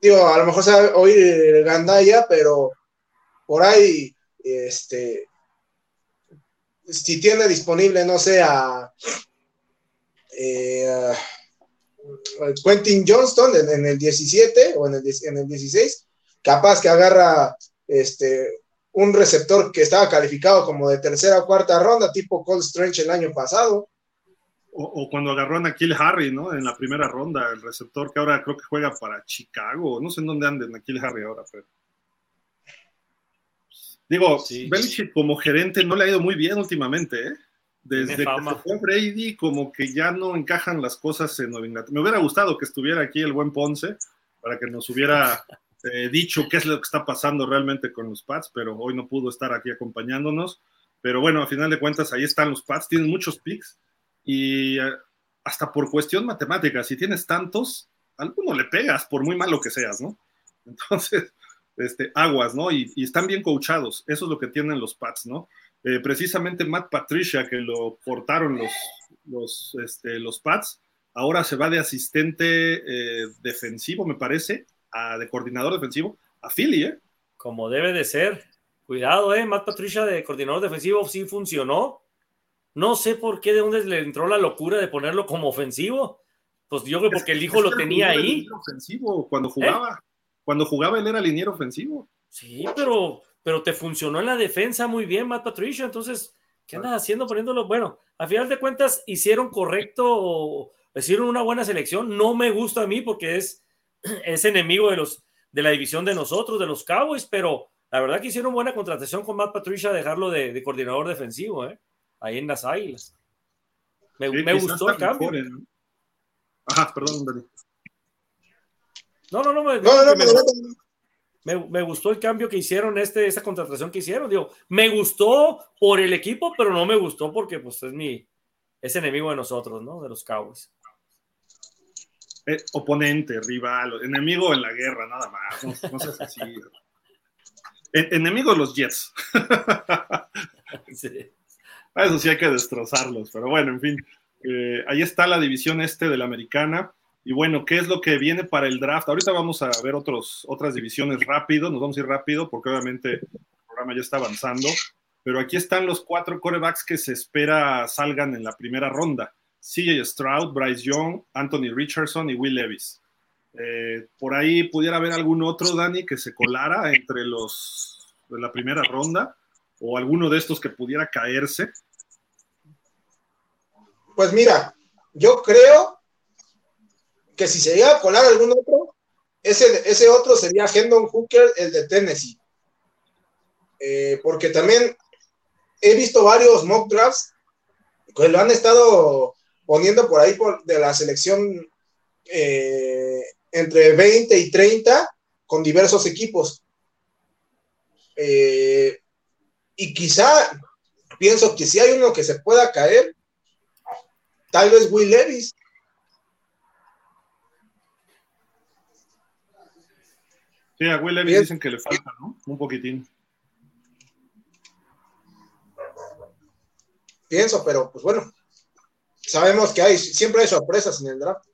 digo, a lo mejor se va a oír Gandaya, pero por ahí, este, si tiene disponible, no sé, a, eh, Quentin Johnston en, el 17 o en el, en el 16, capaz que agarra este, un receptor que estaba calificado como de tercera o cuarta ronda, tipo Cold Strange el año pasado o, cuando agarró a Nakil Harry, ¿no? En la primera ronda, el receptor que ahora creo que juega para Chicago, no sé en dónde anda Nakil Harry ahora, pero. Digo, Belichick como gerente no le ha ido muy bien últimamente, ¿eh? Desde que se fue Brady, como que ya no encajan las cosas en Nueva Inglaterra. Me hubiera gustado que estuviera aquí el buen Ponce para que nos hubiera eh, dicho qué es lo que está pasando realmente con los Pats, pero hoy no pudo estar aquí acompañándonos. Pero bueno, a final de cuentas, ahí están los Pats, tienen muchos picks y eh, hasta por cuestión matemática, si tienes tantos, alguno le pegas, por muy malo que seas, ¿no? Entonces, este, aguas, ¿no? Y, están bien coachados, eso es lo que tienen los Pats, ¿no? Eh, precisamente Matt Patricia, que lo cortaron los, los, este, los Pats, ahora se va de asistente eh, defensivo, me parece, a, de coordinador defensivo, a Philly, ¿eh? Como debe de ser. Cuidado, ¿eh? Matt Patricia de coordinador defensivo sí funcionó No sé por qué de dónde le entró la locura de ponerlo como ofensivo. Pues yo creo porque el hijo lo tenía ahí. Ofensivo cuando jugaba. Cuando jugaba él era liniero ofensivo. Sí, pero, pero te funcionó en la defensa muy bien, Matt Patricia. Entonces, ¿qué andas haciendo poniéndolo? Bueno, a final de cuentas, hicieron correcto, hicieron una buena selección. No me gusta a mí porque es, es enemigo de, los, de la división de nosotros, de los Cowboys, pero la verdad que hicieron buena contratación con Matt Patricia, dejarlo de, coordinador defensivo, ¿eh? ahí en las Águilas. Me, gustó el cambio. Ajá, perdón, Dani. No, no, no, me, me, gustó el cambio que hicieron, este, esta contratación que hicieron. Digo, me gustó por el equipo, pero no me gustó porque pues es mi, es enemigo de nosotros, ¿no? De los Cowboys. Eh, oponente, rival, enemigo en la guerra, nada más. No, no seas así. enemigo de los Jets. sí. Eso sí hay que destrozarlos, pero bueno, en fin. Eh, ahí está la división este de la americana. Y bueno, ¿qué es lo que viene para el draft? Ahorita vamos a ver otros, otras divisiones rápido, nos vamos a ir rápido porque obviamente el programa ya está avanzando. Pero aquí están los cuatro corebacks que se espera salgan en la primera ronda. CJ Stroud, Bryce Young, Anthony Richardson y Will Levis. Eh, por ahí pudiera haber algún otro, Dani, que se colara entre los de la primera ronda o alguno de estos que pudiera caerse. Pues mira, yo creo que si se llega a colar algún otro, ese, ese otro sería Hendon Hooker, el de Tennessee. Eh, porque también he visto varios mock drafts que lo han estado poniendo por ahí por, de la selección eh, entre 20 y 30 con diversos equipos. Eh, y quizá pienso que si hay uno que se pueda caer, Tal vez Will Levis. Sí, a Will Levis dicen que le falta, ¿no? Un poquitín. Pienso, pero pues bueno, sabemos que hay, siempre hay sorpresas en el draft.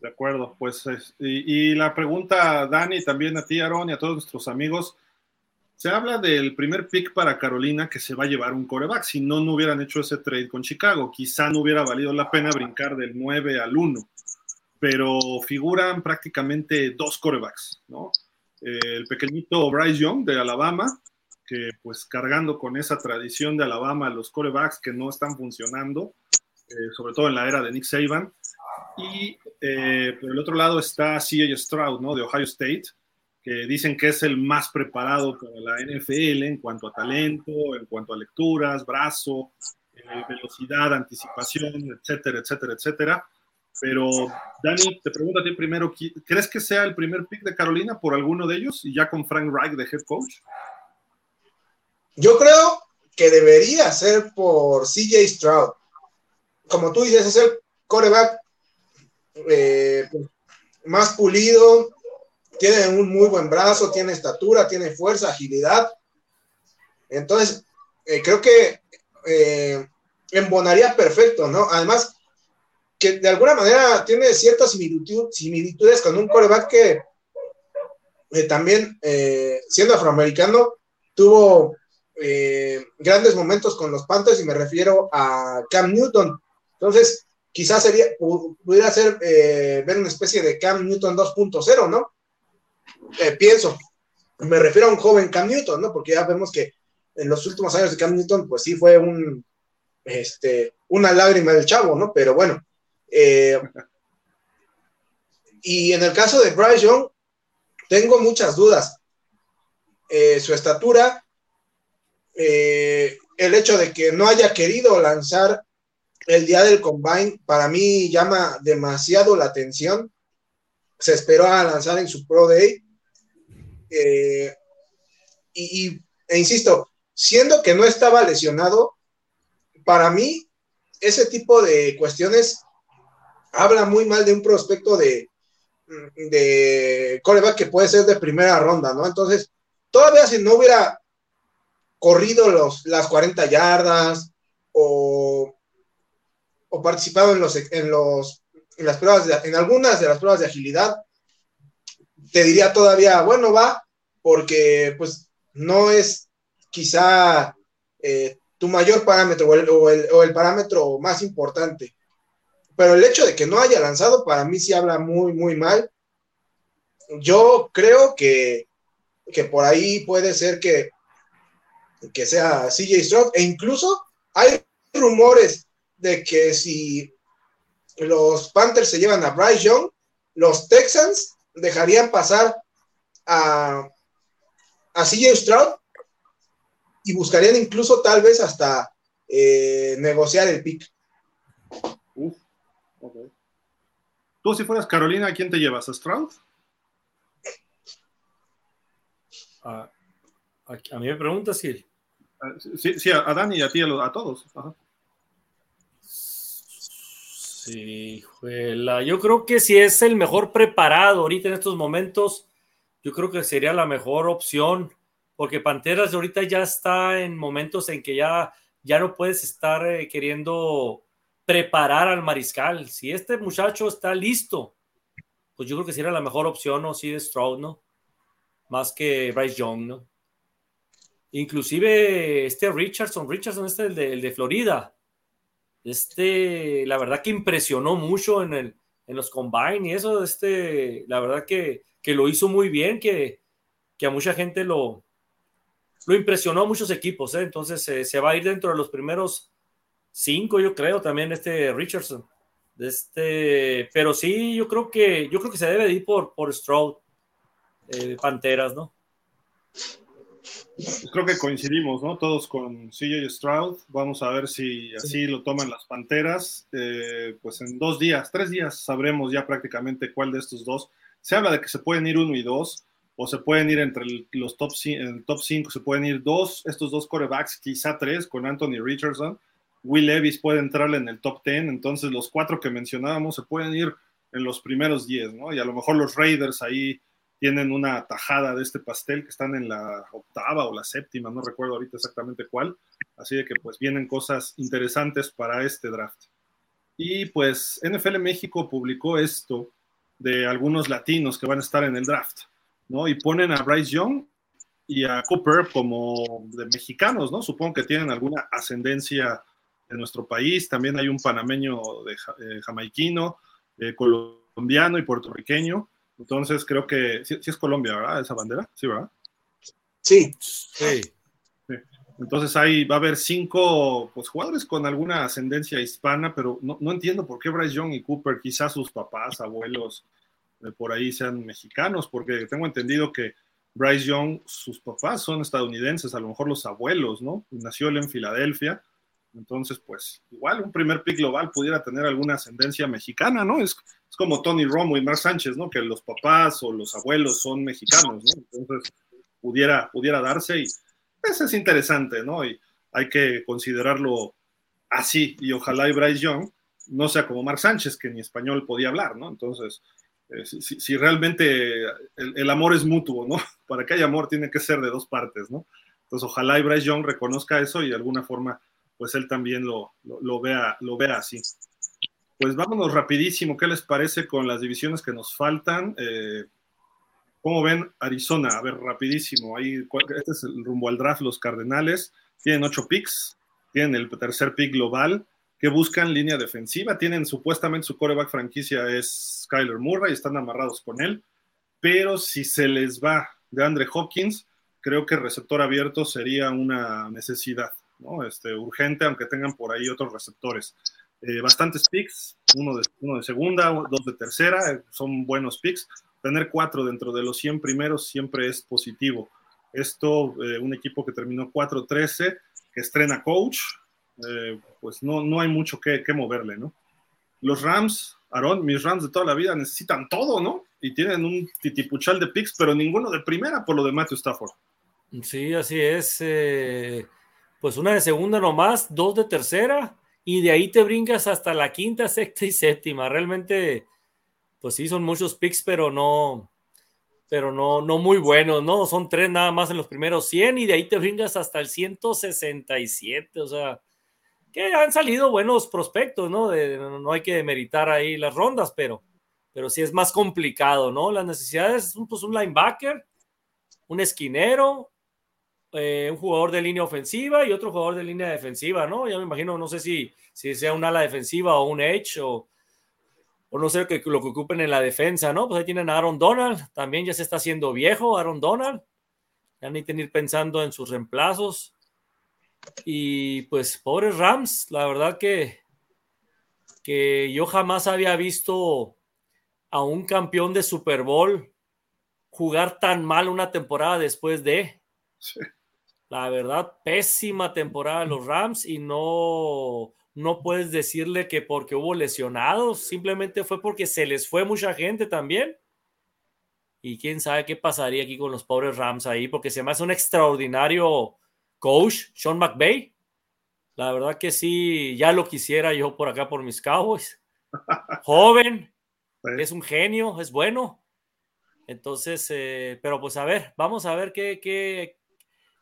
De acuerdo, pues, y, y la pregunta, Dani, también a ti, Aaron, y a todos nuestros amigos, se habla del primer pick para Carolina que se va a llevar un coreback. Si no, no hubieran hecho ese trade con Chicago. Quizá no hubiera valido la pena brincar del 9 al 1. Pero figuran prácticamente dos corebacks, ¿no? Eh, el pequeñito Bryce Young de Alabama, que pues cargando con esa tradición de Alabama, los corebacks que no están funcionando, eh, sobre todo en la era de Nick Saban. Y eh, por el otro lado está C.A. Stroud, ¿no? De Ohio State, que dicen que es el más preparado para la NFL en cuanto a talento, en cuanto a lecturas, brazo, velocidad, anticipación, etcétera, etcétera, etcétera. Pero, Dani, te pregunto a ti primero, ¿crees que sea el primer pick de Carolina por alguno de ellos y ya con Frank Reich de head coach? Yo creo que debería ser por CJ Stroud. Como tú dices, es el coreback eh, más pulido, tiene un muy buen brazo, tiene estatura, tiene fuerza, agilidad. Entonces, eh, creo que eh, embonaría perfecto, ¿no? Además, que de alguna manera tiene ciertas similitudes con un coreback que eh, también, siendo afroamericano, tuvo grandes momentos con los Panthers y me refiero a Cam Newton. Entonces, quizás sería, pudiera ser ver una especie de Cam Newton 2.0, ¿no? Eh, pienso, me refiero a un joven Cam Newton, ¿no? Porque ya vemos que en los últimos años de Cam Newton, pues sí fue un, este, una lágrima del chavo, ¿no? Pero bueno. Eh, y en el caso de Bryce Young, tengo muchas dudas. Eh, su estatura, el hecho de que no haya querido lanzar el día del combine, para mí llama demasiado la atención. Se esperó a lanzar en su Pro Day eh, y, e insisto, siendo que no estaba lesionado, para mí ese tipo de cuestiones habla muy mal de un prospecto de, de coreback que puede ser de primera ronda, ¿no? Entonces, todavía si no hubiera corrido los, las 40 yardas o, o participado en los, en los en las pruebas en algunas de las pruebas de agilidad, te diría todavía, bueno, va, porque pues no es quizá eh, tu mayor parámetro o el, parámetro más importante. Pero el hecho de que no haya lanzado para mí sí habla muy, muy mal. Yo creo que, que por ahí puede ser que, que sea CJ Stroud e incluso hay rumores de que si los Panthers se llevan a Bryce Young, los Texans dejarían pasar a, a CJ Stroud y buscarían incluso tal vez hasta eh, negociar el pick. Tú si fueras Carolina, ¿a quién te llevas? ¿A Stroud? A, mí me preguntas, sí. Sí, sí a, Dani y a ti, a, todos. Sí, yo creo que si es el mejor preparado ahorita en estos momentos, yo creo que sería la mejor opción porque Panteras ahorita ya está en momentos en que ya, ya no puedes estar eh, queriendo preparar al mariscal. Si este muchacho está listo, pues yo creo que sería la mejor opción, ¿no? Sí, de Stroud, ¿no? Más que Bryce Young, ¿no? Inclusive este Richardson, Richardson este el de, el de Florida, este, la verdad que impresionó mucho en, el, en los combine y eso, este, la verdad que, que lo hizo muy bien, que, que a mucha gente lo, lo impresionó a muchos equipos, ¿eh? entonces eh, se va a ir dentro de los primeros cinco, yo creo, también este Richardson. Este, pero sí, yo creo que yo creo que se debe ir por, por Stroud, eh, Panteras, ¿no? Creo que coincidimos, ¿no? Todos con CJ Stroud. Vamos a ver si así lo toman las Panteras. pues en dos días, tres días sabremos ya prácticamente cuál de estos dos. Se habla de que se pueden ir uno y dos o se pueden ir entre los top, el top 5, se pueden ir dos, estos dos corebacks, quizá tres, con Anthony Richardson. Will Levis puede entrarle en el top 10, entonces los cuatro que mencionábamos se pueden ir en los primeros 10, ¿no? Y a lo mejor los Raiders ahí tienen una tajada de este pastel que están en la octava o la séptima, no recuerdo ahorita exactamente cuál. Así de que pues vienen cosas interesantes para este draft. Y pues NFL México publicó esto de algunos latinos que van a estar en el draft. ¿no? Y ponen a Bryce Young y a Cooper como de mexicanos, ¿no? Supongo que tienen alguna ascendencia en nuestro país. También hay un panameño de eh, jamaiquino, eh, colombiano y puertorriqueño. Entonces creo que sí, es Colombia, ¿verdad? Esa bandera, sí, ¿verdad? Sí. Sí. Entonces ahí va a haber cinco pues, jugadores con alguna ascendencia hispana, pero no, no entiendo por qué Bryce Young y Cooper, quizás sus papás, abuelos, por ahí sean mexicanos, porque tengo entendido que Bryce Young, sus papás son estadounidenses, a lo mejor los abuelos, ¿no? Nació él en Filadelfia, entonces, pues, igual un primer pick global pudiera tener alguna ascendencia mexicana, ¿no? Es, es como Tony Romo y Mark Sánchez, ¿no? Que los papás o los abuelos son mexicanos, ¿no? Entonces, pudiera, pudiera darse y eso es interesante, ¿no? Y hay que considerarlo así, y ojalá y Bryce Young no sea como Mark Sánchez, que ni español podía hablar, ¿no? Entonces, eh, si, realmente el, amor es mutuo, ¿no? Para que haya amor tiene que ser de dos partes, ¿no? Entonces, ojalá y Bryce Young reconozca eso y de alguna forma, pues él también lo, lo, vea, lo vea así. Pues vámonos rapidísimo, ¿qué les parece con las divisiones que nos faltan? Eh, ¿Cómo ven Arizona? A ver, rapidísimo, ahí, este es el rumbo al draft, los Cardenales, tienen ocho picks, tienen el tercer pick global, que buscan línea defensiva. Tienen supuestamente su coreback franquicia es Skyler Murray, están amarrados con él, pero si se les va de Andre Hopkins, creo que receptor abierto sería una necesidad, ¿no? Este, urgente, aunque tengan por ahí otros receptores. Eh, bastantes picks, uno de, uno de segunda, dos de tercera, son buenos picks. Tener cuatro dentro de los 100 primeros siempre es positivo. Esto, eh, un equipo que terminó 4-13, que estrena coach, eh, pues no, no hay mucho que, moverle, ¿no? Los Rams, Aaron, mis Rams de toda la vida necesitan todo, ¿no? Y tienen un titipuchal de picks, pero ninguno de primera por lo de Matthew Stafford. Sí, así es. Eh, pues una de segunda nomás, dos de tercera, y de ahí te brincas hasta la quinta, sexta y séptima. Realmente, pues sí, son muchos picks, pero no, pero no, no muy buenos, ¿no? Son tres nada más en los primeros 100 y de ahí te brincas hasta el 167, o sea, que han salido buenos prospectos, ¿no? no hay que demeritar ahí las rondas, pero, pero sí es más complicado, ¿no? Las necesidades, pues un linebacker, un esquinero, eh, un jugador de línea ofensiva y otro jugador de línea defensiva, ¿no? Ya me imagino, no sé si, si sea un ala defensiva o un edge o, no sé que, lo que ocupen en la defensa, ¿no? Pues ahí tienen a Aaron Donald, también ya se está haciendo viejo Aaron Donald, ya ni tener pensando en sus reemplazos. Y pues, pobres Rams, la verdad que, que yo jamás había visto a un campeón de Super Bowl jugar tan mal una temporada después de. La verdad, pésima temporada de los Rams y no, no puedes decirle que porque hubo lesionados, simplemente fue porque se les fue mucha gente también. Y quién sabe qué pasaría aquí con los pobres Rams ahí, porque se me hace un extraordinario coach, Sean McVay. La verdad que sí, ya lo quisiera yo por acá por mis Cowboys. Joven, es un genio, es bueno. Entonces, eh, pero pues a ver, vamos a ver qué, qué,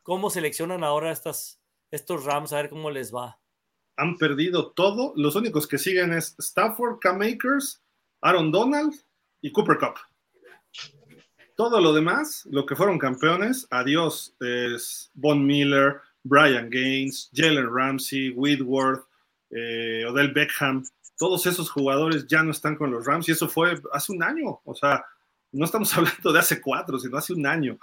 cómo seleccionan ahora estas, estos Rams, a ver cómo les va. Han perdido todo. Los únicos que siguen es Stafford, Cam Makers, Aaron Donald y Cooper Cup. Todo lo demás, lo que fueron campeones, adiós, es Von Miller, Brian Gaines, Jalen Ramsey, Whitworth, eh, Odell Beckham, todos esos jugadores ya no están con los Rams y eso fue hace un año, o sea, no estamos hablando de hace cuatro, sino hace un año.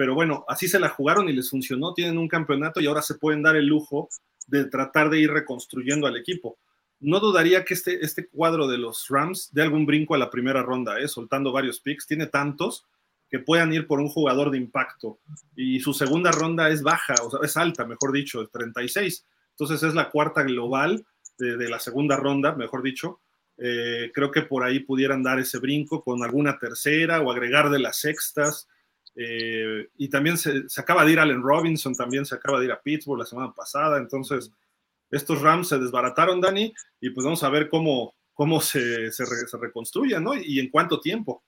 Pero bueno, así se la jugaron y les funcionó, tienen un campeonato y ahora se pueden dar el lujo de tratar de ir reconstruyendo al equipo. No dudaría que este, este cuadro de los Rams dé algún brinco a la primera ronda, ¿eh? soltando varios picks, tiene tantos que puedan ir por un jugador de impacto. Y su segunda ronda es baja, o sea, es alta, mejor dicho, es 36. Entonces es la cuarta global de, la segunda ronda, mejor dicho. Eh, creo que por ahí pudieran dar ese brinco con alguna tercera o agregar de las sextas. Eh, y también se, acaba de ir Allen Robinson, también se acaba de ir a Pittsburgh la semana pasada. Entonces, estos Rams se desbarataron, Dani, y pues vamos a ver cómo, cómo se, se, reconstruyen, ¿no? Y en cuánto tiempo.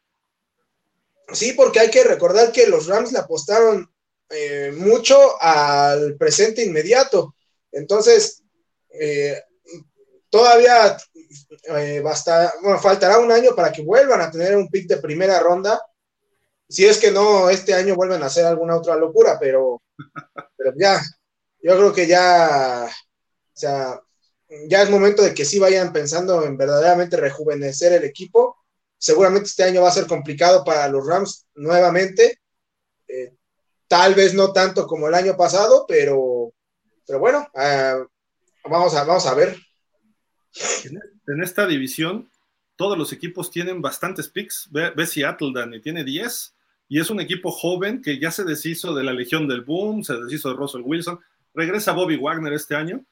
Sí, porque hay que recordar que los Rams le apostaron eh, mucho al presente inmediato. Entonces, eh, todavía eh, basta, bueno, faltará un año para que vuelvan a tener un pick de primera ronda. Si es que no, este año vuelven a hacer alguna otra locura, pero, pero ya, yo creo que ya, o sea, ya es momento de que sí vayan pensando en verdaderamente rejuvenecer el equipo Seguramente este año va a ser complicado para los Rams nuevamente. Eh, tal vez no tanto como el año pasado, pero, pero bueno, ah, vamos, a, vamos a ver. En esta división, todos los equipos tienen bastantes picks. Ve, Seattle, Danny, tiene 10 y es un equipo joven que ya se deshizo de la Legión del Boom, se deshizo de Russell Wilson. Regresa Bobby Wagner este año,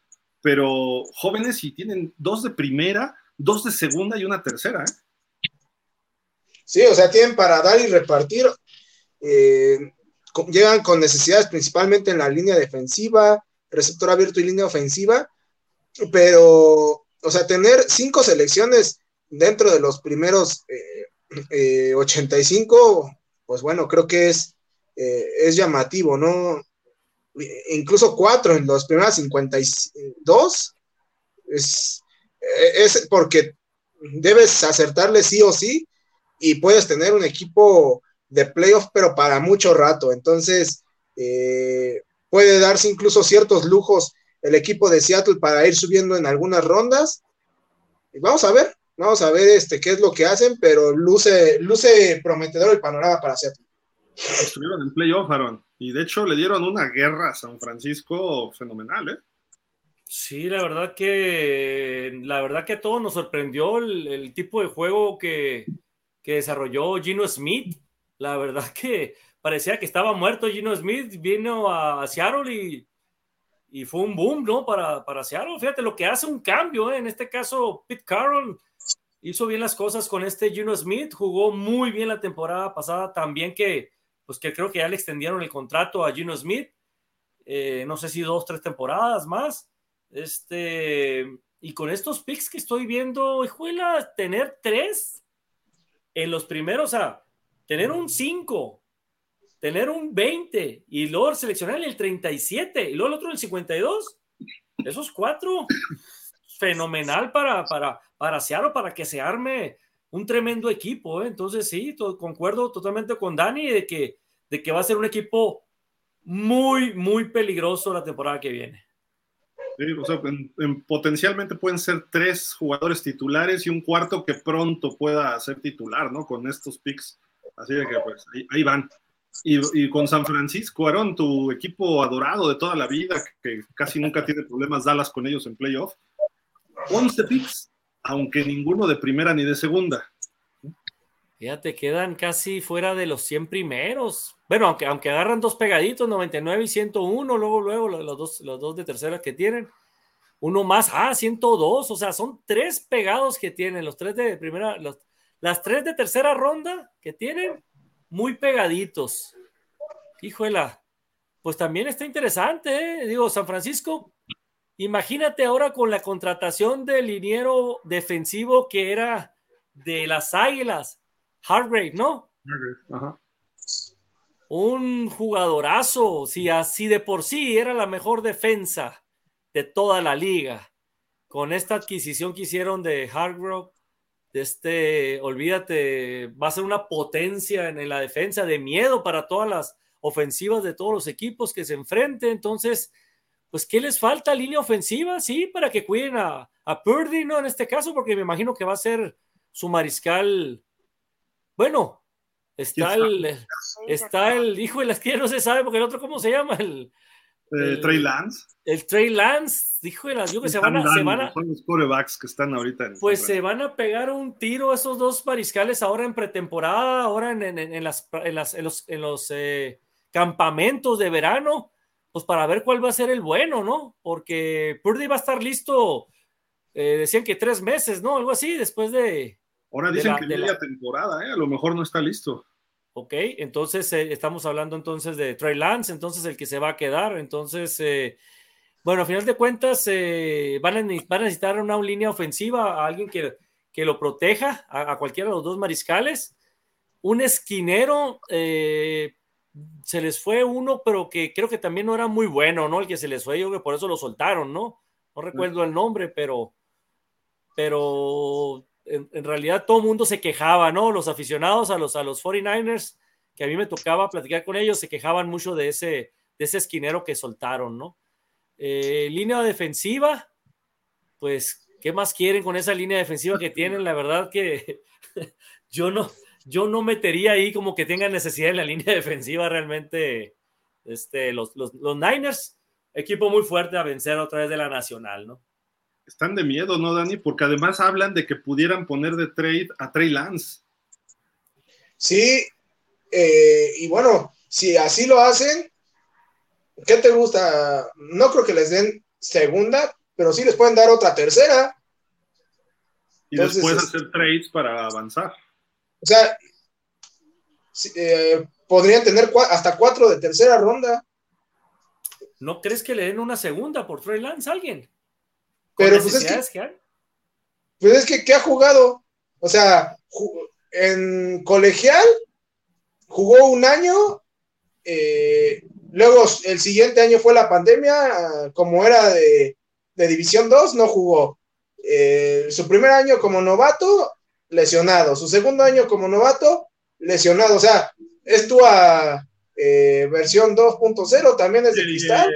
pero jóvenes y tienen dos de primera, dos de segunda y una tercera. ¿eh? Sí, o sea, tienen para dar y repartir. Eh, llegan con necesidades principalmente en la línea defensiva, receptor abierto y línea ofensiva, pero, o sea, tener cinco selecciones dentro de los primeros 85, eh, eh, pues bueno, creo que es, es llamativo, ¿no? Incluso cuatro en los primeros 52 es, es porque debes acertarle sí o sí y puedes tener un equipo de playoff, pero para mucho rato. Entonces, eh, puede darse incluso ciertos lujos el equipo de Seattle para ir subiendo en algunas rondas. Vamos a ver, vamos a ver este, qué es lo que hacen, pero luce, luce prometedor el panorama para Seattle. Estuvieron en playoff, Aaron, y de hecho le dieron una guerra a San Francisco fenomenal, ¿eh? Sí, la verdad que la verdad que a todos nos sorprendió el tipo de juego que, que desarrolló Gino Smith. La verdad que parecía que estaba muerto Gino Smith, vino a Seattle y, y fue un boom, ¿no? Para, para Seattle. Fíjate, lo que hace un cambio, ¿eh? en este caso, Pete Carroll hizo bien las cosas con este Gino Smith, jugó muy bien la temporada pasada, también que, pues que creo que ya le extendieron el contrato a Gino Smith, eh, no sé si dos, tres temporadas más. Este, y con estos picks que estoy viendo, hijuela, tener tres en los primeros, o tener un 5, tener un 20 y luego seleccionar el 37 y luego el otro el 52, esos cuatro, fenomenal para, para, para Seattle, para que se arme un tremendo equipo. ¿eh? Entonces, sí, concuerdo totalmente con Dani de que, de que va a ser un equipo muy, muy peligroso la temporada que viene. Sí, o sea, potencialmente pueden ser tres jugadores titulares y un cuarto que pronto pueda ser titular, ¿no? Con estos picks. Así de que, pues, ahí, van. Y, con San Francisco, Aaron, tu equipo adorado de toda la vida, que casi nunca tiene problemas Dallas con ellos en playoff. 11 picks, aunque ninguno de primera ni de segunda. Fíjate, quedan casi fuera de los 100 primeros. Bueno, aunque, aunque agarran dos pegaditos, 99 y 101, luego, luego los dos, los dos de tercera que tienen. Uno más, ah, 102, o sea, son tres pegados que tienen, los tres de primera, las tres de tercera ronda que tienen, muy pegaditos. Híjola, pues también está interesante, ¿eh? Digo, San Francisco, imagínate ahora con la contratación del liniero defensivo que era de las Águilas, Hargrave, ¿no? Un jugadorazo, si así de por sí era la mejor defensa de toda la liga. Con esta adquisición que hicieron de Hargrave, de este, olvídate, va a ser una potencia en la defensa de miedo para todas las ofensivas de todos los equipos que se enfrenten. Entonces, pues, ¿qué les falta? Línea ofensiva, sí, para que cuiden a, a Purdy, ¿no? En este caso, porque me imagino que va a ser su mariscal bueno, está el, está el hijo de las que no se sabe, porque el otro, ¿cómo se llama? El, Trey Lance. El Trey Lance, hijo de las, yo que se van, a, se van a. Son los corebacks que están ahorita. pues se van a pegar un tiro esos dos mariscales ahora en pretemporada, ahora en, en, en las, las, los, en los eh, campamentos de verano, pues para ver cuál va a ser el bueno, ¿no? Porque Purdy va a estar listo, eh, decían que tres meses, ¿no? Algo así, después de, Ahora dicen que media temporada, ¿eh? a lo mejor no está listo. Ok, entonces eh, estamos hablando entonces de Trey Lance, entonces el que se va a quedar. Entonces, eh, bueno, a final de cuentas, van, a, necesitar una, línea ofensiva, a alguien que, que lo proteja, a, cualquiera de los dos mariscales. Un esquinero, se les fue uno, pero que creo que también no era muy bueno, ¿no? El que se les fue, yo creo que por eso lo soltaron, ¿no? No recuerdo el nombre, pero, pero en, realidad todo el mundo se quejaba, ¿no? Los aficionados a los, a los 49ers, que a mí me tocaba platicar con ellos, se quejaban mucho de ese, de ese esquinero que soltaron, ¿no? Eh, línea defensiva, pues, ¿qué más quieren con esa línea defensiva que tienen? La verdad que yo no, yo no metería ahí como que tengan necesidad en la línea defensiva realmente. Este, los, los, los Niners, equipo muy fuerte a vencer otra vez de la Nacional, ¿no? están de miedo, ¿no, Dani? Porque además hablan de que pudieran poner de trade a Trey Lance. Sí, eh, y bueno, si así lo hacen, ¿qué te gusta? No creo que les den segunda, pero sí les pueden dar otra tercera. Y después hacer trades para avanzar. O sea, eh, podrían tener hasta cuatro de tercera ronda. ¿No crees que le den una segunda por Trey Lance a alguien? Pero pues es que, pues es que, ¿qué ha jugado? O sea, en colegial jugó un año, eh, luego el siguiente año fue la pandemia, como era de, División 2, no jugó. Eh, su primer año como novato, lesionado. Su segundo año como novato, lesionado. O sea, es tu eh, versión 2.0, también es de cristal.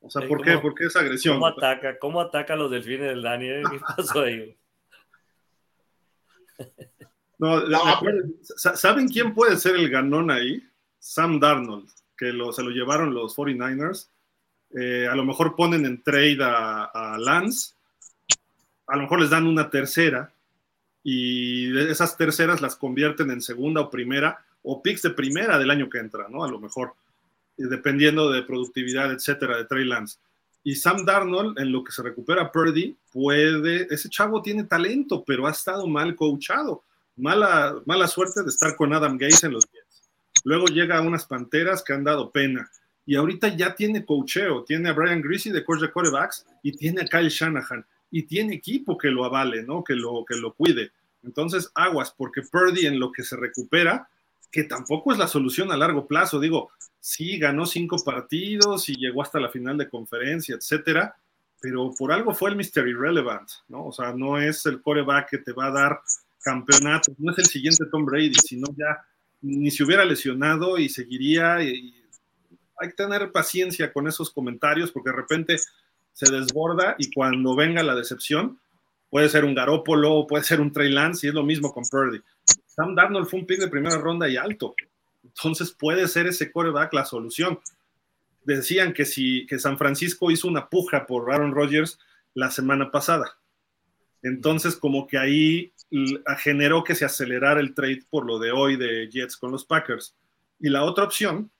O sea, ¿por qué? ¿Por qué esa agresión? ¿Cómo ataca? ¿Cómo ataca los delfines del Dani? Eh? ¿Qué pasó ahí? No, ¿saben quién puede ser el ganón ahí? Sam Darnold, que se lo llevaron los 49ers. Eh, a lo mejor ponen en trade a, Lance, a lo mejor les dan una tercera y esas terceras las convierten en segunda o primera o picks de primera del año que entra, ¿no? A lo mejor dependiendo de productividad, etcétera, de Trey Lance. Y Sam Darnold, en lo que se recupera Purdy, puede, ese chavo tiene talento, pero ha estado mal coachado. Mala, mala suerte de estar con Adam Gates en los Jets. Luego llega a unas Panteras que han dado pena. Y ahorita ya tiene coacheo, tiene a Brian Greasy de coach de y tiene a Kyle Shanahan y tiene equipo que lo avale, ¿no? Que lo, que lo cuide. Entonces, aguas, porque Purdy en lo que se recupera, que tampoco es la solución a largo plazo. Digo, sí ganó cinco partidos y llegó hasta la final de conferencia, etcétera, pero por algo fue el Mr. Irrelevant, ¿no? O sea, no es el coreback que te va a dar campeonato, no es el siguiente Tom Brady, sino ya ni se hubiera lesionado y seguiría. Y, hay que tener paciencia con esos comentarios porque de repente se desborda y cuando venga la decepción, puede ser un Garópolo, puede ser un Trey Lance y es lo mismo con Purdy. Sam Darnold fue un pick de primera ronda y alto. Entonces puede ser ese coreback la solución. Decían que si que San Francisco hizo una puja por Aaron Rodgers la semana pasada. Entonces, como que ahí generó que se acelerara el trade por lo de hoy de Jets con los Packers. Y la otra opción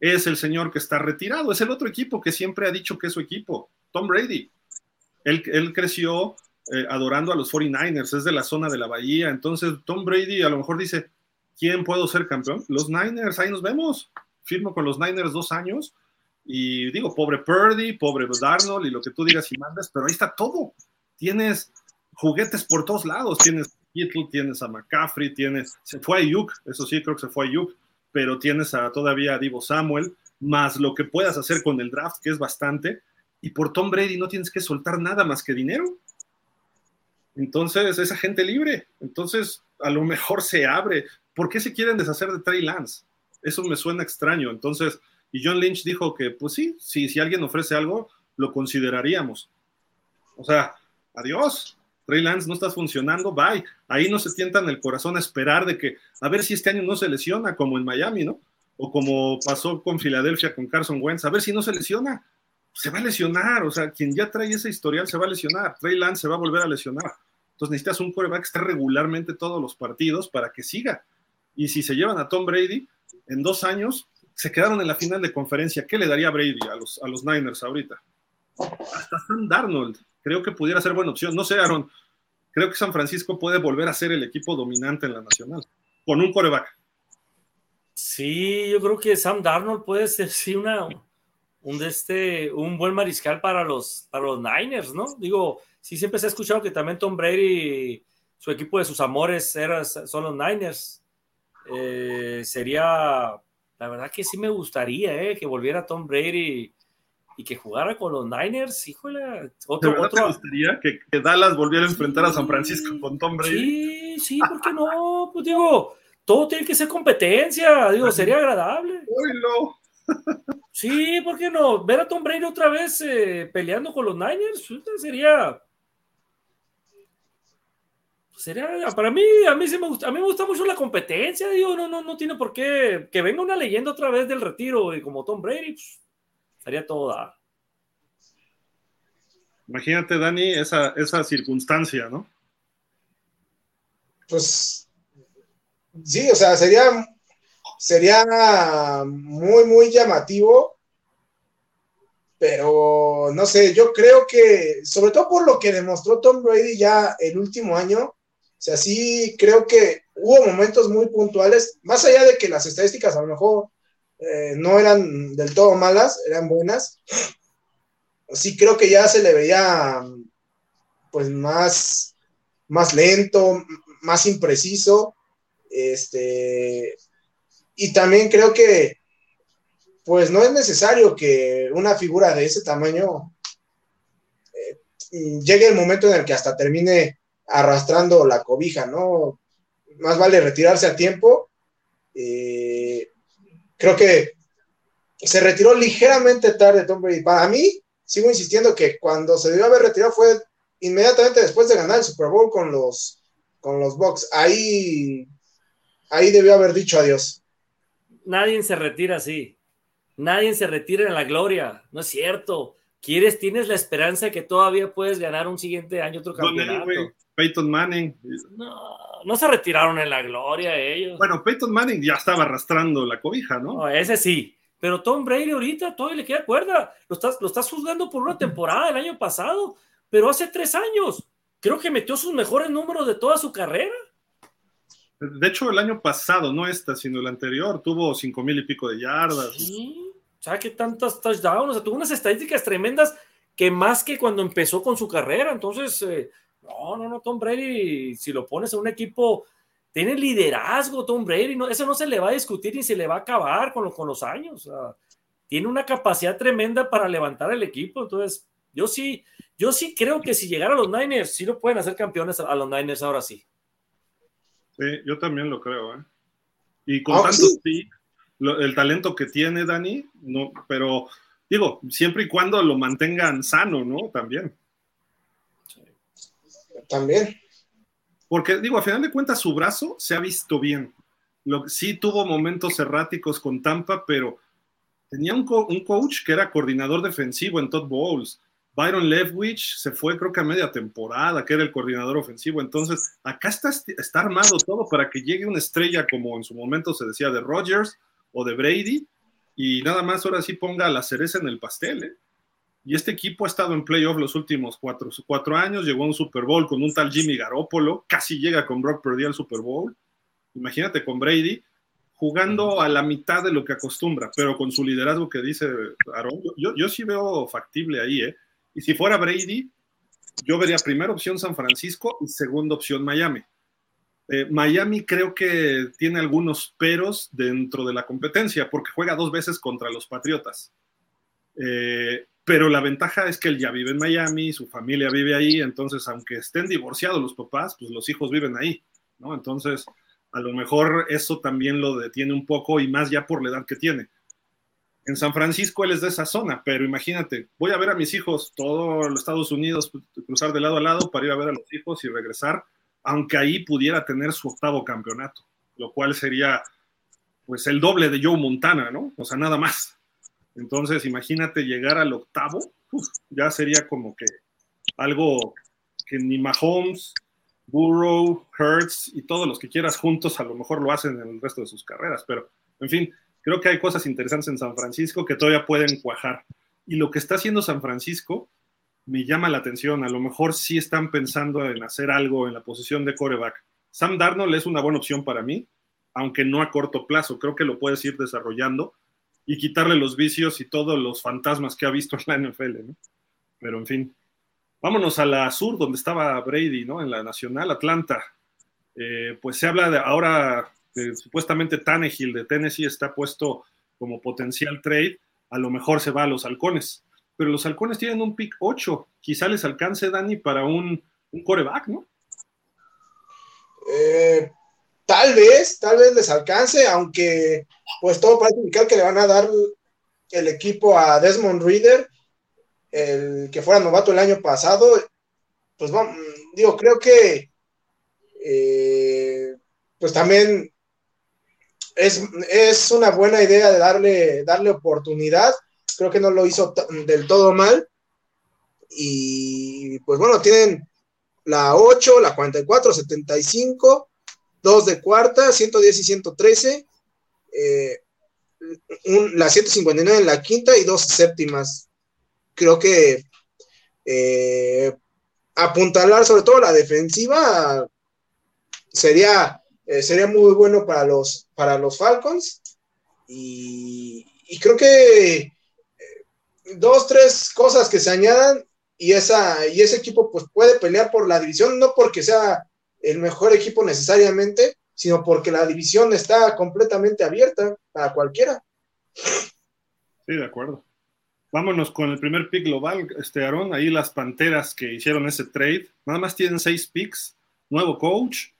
es el señor que está retirado, es el otro equipo que siempre ha dicho que es su equipo, Tom Brady. Él, creció eh, adorando a los 49ers, es de la zona de la bahía, entonces Tom Brady a lo mejor dice, ¿quién puedo ser campeón? Los Niners, ahí nos vemos. Firmo con los Niners dos años y digo, pobre Purdy, pobre Darnold y lo que tú digas y mandas, pero ahí está todo. Tienes juguetes por todos lados, tienes Kittle, tienes a McCaffrey, tienes, se fue a Yuk, eso sí, creo que se fue a Yuk, pero tienes a, todavía a Divo Samuel, más lo que puedas hacer con el draft, que es bastante, y por Tom Brady no tienes que soltar nada más que dinero. Entonces, esa gente libre. Entonces, a lo mejor se abre. ¿Por qué se quieren deshacer de Trey Lance? Eso me suena extraño. Entonces, y John Lynch dijo que, pues sí, si, si alguien ofrece algo, lo consideraríamos. O sea, adiós. Trey Lance no estás funcionando, bye. Ahí no se tientan el corazón a esperar de que, a ver si este año no se lesiona, como en Miami, ¿no? O como pasó con Filadelfia con Carson Wentz, a ver si no se lesiona. Se va a lesionar, o sea, quien ya trae ese historial se va a lesionar. Trey Lance se va a volver a lesionar. Entonces necesitas un coreback que esté regularmente todos los partidos para que siga. Y si se llevan a Tom Brady, en dos años se quedaron en la final de conferencia. ¿Qué le daría Brady a los, a los Niners ahorita? Hasta Sam Darnold creo que pudiera ser buena opción. No sé, Aaron, creo que San Francisco puede volver a ser el equipo dominante en la nacional, con un coreback. Sí, yo creo que Sam Darnold puede ser sí una un de este un buen mariscal para los para los Niners, ¿no? Digo, sí siempre se ha escuchado que también Tom Brady su equipo de sus amores era, son los Niners. Eh, sería la verdad que sí me gustaría eh, que volviera Tom Brady y que jugara con los Niners, híjole, otro, otro... ¿Te gustaría que, Dallas volviera a enfrentar a San Francisco con Tom Brady? Sí, sí, ¿por qué no? Pues digo, todo tiene que ser competencia, digo, sería agradable. Uy, Sí, ¿por qué no? Ver a Tom Brady otra vez eh, peleando con los Niners sería sería para mí a mí sí me gusta a mí me gusta mucho la competencia digo no no no tiene por qué que venga una leyenda otra vez del retiro y como Tom Brady pues, estaría toda. Imagínate, Dani, esa, esa circunstancia, ¿no? Pues sí, o sea, sería, sería muy, muy llamativo, pero no sé, yo creo que, sobre todo por lo que demostró Tom Brady ya el último año, o sea, sí creo que hubo momentos muy puntuales, más allá de que las estadísticas a lo mejor eh, no eran del todo malas, eran buenas. Sí creo que ya se le veía pues más, más lento, más impreciso. Este, y también creo que pues no es necesario que una figura de ese tamaño eh, llegue el momento en el que hasta termine arrastrando la cobija, ¿no? Más vale retirarse a tiempo. Creo que se retiró ligeramente tarde Tom Brady. Para mí, sigo insistiendo que cuando se debió haber retirado fue inmediatamente después de ganar el Super Bowl con los, con los Bucks. Ahí, ahí debió haber dicho adiós. Nadie se retira así. Nadie se retira en la gloria. No es cierto. Quieres, tienes la esperanza de que todavía puedes ganar un siguiente año otro campeonato. Peyton Manning. No, no se retiraron en la gloria ellos. Bueno, Peyton Manning ya estaba arrastrando la cobija, ¿no? no ese sí. Pero Tom Brady ahorita todavía le queda cuerda. Lo estás, lo estás juzgando por una temporada del año pasado, pero hace tres años. Creo que metió sus mejores números de toda su carrera. De hecho, el año pasado, no esta, sino el anterior, tuvo cinco mil y pico de yardas. Sí, o sea, que tantas touchdowns, o sea, tuvo unas estadísticas tremendas que más que cuando empezó con su carrera. Entonces, eh, no, no, no, Tom Brady, si lo pones a un equipo, tiene liderazgo Tom Brady, no, eso no se le va a discutir ni se le va a acabar con, con los años. tiene una capacidad tremenda para levantar el equipo, entonces yo sí, yo sí creo que si llegara a los Niners, sí lo pueden hacer campeones a los Niners ahora sí. Sí, yo también lo creo, ¿eh? Y con tanto sí. el talento que tiene Dani, no, pero digo, siempre y cuando lo mantengan sano, ¿no? También. También. Porque digo, a final de cuentas su brazo se ha visto bien. Lo, sí tuvo momentos erráticos con Tampa, pero tenía un, un coach que era coordinador defensivo en Todd Bowles Byron Leftwich se fue creo que a media temporada, que era el coordinador ofensivo. Entonces, acá está, está armado todo para que llegue una estrella como en su momento se decía de Rodgers o de Brady y nada más ahora sí ponga la cereza en el pastel. ¿eh? Y este equipo ha estado en playoff los últimos cuatro, cuatro años, llegó a un Super Bowl con un tal Jimmy Garoppolo, casi llega con Brock Purdy al Super Bowl. Imagínate con Brady jugando a la mitad de lo que acostumbra, pero con su liderazgo que dice Aaron, yo, yo sí veo factible ahí, ¿eh? Y si fuera Brady, yo vería primera opción San Francisco y segunda opción Miami. Eh, Miami creo que tiene algunos peros dentro de la competencia porque juega dos veces contra los Patriotas. Eh, pero la ventaja es que él ya vive en Miami, su familia vive ahí, entonces aunque estén divorciados los papás, pues los hijos viven ahí. Entonces, a lo mejor eso también lo detiene un poco y más ya por la edad que tiene. En San Francisco él es de esa zona, pero imagínate, voy a ver a mis hijos, todo los Estados Unidos, cruzar de lado a lado para ir a ver a los hijos y regresar, aunque ahí pudiera tener su octavo campeonato, lo cual sería pues el doble de Joe Montana, ¿no? O sea, nada más. Entonces, imagínate llegar al octavo, ya sería como que algo que ni Mahomes, Burrow, Hertz y todos los que quieras juntos a lo mejor lo hacen en el resto de sus carreras, pero en fin, creo que hay cosas interesantes en San Francisco que todavía pueden cuajar. Y lo que está haciendo San Francisco me llama la atención. A lo mejor sí están pensando en hacer algo en la posición de coreback. Sam Darnold es una buena opción para mí, aunque no a corto plazo. Creo que lo puedes ir desarrollando y quitarle los vicios y todos los fantasmas que ha visto en la NFL. Pero en fin, vámonos a la sur, donde estaba Brady, ¿no? En la Nacional, Atlanta. Eh, pues se habla de ahora supuestamente Tannehill de Tennessee está puesto como potencial trade, a lo mejor se va a los halcones. Pero los halcones tienen un pick 8. Quizá les alcance, Dani, para un, un coreback, ¿no? Eh, tal vez, tal vez les alcance, aunque pues todo parece indicar que le van a dar el equipo a Desmond Reader, el que fuera novato el año pasado. Pues vamos, digo, creo que eh, pues también es, una buena idea de darle, darle oportunidad. Creo que no lo hizo del todo mal. Y pues bueno, tienen la 8, la 44, 75, 2 de cuarta, 110 y 113, eh, la 159 en la quinta y dos séptimas. Creo que eh, apuntalar sobre todo la defensiva sería eh, sería muy bueno para los, para los Falcons. Y, creo que eh, dos, tres cosas que se añadan y, esa, y ese equipo pues puede pelear por la división, no porque sea el mejor equipo necesariamente, sino porque la división está completamente abierta a cualquiera. Sí, de acuerdo. Vámonos con el primer pick global, este Aaron, ahí las Panteras que hicieron ese trade, nada más tienen seis picks, nuevo coach,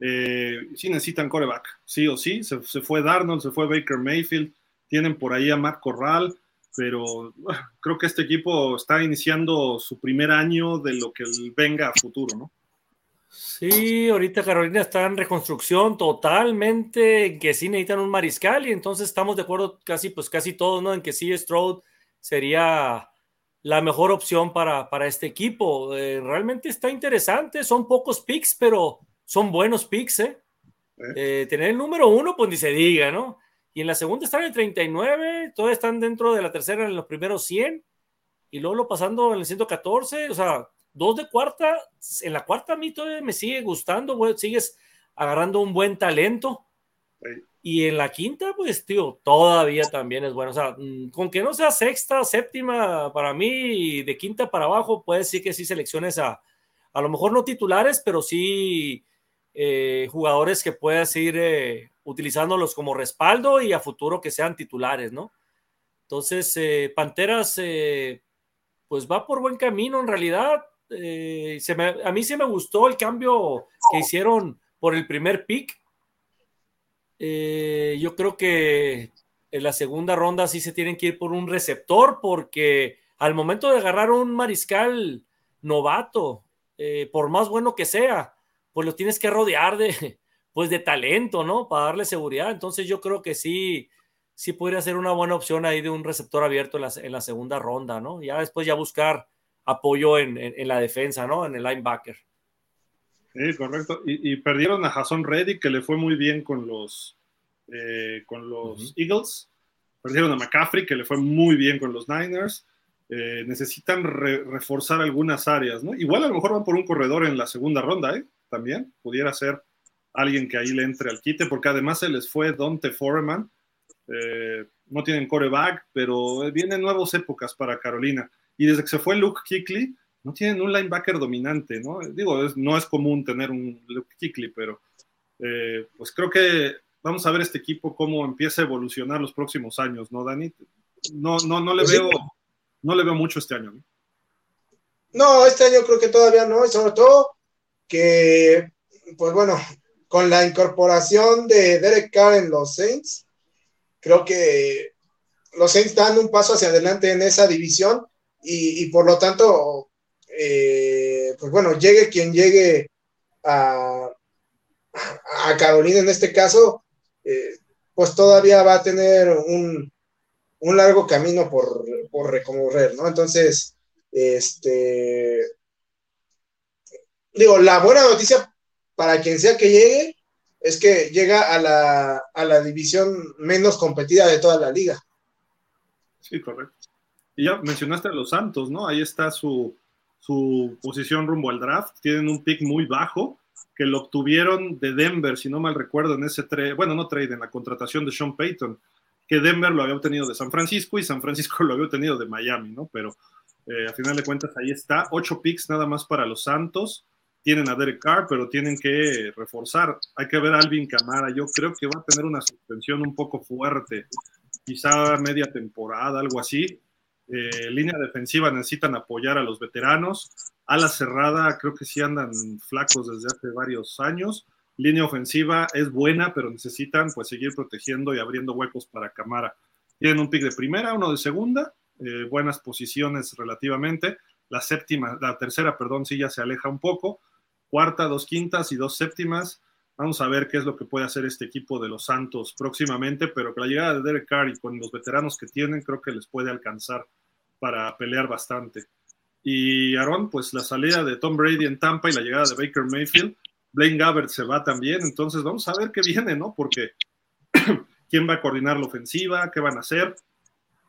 eh, sí necesitan coreback, sí o sí. Se, fue Darnold, se fue Baker Mayfield, tienen por ahí a Matt Corral, pero ah, creo que este equipo está iniciando su primer año de lo que venga a futuro, ¿no? Sí, ahorita Carolina está en reconstrucción totalmente, que sí necesitan un mariscal y entonces estamos de acuerdo casi, pues casi todos, ¿no? En que sí Stroud sería la mejor opción para, para este equipo. Eh, realmente está interesante, son pocos picks, pero son buenos picks, ¿eh? ¿eh? tener el número uno, pues ni se diga, ¿no? Y en la segunda están en 39, todos están dentro de la tercera en los primeros 100, y luego lo pasando en el 114, o sea, dos de cuarta, en la cuarta a mí todavía me sigue gustando, sigues agarrando un buen talento. Y en la quinta, pues, tío, todavía también es bueno. O sea, mm, con que no sea sexta, séptima, para mí, de quinta para abajo, puede decir que sí selecciones a, a lo mejor no titulares, pero sí eh, jugadores que puedas ir eh, utilizándolos como respaldo y a futuro que sean titulares, ¿no? Entonces, eh, Panteras, pues va por buen camino en realidad. a mí sí me gustó el cambio que hicieron por el primer pick. eh, yo creo que en la segunda ronda sí se tienen que ir por un receptor porque al momento de agarrar un mariscal novato, eh, por más bueno que sea, pues lo tienes que rodear de, pues de talento, ¿no? Para darle seguridad. Entonces yo creo que sí, sí podría ser una buena opción ahí de un receptor abierto en la, segunda ronda, ¿no? Ya después ya buscar apoyo en, la defensa, ¿no? En el linebacker. Sí, correcto. Y, perdieron a Jason Reddy, que le fue muy bien con los, eh, con los Eagles. Perdieron a McCaffrey, que le fue muy bien con los Niners. Eh, necesitan reforzar algunas áreas, ¿no? Igual a lo mejor van por un corredor en la segunda ronda, ¿eh? También pudiera ser alguien que ahí le entre al quite, porque además se les fue Dante Foreman. Eh, no tienen coreback, pero vienen nuevas épocas para Carolina. Y desde que se fue Luke Kickley, no tienen un linebacker dominante, ¿no? Digo, no es común tener un Luke Kickley, pero pues creo que vamos a ver este equipo cómo empieza a evolucionar los próximos años, ¿no, Dani? No, no, no le pues veo no le veo mucho este año. ¿no? este año creo que todavía no, y sobre todo que, pues bueno, con la incorporación de Derek Carr en los Saints, creo que los Saints dan un paso hacia adelante en esa división y, por lo tanto, eh, pues bueno, llegue quien llegue a, a Carolina en este caso, eh, pues todavía va a tener un, un largo camino por, por recorrer, ¿no? Entonces, este, digo, la buena noticia para quien sea que llegue es que llega a la, a la división menos competida de toda la liga. Sí, correcto. Y ya mencionaste a los Santos, ¿no? Ahí está su, su posición rumbo al draft. Tienen un pick muy bajo que lo obtuvieron de Denver, si no mal recuerdo, en ese trade, bueno, no trade, en la contratación de Sean Payton que Denver lo había obtenido de San Francisco y San Francisco lo había obtenido de Miami, ¿no? Pero eh, a final de cuentas ahí está, ocho picks nada más para los Santos. Tienen a Derek Carr, pero tienen que reforzar. Hay que ver a Alvin Camara. Yo creo que va a tener una suspensión un poco fuerte, quizá media temporada, algo así. Eh, línea defensiva necesitan apoyar a los veteranos. A la cerrada, creo que sí andan flacos desde hace varios años línea ofensiva es buena, pero necesitan pues seguir protegiendo y abriendo huecos para Camara. Tienen un pick de primera, uno de segunda, eh, buenas posiciones relativamente. La séptima, la tercera, perdón, sí ya se aleja un poco. Cuarta, dos quintas y dos séptimas. Vamos a ver qué es lo que puede hacer este equipo de los Santos próximamente, pero con la llegada de Derek Carr y con los veteranos que tienen, creo que les puede alcanzar para pelear bastante. Y Aaron, pues la salida de Tom Brady en Tampa y la llegada de Baker Mayfield, Blaine Gabbert se va también, entonces vamos a ver qué viene, ¿no? Porque quién va a coordinar la ofensiva, qué van a hacer.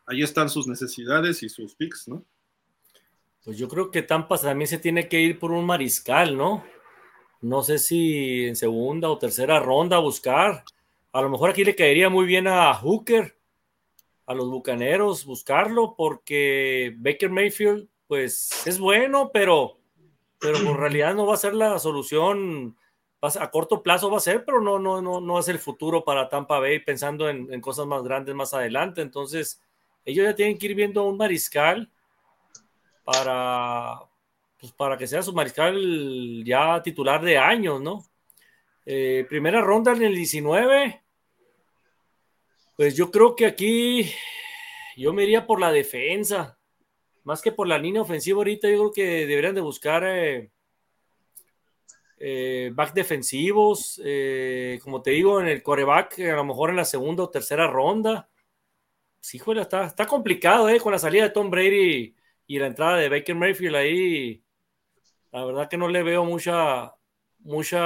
Ahí están sus necesidades y sus picks, ¿no? Pues yo creo que Tampa también se tiene que ir por un mariscal, ¿no? No sé si en segunda o tercera ronda buscar. A lo mejor aquí le caería muy bien a Hooker, a los bucaneros, buscarlo, porque Baker Mayfield, pues es bueno, pero pero en realidad no va a ser la solución a corto plazo va a ser, pero no, no, no, no es el futuro para Tampa Bay pensando en, cosas más grandes más adelante. Entonces, ellos ya tienen que ir viendo un mariscal para, pues para que sea su mariscal ya titular de años, ¿no? Eh, primera ronda en el 19. Pues yo creo que aquí yo me iría por la defensa más que por la línea ofensiva ahorita, yo creo que deberían de buscar eh, eh, back defensivos, eh, como te digo, en el coreback, a lo mejor en la segunda o tercera ronda. Sí, híjole, está, está complicado, Con la salida de Tom Brady y la entrada de Baker Mayfield ahí, la verdad que no le veo mucha, mucha,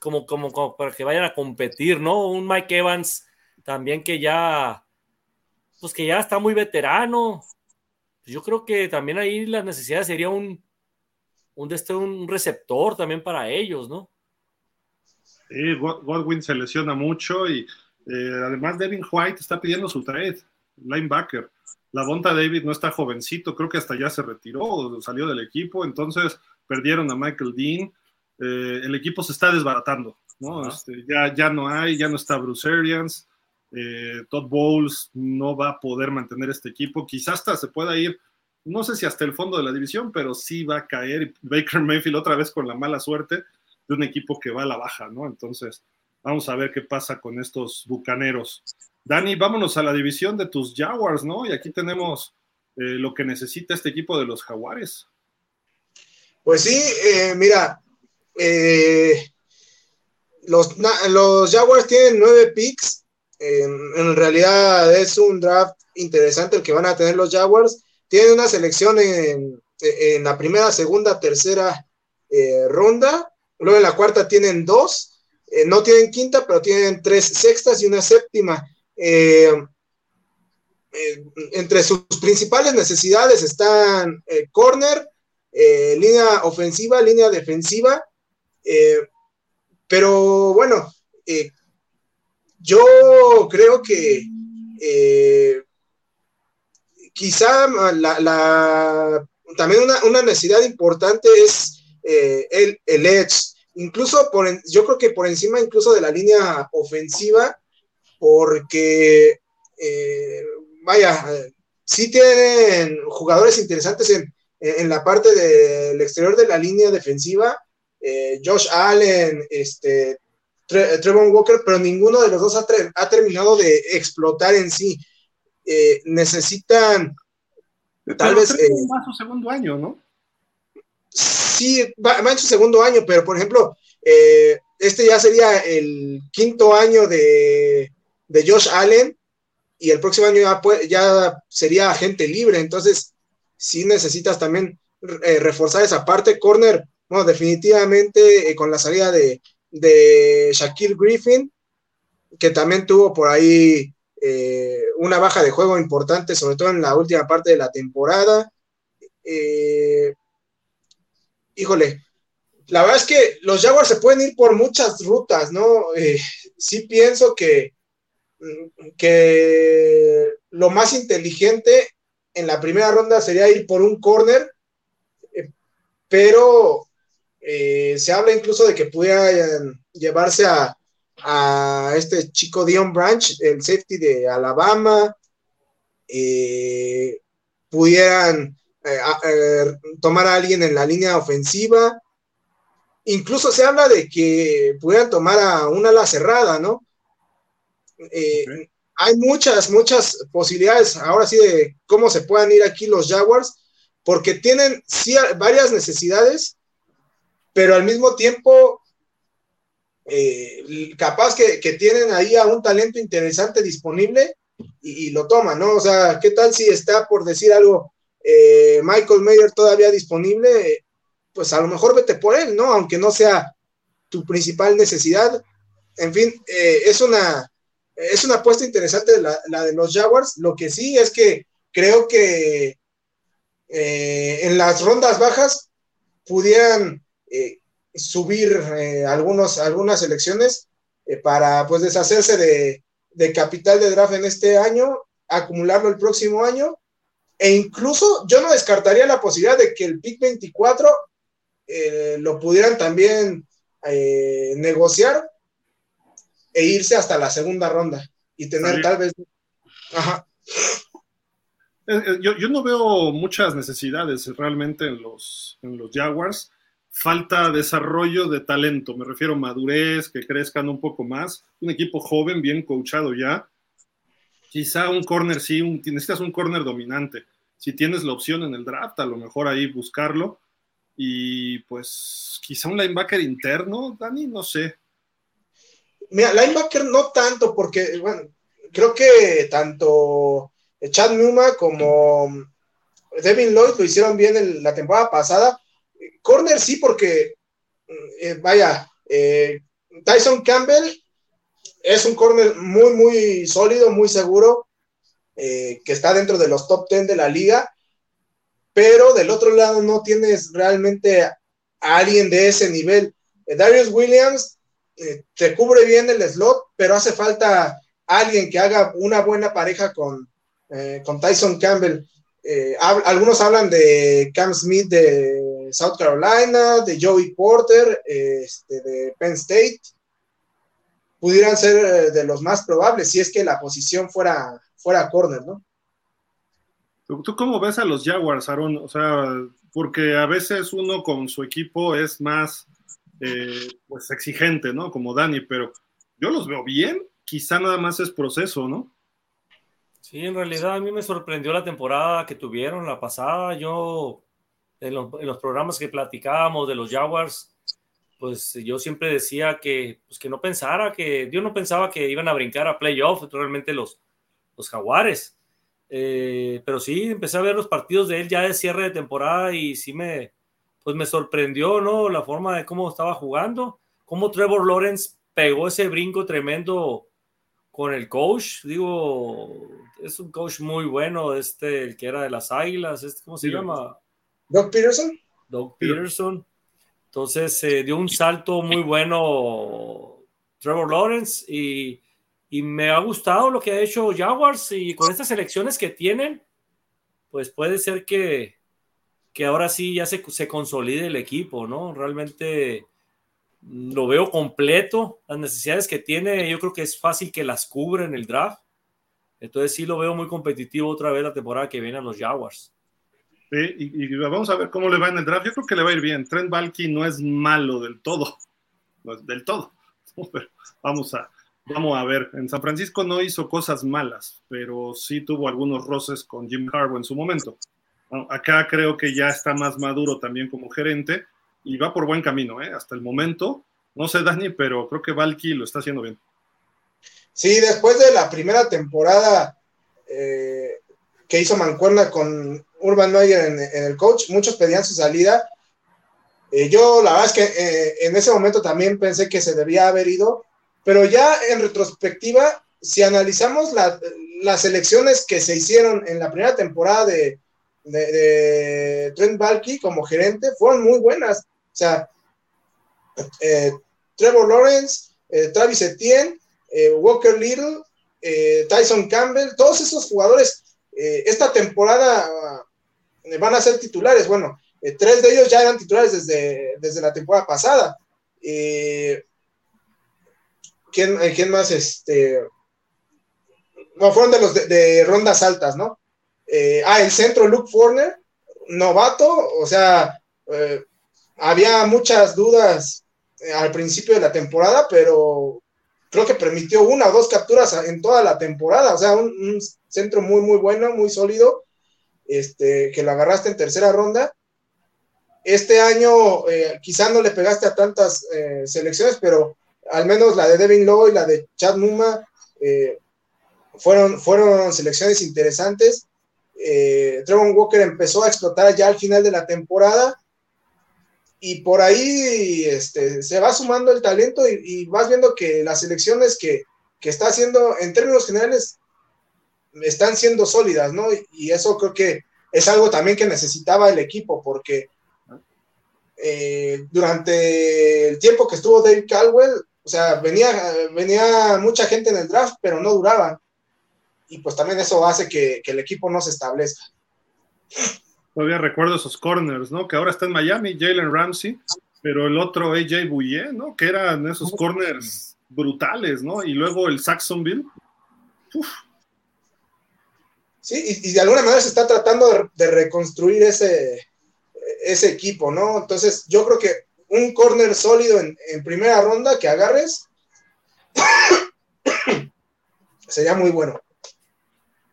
como, como, como para que vayan a competir, ¿no? Un Mike Evans también que ya pues que ya está muy veterano. Yo creo que también ahí la necesidad sería un, un, este, un receptor también para ellos, ¿no? Sí, Godwin se lesiona mucho y eh, además Devin White está pidiendo su trade, linebacker. La Bonta David no está jovencito, creo que hasta ya se retiró, salió del equipo, entonces perdieron a Michael Dean. Eh, el equipo se está desbaratando, ¿no? Este, ya, ya no hay, ya no está Bruce Arians. Eh, Todd Bowles no va a poder mantener este equipo. Quizás hasta se pueda ir, no sé si hasta el fondo de la división, pero sí va a caer Baker Mayfield otra vez con la mala suerte de un equipo que va a la baja, ¿no? Entonces, Vamos a ver qué pasa con estos bucaneros. Dani, vámonos a la división de tus Jaguars, ¿no? Y aquí tenemos eh, lo que necesita este equipo de los Jaguares. Pues sí, eh, mira, eh, los, Jaguars tienen nueve picks. en realidad es un draft interesante el que van a tener los Jaguars. Tienen una selección en, en la primera, segunda, tercera ronda. Luego en la cuarta tienen dos eh, no tienen quinta, pero tienen tres sextas y una séptima. Eh, eh, entre sus principales necesidades están corner, línea ofensiva, línea defensiva. pero bueno, yo creo que quizá también una, necesidad importante es el, el edge incluso por, yo creo que por encima incluso de la línea ofensiva, porque, eh, vaya, sí tienen jugadores interesantes en, la parte del exterior de la línea defensiva, eh, Josh Allen, este, Trevor Walker, pero ninguno de los dos ha, terminado de explotar en sí. Eh, necesitan tal vez... su segundo año, ¿no? sí, va, en su segundo año, pero por ejemplo, este ya sería el quinto año de, Josh Allen y el próximo año ya, sería agente libre, entonces sí necesitas también eh, reforzar esa parte. Corner, bueno, definitivamente eh, con la salida de, de Shaquille Griffin, que también tuvo por ahí una baja de juego importante, sobre todo en la última parte de la temporada. Eh, híjole, la verdad es que los Jaguars se pueden ir por muchas rutas, ¿no? Eh, sí pienso que, que lo más inteligente en la primera ronda sería ir por un corner, eh, pero eh, se habla incluso de que pudieran llevarse a, a, este chico Dion Branch, el safety de Alabama, pudieran eh, tomar a alguien en la línea ofensiva. Incluso se habla de que pudieran tomar a una ala cerrada, ¿no? Eh, hay muchas, muchas posibilidades ahora sí de cómo se puedan ir aquí los Jaguars, porque tienen sí, varias necesidades, pero al mismo tiempo eh, capaz que, tienen ahí a un talento interesante disponible y, y, lo toman, ¿no? O sea, ¿qué tal si está por decir algo eh, Michael Mayer todavía disponible, pues a lo mejor vete por él, ¿no? Aunque no sea tu principal necesidad. En fin, eh, es, una, es una apuesta interesante la, de los Jaguars. Lo que sí es que creo que eh, en las rondas bajas pudieran subir algunos, algunas elecciones para pues deshacerse de, de capital de draft en este año, acumularlo el próximo año e incluso yo no descartaría la posibilidad de que el pick 24 eh, lo pudieran también eh, negociar e irse hasta la segunda ronda y tener tal vez... Ajá. Eh, yo, no veo muchas necesidades realmente en los, en los Jaguars. Falta desarrollo de talento, me refiero a madurez, que crezcan un poco más. Un equipo joven, bien coachado ya quizá un corner sí, un, necesitas un corner dominante. Si tienes la opción en el draft, a lo mejor ahí buscarlo. Y pues quizá un linebacker interno, Dani, no sé. Mira, linebacker no tanto, porque, bueno, creo que tanto Chad Numa como Devin Lloyd lo hicieron bien en la temporada pasada. Corner sí, porque, eh, vaya, eh, Tyson Campbell es un corner muy, muy sólido, muy seguro, eh, que está dentro de los top 10 de la liga, pero del otro lado no tienes realmente a alguien de ese nivel. Darius Williams eh, te cubre bien el slot, pero hace falta alguien que haga una buena pareja con, con Tyson Campbell. algunos hablan de Cam Smith de South Carolina, de Joey Porter, este, de Penn State pudieran ser eh, de los más probables si es que la posición fuera, fuera corner, ¿no? ¿Tú cómo ves a los Jaguars, Aaron? O sea, porque a veces uno con su equipo es más eh, pues exigente, ¿no? Como Dani, pero yo los veo bien, quizá nada más es proceso, ¿no? Sí, en realidad a mí me sorprendió la temporada que tuvieron, la pasada. Yo, en los, programas que platicábamos de los Jaguars, pues yo siempre decía que, pues que no pensara, que yo no pensaba que iban a brincar a playoff, realmente los, los Jaguares. Eh, pero sí, empecé a ver los partidos de él ya de cierre de temporada y sí me, pues me sorprendió, ¿no? La forma de cómo estaba jugando, cómo Trevor Lawrence pegó ese brinco tremendo con el coach, digo, es un coach muy bueno, este, el que era de las Águilas, este, ¿cómo se llama? Doug Peterson. Doug Peterson. Entonces se dio un salto muy bueno Trevor Lawrence y, y, me ha gustado lo que ha hecho Jaguars y con estas elecciones que tienen, pues puede ser que, que ahora sí ya se, se consolide el equipo, ¿no? Realmente lo veo completo. Las necesidades que tiene, yo creo que es fácil que las cubra en el draft. Entonces sí lo veo muy competitivo otra vez la temporada que viene a los Jaguars. Sí, y, vamos a ver cómo le va en el draft. Yo creo que le va a ir bien. Trent Balky no es malo del todo. del todo. vamos a, vamos a ver. En San Francisco no hizo cosas malas, pero sí tuvo algunos roces con Jim Harbaugh en su momento. Acá creo que ya está más maduro también como gerente y va por buen camino, ¿eh? Hasta el momento. No sé, Dani, pero creo que Valky lo está haciendo bien. Sí, después de la primera temporada eh, que hizo Mancuerna con Urban Meyer en, el coach, muchos pedían su salida. Eh, yo la verdad es que en ese momento también pensé que se debía haber ido, pero ya en retrospectiva, si analizamos las elecciones que se hicieron en la primera temporada de, de, Trent Balky como gerente, fueron muy buenas. O sea, eh, Trevor Lawrence, eh, Travis Etienne, eh, Walker Little, Tyson Campbell, todos esos jugadores esta temporada van a ser titulares. Bueno, tres de ellos ya eran titulares desde, desde la temporada pasada. ¿quién, ¿quién, más? Este, no, fueron de los de, rondas altas, ¿no? Ah, el centro Luke Forner, novato, o sea, había muchas dudas eh, al principio de la temporada, pero creo que permitió una o dos capturas en toda la temporada, o sea, un, centro muy, muy bueno, muy sólido, este, que lo agarraste en tercera ronda. Este año eh, quizá no le pegaste a tantas eh, selecciones, pero al menos la de Devin Lowe y la de Chad Numa fueron, fueron selecciones interesantes. Trevor Walker empezó a explotar ya al final de la temporada y por ahí este, se va sumando el talento y, vas viendo que las elecciones que, está haciendo en términos generales están siendo sólidas, ¿no? Y, eso creo que es algo también que necesitaba el equipo, porque eh, durante el tiempo que estuvo David Caldwell, o sea, venía, venía mucha gente en el draft, pero no duraban. Y pues también eso hace que, que el equipo no se establezca. Todavía recuerdo esos corners, ¿no? Que ahora está en Miami, Jalen Ramsey, pero el otro AJ Bouye, ¿no? Que eran esos corners brutales, ¿no? Y luego el Saxonville. Sí, y, de alguna manera se está tratando de, reconstruir ese, ese equipo, ¿no? Entonces, yo creo que un corner sólido en, en primera ronda que agarres sería muy bueno.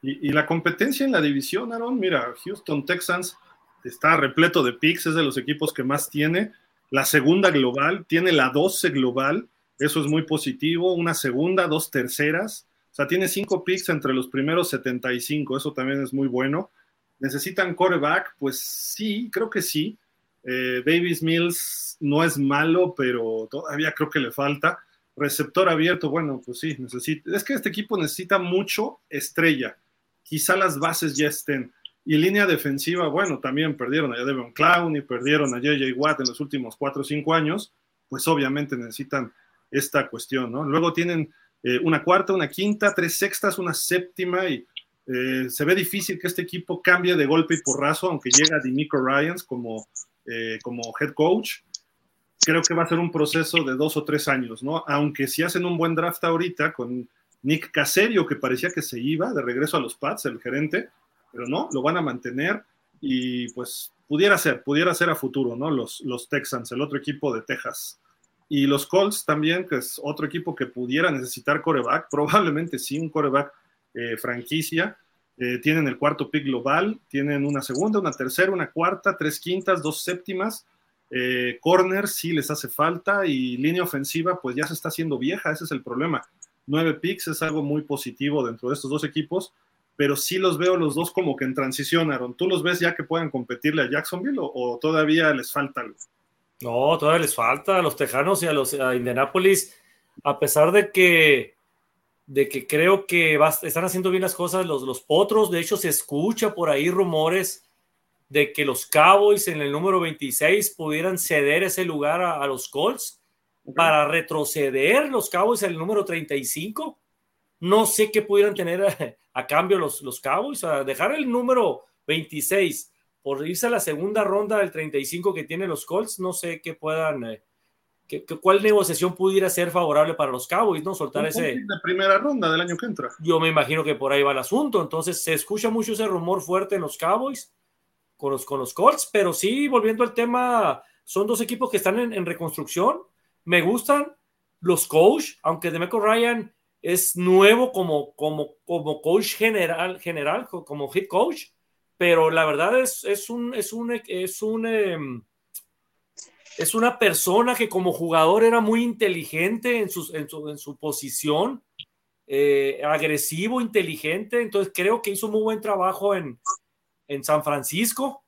Y, la competencia en la división, Aaron, mira, Houston Texans está repleto de picks, es de los equipos que más tiene. La segunda global, tiene la 12 global, eso es muy positivo. Una segunda, dos terceras. O sea, tiene cinco picks entre los primeros 75, eso también es muy bueno. ¿Necesitan coreback? Pues sí, creo que sí. Eh, Davis Mills no es malo, pero todavía creo que le falta. Receptor abierto, bueno, pues sí, necesita. Es que este equipo necesita mucho estrella quizá las bases ya estén. Y línea defensiva, bueno, también perdieron a Devon Clown y perdieron a JJ Watt en los últimos cuatro o cinco años, pues obviamente necesitan esta cuestión, ¿no? Luego tienen eh, una cuarta, una quinta, tres sextas, una séptima y eh, se ve difícil que este equipo cambie de golpe y porrazo, aunque llega Dimico Ryans como, eh, como head coach. Creo que va a ser un proceso de dos o tres años, ¿no? Aunque si hacen un buen draft ahorita con Nick Caserio, que parecía que se iba de regreso a los Pats, el gerente, pero no, lo van a mantener y pues pudiera ser, pudiera ser a futuro, ¿no? Los, los Texans, el otro equipo de Texas. Y los Colts también, que es otro equipo que pudiera necesitar coreback, probablemente sí, un coreback eh, franquicia. Eh, tienen el cuarto pick global, tienen una segunda, una tercera, una cuarta, tres quintas, dos séptimas. Eh, corner sí les hace falta y línea ofensiva pues ya se está haciendo vieja, ese es el problema. Nueve picks es algo muy positivo dentro de estos dos equipos, pero sí los veo los dos como que en transición, Aaron. ¿Tú los ves ya que puedan competirle a Jacksonville o, todavía les falta? No, todavía les falta a los Tejanos y a los a Indianapolis, a pesar de que de que creo que están haciendo bien las cosas los, los potros. De hecho, se escucha por ahí rumores de que los Cowboys en el número 26 pudieran ceder ese lugar a, los Colts para retroceder los Cowboys en el número 35. No sé qué pudieran tener a, cambio los, los Cowboys, a dejar el número 26 por irse a la segunda ronda del 35 que tienen los Colts, no sé qué puedan, eh, cuál negociación pudiera ser favorable para los Cowboys, ¿no? Soltar ese. De primera ronda del año que entra. Yo me imagino que por ahí va el asunto. Entonces se escucha mucho ese rumor fuerte en los Cowboys con los, con los Colts, pero sí, volviendo al tema, son dos equipos que están en, reconstrucción. Me gustan los coach, aunque Demeco Ryan es nuevo como, como, como coach general, general, como head coach, pero la verdad es, es un, es un, es un, em, es una persona que como jugador era muy inteligente en, su, en, su, en su posición, eh, agresivo, inteligente, entonces creo que hizo muy buen trabajo en, en San Francisco.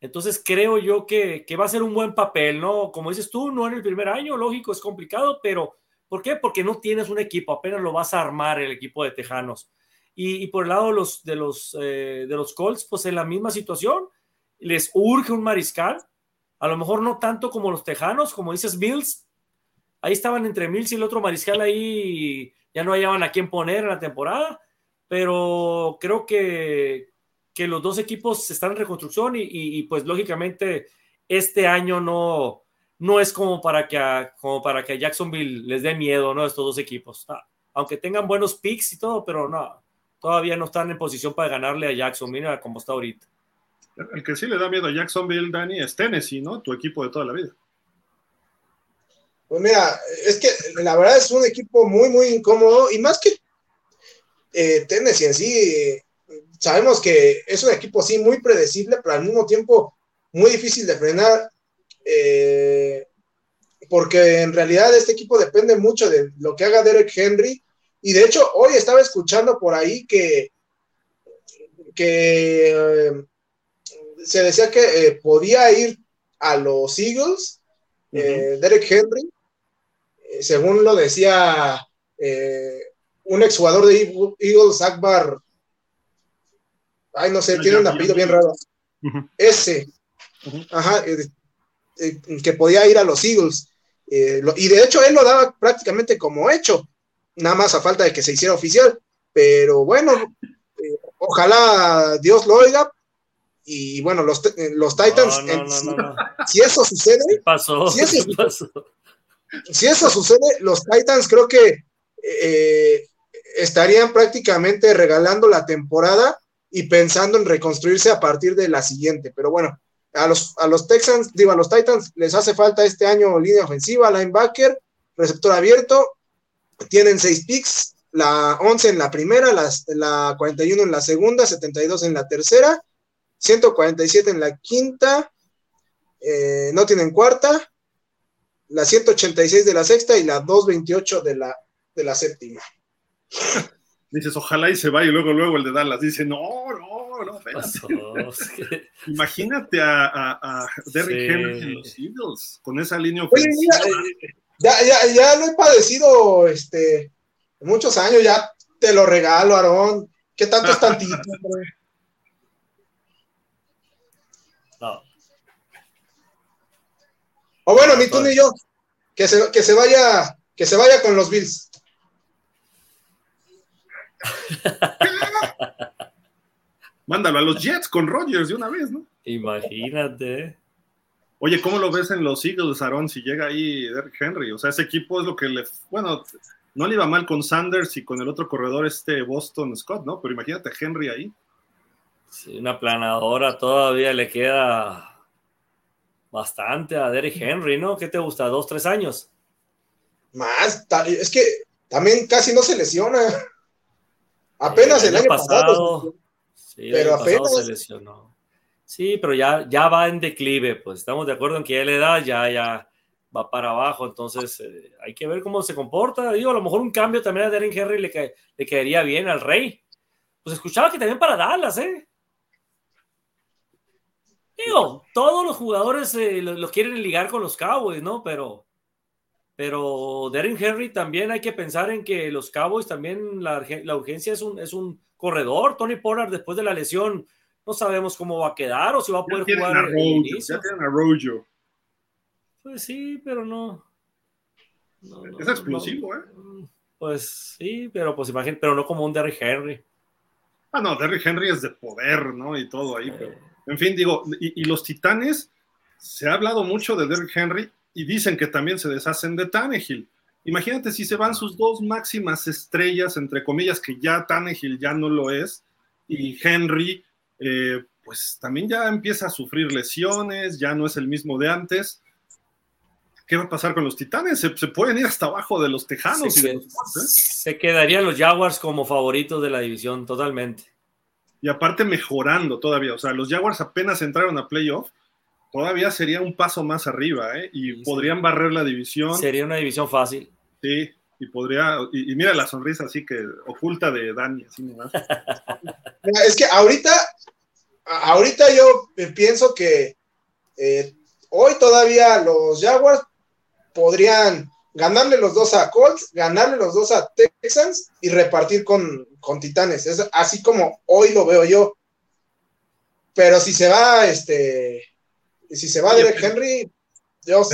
Entonces creo yo que, va a ser un buen papel, ¿no? Como dices tú, no en el primer año, lógico, es complicado, pero ¿por qué? Porque no tienes un equipo, apenas lo vas a armar el equipo de Tejanos. Y, por el lado de los, de, los, eh, de los Colts, pues en la misma situación, les urge un mariscal, a lo mejor no tanto como los Tejanos, como dices Mills, ahí estaban entre Mills y el otro mariscal ahí, ya no hallaban a quién poner en la temporada, pero creo que, que los dos equipos están en reconstrucción y, pues lógicamente este año no, no es como para, que a, como para que a Jacksonville les dé miedo, ¿no? Estos dos equipos. Ah, aunque tengan buenos picks y todo, pero no, todavía no están en posición para ganarle a Jacksonville como está ahorita. El que sí le da miedo a Jacksonville, Dani, es Tennessee, ¿no? Tu equipo de toda la vida. Pues mira, es que la verdad es un equipo muy, muy incómodo y más que eh, Tennessee en sí, sabemos que es un equipo sí muy predecible, pero al mismo tiempo muy difícil de frenar, eh, porque en realidad este equipo depende mucho de lo que haga Derek Henry. Y de hecho, hoy estaba escuchando por ahí que, que eh, se decía que eh, podía ir a los Eagles, Derek Henry, según lo decía un exjugador de Eagles, Akbar ay, no sé, tiene un apellido bien raro. Ese, ajá, eh, eh, que podía ir a los Eagles. Eh, y de hecho él lo daba prácticamente como hecho, nada más a falta de que se hiciera oficial. Pero bueno, ojalá Dios lo oiga. Y bueno, los, los Titans, si, eso sucede, si, eso, si eso sucede, los Titans creo que estarían prácticamente regalando la temporada y pensando en reconstruirse a partir de la siguiente. Pero bueno, a los, a los Texans, digo, a los Titans les hace falta este año línea ofensiva, linebacker, receptor abierto, tienen seis picks, la 11 en la primera, la 41 en la segunda, 72 en la tercera, 147 en la quinta, eh, no tienen cuarta, la 186 de la sexta y la 228 de la, de la séptima dices, ojalá y se vaya, y luego, luego el de Dallas dice, no, no, no, Imagínate a, a, a Derrick Henry en los Eagles, con esa línea ofensiva. ya, ya, ya lo he padecido este, muchos años, ya te lo regalo, Aarón. ¿Qué tanto es tantito? no. O bueno, ni tú ni yo. Que se, que se vaya, que se vaya con los Bills. Mándalo a los Jets con Rodgers de una vez, ¿no? Imagínate. Oye, ¿cómo lo ves en los Eagles, Aaron, si llega ahí Derrick Henry? O sea, ese equipo es lo que le... Bueno, no le iba mal con Sanders y con el otro corredor, este Boston Scott, ¿no? Pero imagínate Henry ahí. Sí, una planadora todavía le queda bastante a Derrick Henry, ¿no? ¿Qué te gusta? ¿Dos, tres años? Más, es que también casi no se lesiona. Apenas el, año, pasado. sí, pero apenas se lesionó. Sí, pero ya, ya va en declive, pues estamos de acuerdo en que ya la edad ya, ya va para abajo, entonces eh, hay que ver cómo se comporta. Digo, a lo mejor un cambio también a Darren Henry le, le caería bien al Rey. Pues escuchaba que también para Dallas, ¿eh? Digo, todos los jugadores eh, lo, quieren ligar con los Cowboys, ¿no? Pero, pero Darren Henry también hay que pensar en que los Cowboys también la, urgencia es un, es un corredor. Tony Pollard después de la lesión no sabemos cómo va a quedar o si va a poder jugar. A ya tienen a Pues sí, pero no. es explosivo, ¿eh? Pues sí, pero pues imagínate, pero no como un Derrick Henry. Ah, no, Derrick Henry es de poder, ¿no? Y todo ahí, pero en fin, digo, y, los Titanes, se ha hablado mucho de Derrick Henry y dicen que también se deshacen de Tannehill. Imagínate si se van sus dos máximas estrellas, entre comillas, que ya Tannehill ya no lo es, y Henry, eh, pues también ya empieza a sufrir lesiones, ya no es el mismo de antes. ¿Qué va a pasar con los Titanes? Se, pueden ir hasta abajo de los Tejanos. Se, y ¿eh? se quedarían los Jaguars como favoritos de la división, totalmente y aparte mejorando todavía. O sea, los Jaguars apenas entraron a playoff, todavía sería un paso más arriba, ¿eh? Y podrían barrer la división. Sería una división fácil. Sí, y podría, y, mira la sonrisa así que oculta de Dani, así nomás. es que ahorita, ahorita yo pienso que eh, hoy todavía los Jaguars podrían ganarle los dos a Colts, ganarle los dos a Texans y repartir con, con Titanes. Es así como hoy lo veo yo. Pero si se va, este, si se va Derek Henry, Dios,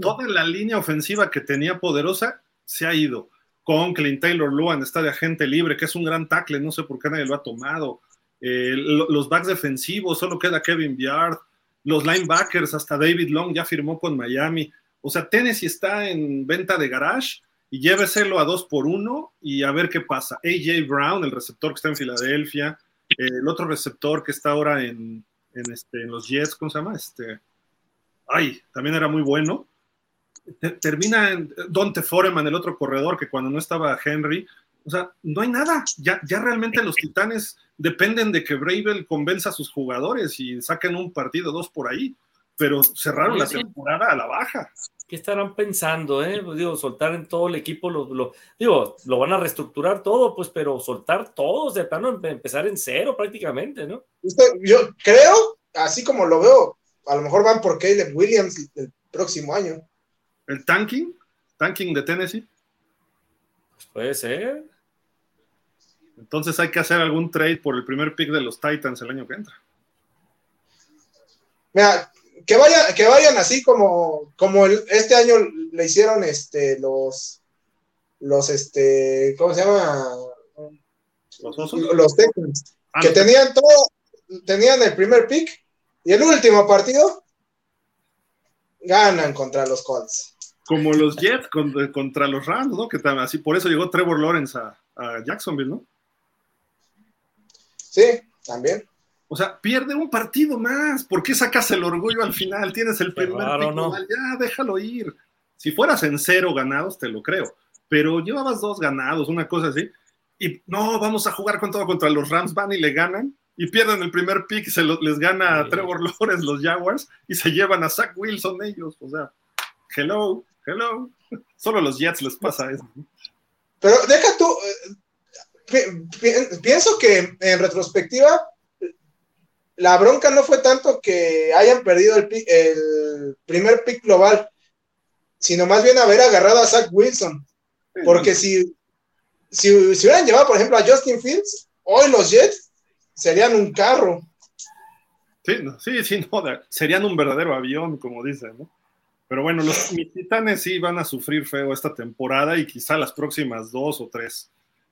toda la línea ofensiva que tenía poderosa se ha ido. Conklin, Taylor Luan está de agente libre, que es un gran tackle, no sé por qué nadie lo ha tomado. Eh, los backs defensivos, solo queda Kevin Biard. Los linebackers, hasta David Long ya firmó con Miami. O sea, Tennessee está en venta de garage y lléveselo a dos por uno y a ver qué pasa. AJ Brown, el receptor que está en Filadelfia, el otro receptor que está ahora en, este, en los Jets, ¿cómo se llama? Este, ay, también era muy bueno. Termina en Dante Foreman, el otro corredor, que cuando no estaba Henry, o sea, no hay nada. Ya, ya realmente los Titanes dependen de que Bravel convenza a sus jugadores y saquen un partido, dos por ahí pero cerraron la temporada a la baja. ¿Qué estarán pensando, eh? Pues digo, soltar en todo el equipo, lo, digo, lo van a reestructurar todo, pues, pero soltar todo, de plano empezar en cero prácticamente, ¿no? Yo creo, así como lo veo, a lo mejor van por Caleb Williams el próximo año. ¿El tanking? ¿Tanking de Tennessee? Pues puede ser. Entonces hay que hacer algún trade por el primer pick de los Titans el año que entra. Mira, que, vaya, que vayan así como, como este año le hicieron este, los, los, este, ¿cómo se llama? Los, los Texans, ah, que tenían todo, tenían el primer pick y el último partido ganan contra los Colts. Como los Jets contra los Rams, ¿no? Que así, por eso llegó Trevor Lawrence a, a Jacksonville, ¿no? Sí, también. O sea, pierde un partido más. ¿Por qué sacas el orgullo al final? Tienes el primer claro, Ya, déjalo ir. Si fueras en cero ganados, te lo creo. Pero llevabas dos ganados, una cosa así. Y no, vamos a jugar con todo contra los Rams. Van y le ganan. Y pierden el primer pick. Se les gana a Trevor Lawrence los Jaguars. Y se llevan a Zach Wilson ellos. O sea, hello, hello. Solo los Jets les pasa eso. Pero deja tú. Eh, pienso que en retrospectiva la bronca no fue tanto que hayan perdido el, primer pick global, sino más bien haber agarrado a Zach Wilson. Porque si, si, hubieran llevado, por ejemplo, a Justin Fields, hoy los Jets serían un carro. Sí, sí, sí, no, serían un verdadero avión, como dicen, ¿no? Pero bueno, los titanes sí van a sufrir feo esta temporada y quizá las próximas dos o tres.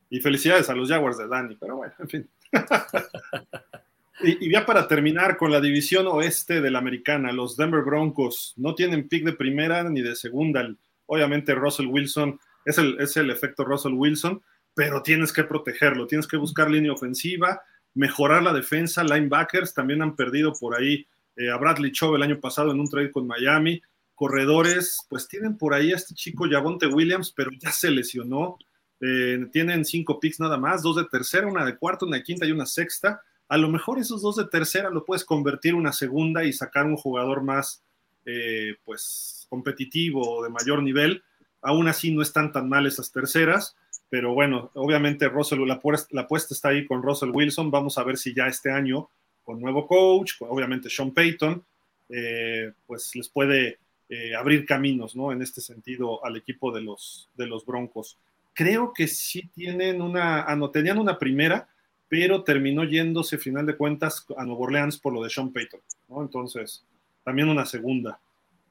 Y felicidades a los Jaguars de Dani, pero bueno, en fin. Y, ya para terminar con la división oeste de la americana, los Denver Broncos no tienen pick de primera ni de segunda. Obviamente Russell Wilson es el, es el efecto Russell Wilson, pero tienes que protegerlo, tienes que buscar línea ofensiva, mejorar la defensa, linebackers también han perdido por ahí eh, a Bradley Chubb el año pasado en un trade con Miami. corredores, pues tienen por ahí a este chico Yavonte Williams, pero ya se lesionó. Eh, tienen cinco picks nada más, dos de tercera, una de cuarta, una de quinta y una sexta. A lo mejor esos dos de tercera lo puedes convertir en una segunda y sacar un jugador más, eh, pues, competitivo de mayor nivel. Aún así no están tan mal esas terceras, pero bueno, obviamente Russell, la, la apuesta está ahí con Russell Wilson. Vamos a ver si ya este año, con nuevo coach, obviamente Sean Payton, eh, pues les puede eh, abrir caminos, ¿no? En este sentido al equipo de los, de los Broncos. Creo que sí tienen una, ah, no, tenían una primera, pero terminó yéndose, final de cuentas, a Nueva Orleans por lo de Sean Payton, ¿no? Entonces, también una segunda.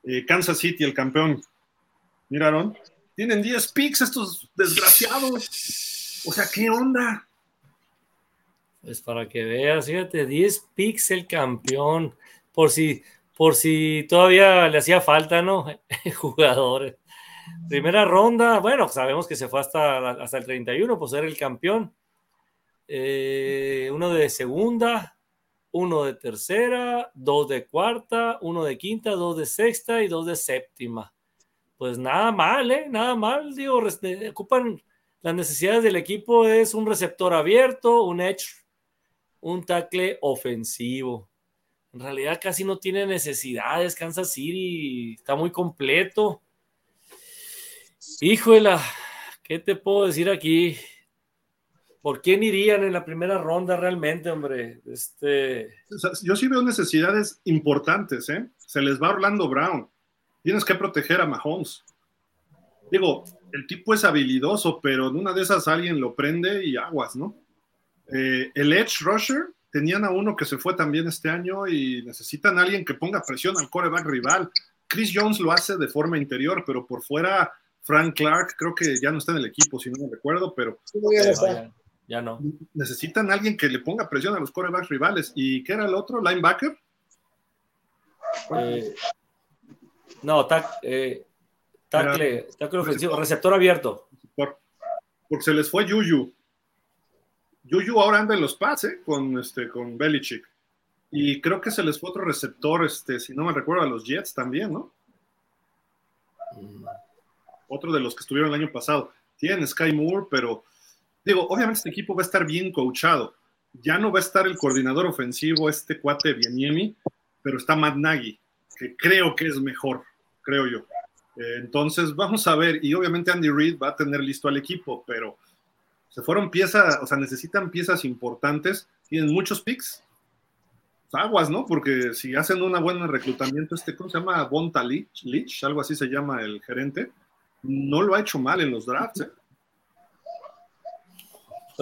Eh, Kansas City, el campeón. ¿Miraron? Tienen 10 picks estos desgraciados. O sea, ¿qué onda? Pues para que veas, fíjate, 10 picks el campeón. Por si, por si todavía le hacía falta, ¿no? Jugadores. Primera ronda, bueno, sabemos que se fue hasta, hasta el 31, pues era el campeón. Eh, uno de segunda, uno de tercera, dos de cuarta, uno de quinta, dos de sexta y dos de séptima. Pues nada mal, ¿eh? Nada mal, digo, ocupan las necesidades del equipo, es un receptor abierto, un edge, un tackle ofensivo en realidad casi no tiene necesidades. Kansas City está muy completo. Híjole, ¿qué te puedo decir aquí? ¿Por quién irían en la primera ronda realmente, hombre? Este... yo sí veo necesidades importantes, ¿eh? Se les va Orlando Brown. Tienes que proteger a Mahomes. Digo, el tipo es habilidoso, pero en una de esas alguien lo prende y aguas, ¿no? Eh, el Edge Rusher, tenían a uno que se fue también este año y necesitan a alguien que ponga presión al coreback rival. Chris Jones lo hace de forma interior, pero por fuera, Frank Clark creo que ya no está en el equipo, si no me recuerdo, pero ya, no. Necesitan a alguien que le ponga presión a los corebacks rivales. ¿Y qué era el otro? ¿Linebacker? Eh, no, eh, tackle, ofensivo, receptor abierto. porque se les fue Yuyu. Yuyu ahora anda en los pases ¿eh? con, este, con Belichick. Y creo que se les fue otro receptor, este, si no me recuerdo, a los Jets también, ¿no? Mm. Otro de los que estuvieron el año pasado. Tienen Sky Moore, pero digo, obviamente este equipo va a estar bien coachado. Ya no va a estar el coordinador ofensivo, este cuate Bieniemi, pero está Matt Nagy, que creo que es mejor, creo yo. Eh, entonces, vamos a ver, y obviamente Andy Reid va a tener listo al equipo, pero se fueron piezas, o sea, necesitan piezas importantes, tienen muchos picks. Aguas, ¿no? Porque si hacen un buen reclutamiento, este, ¿cómo se llama? Bonta Lich, algo así se llama el gerente, no lo ha hecho mal en los drafts, ¿eh?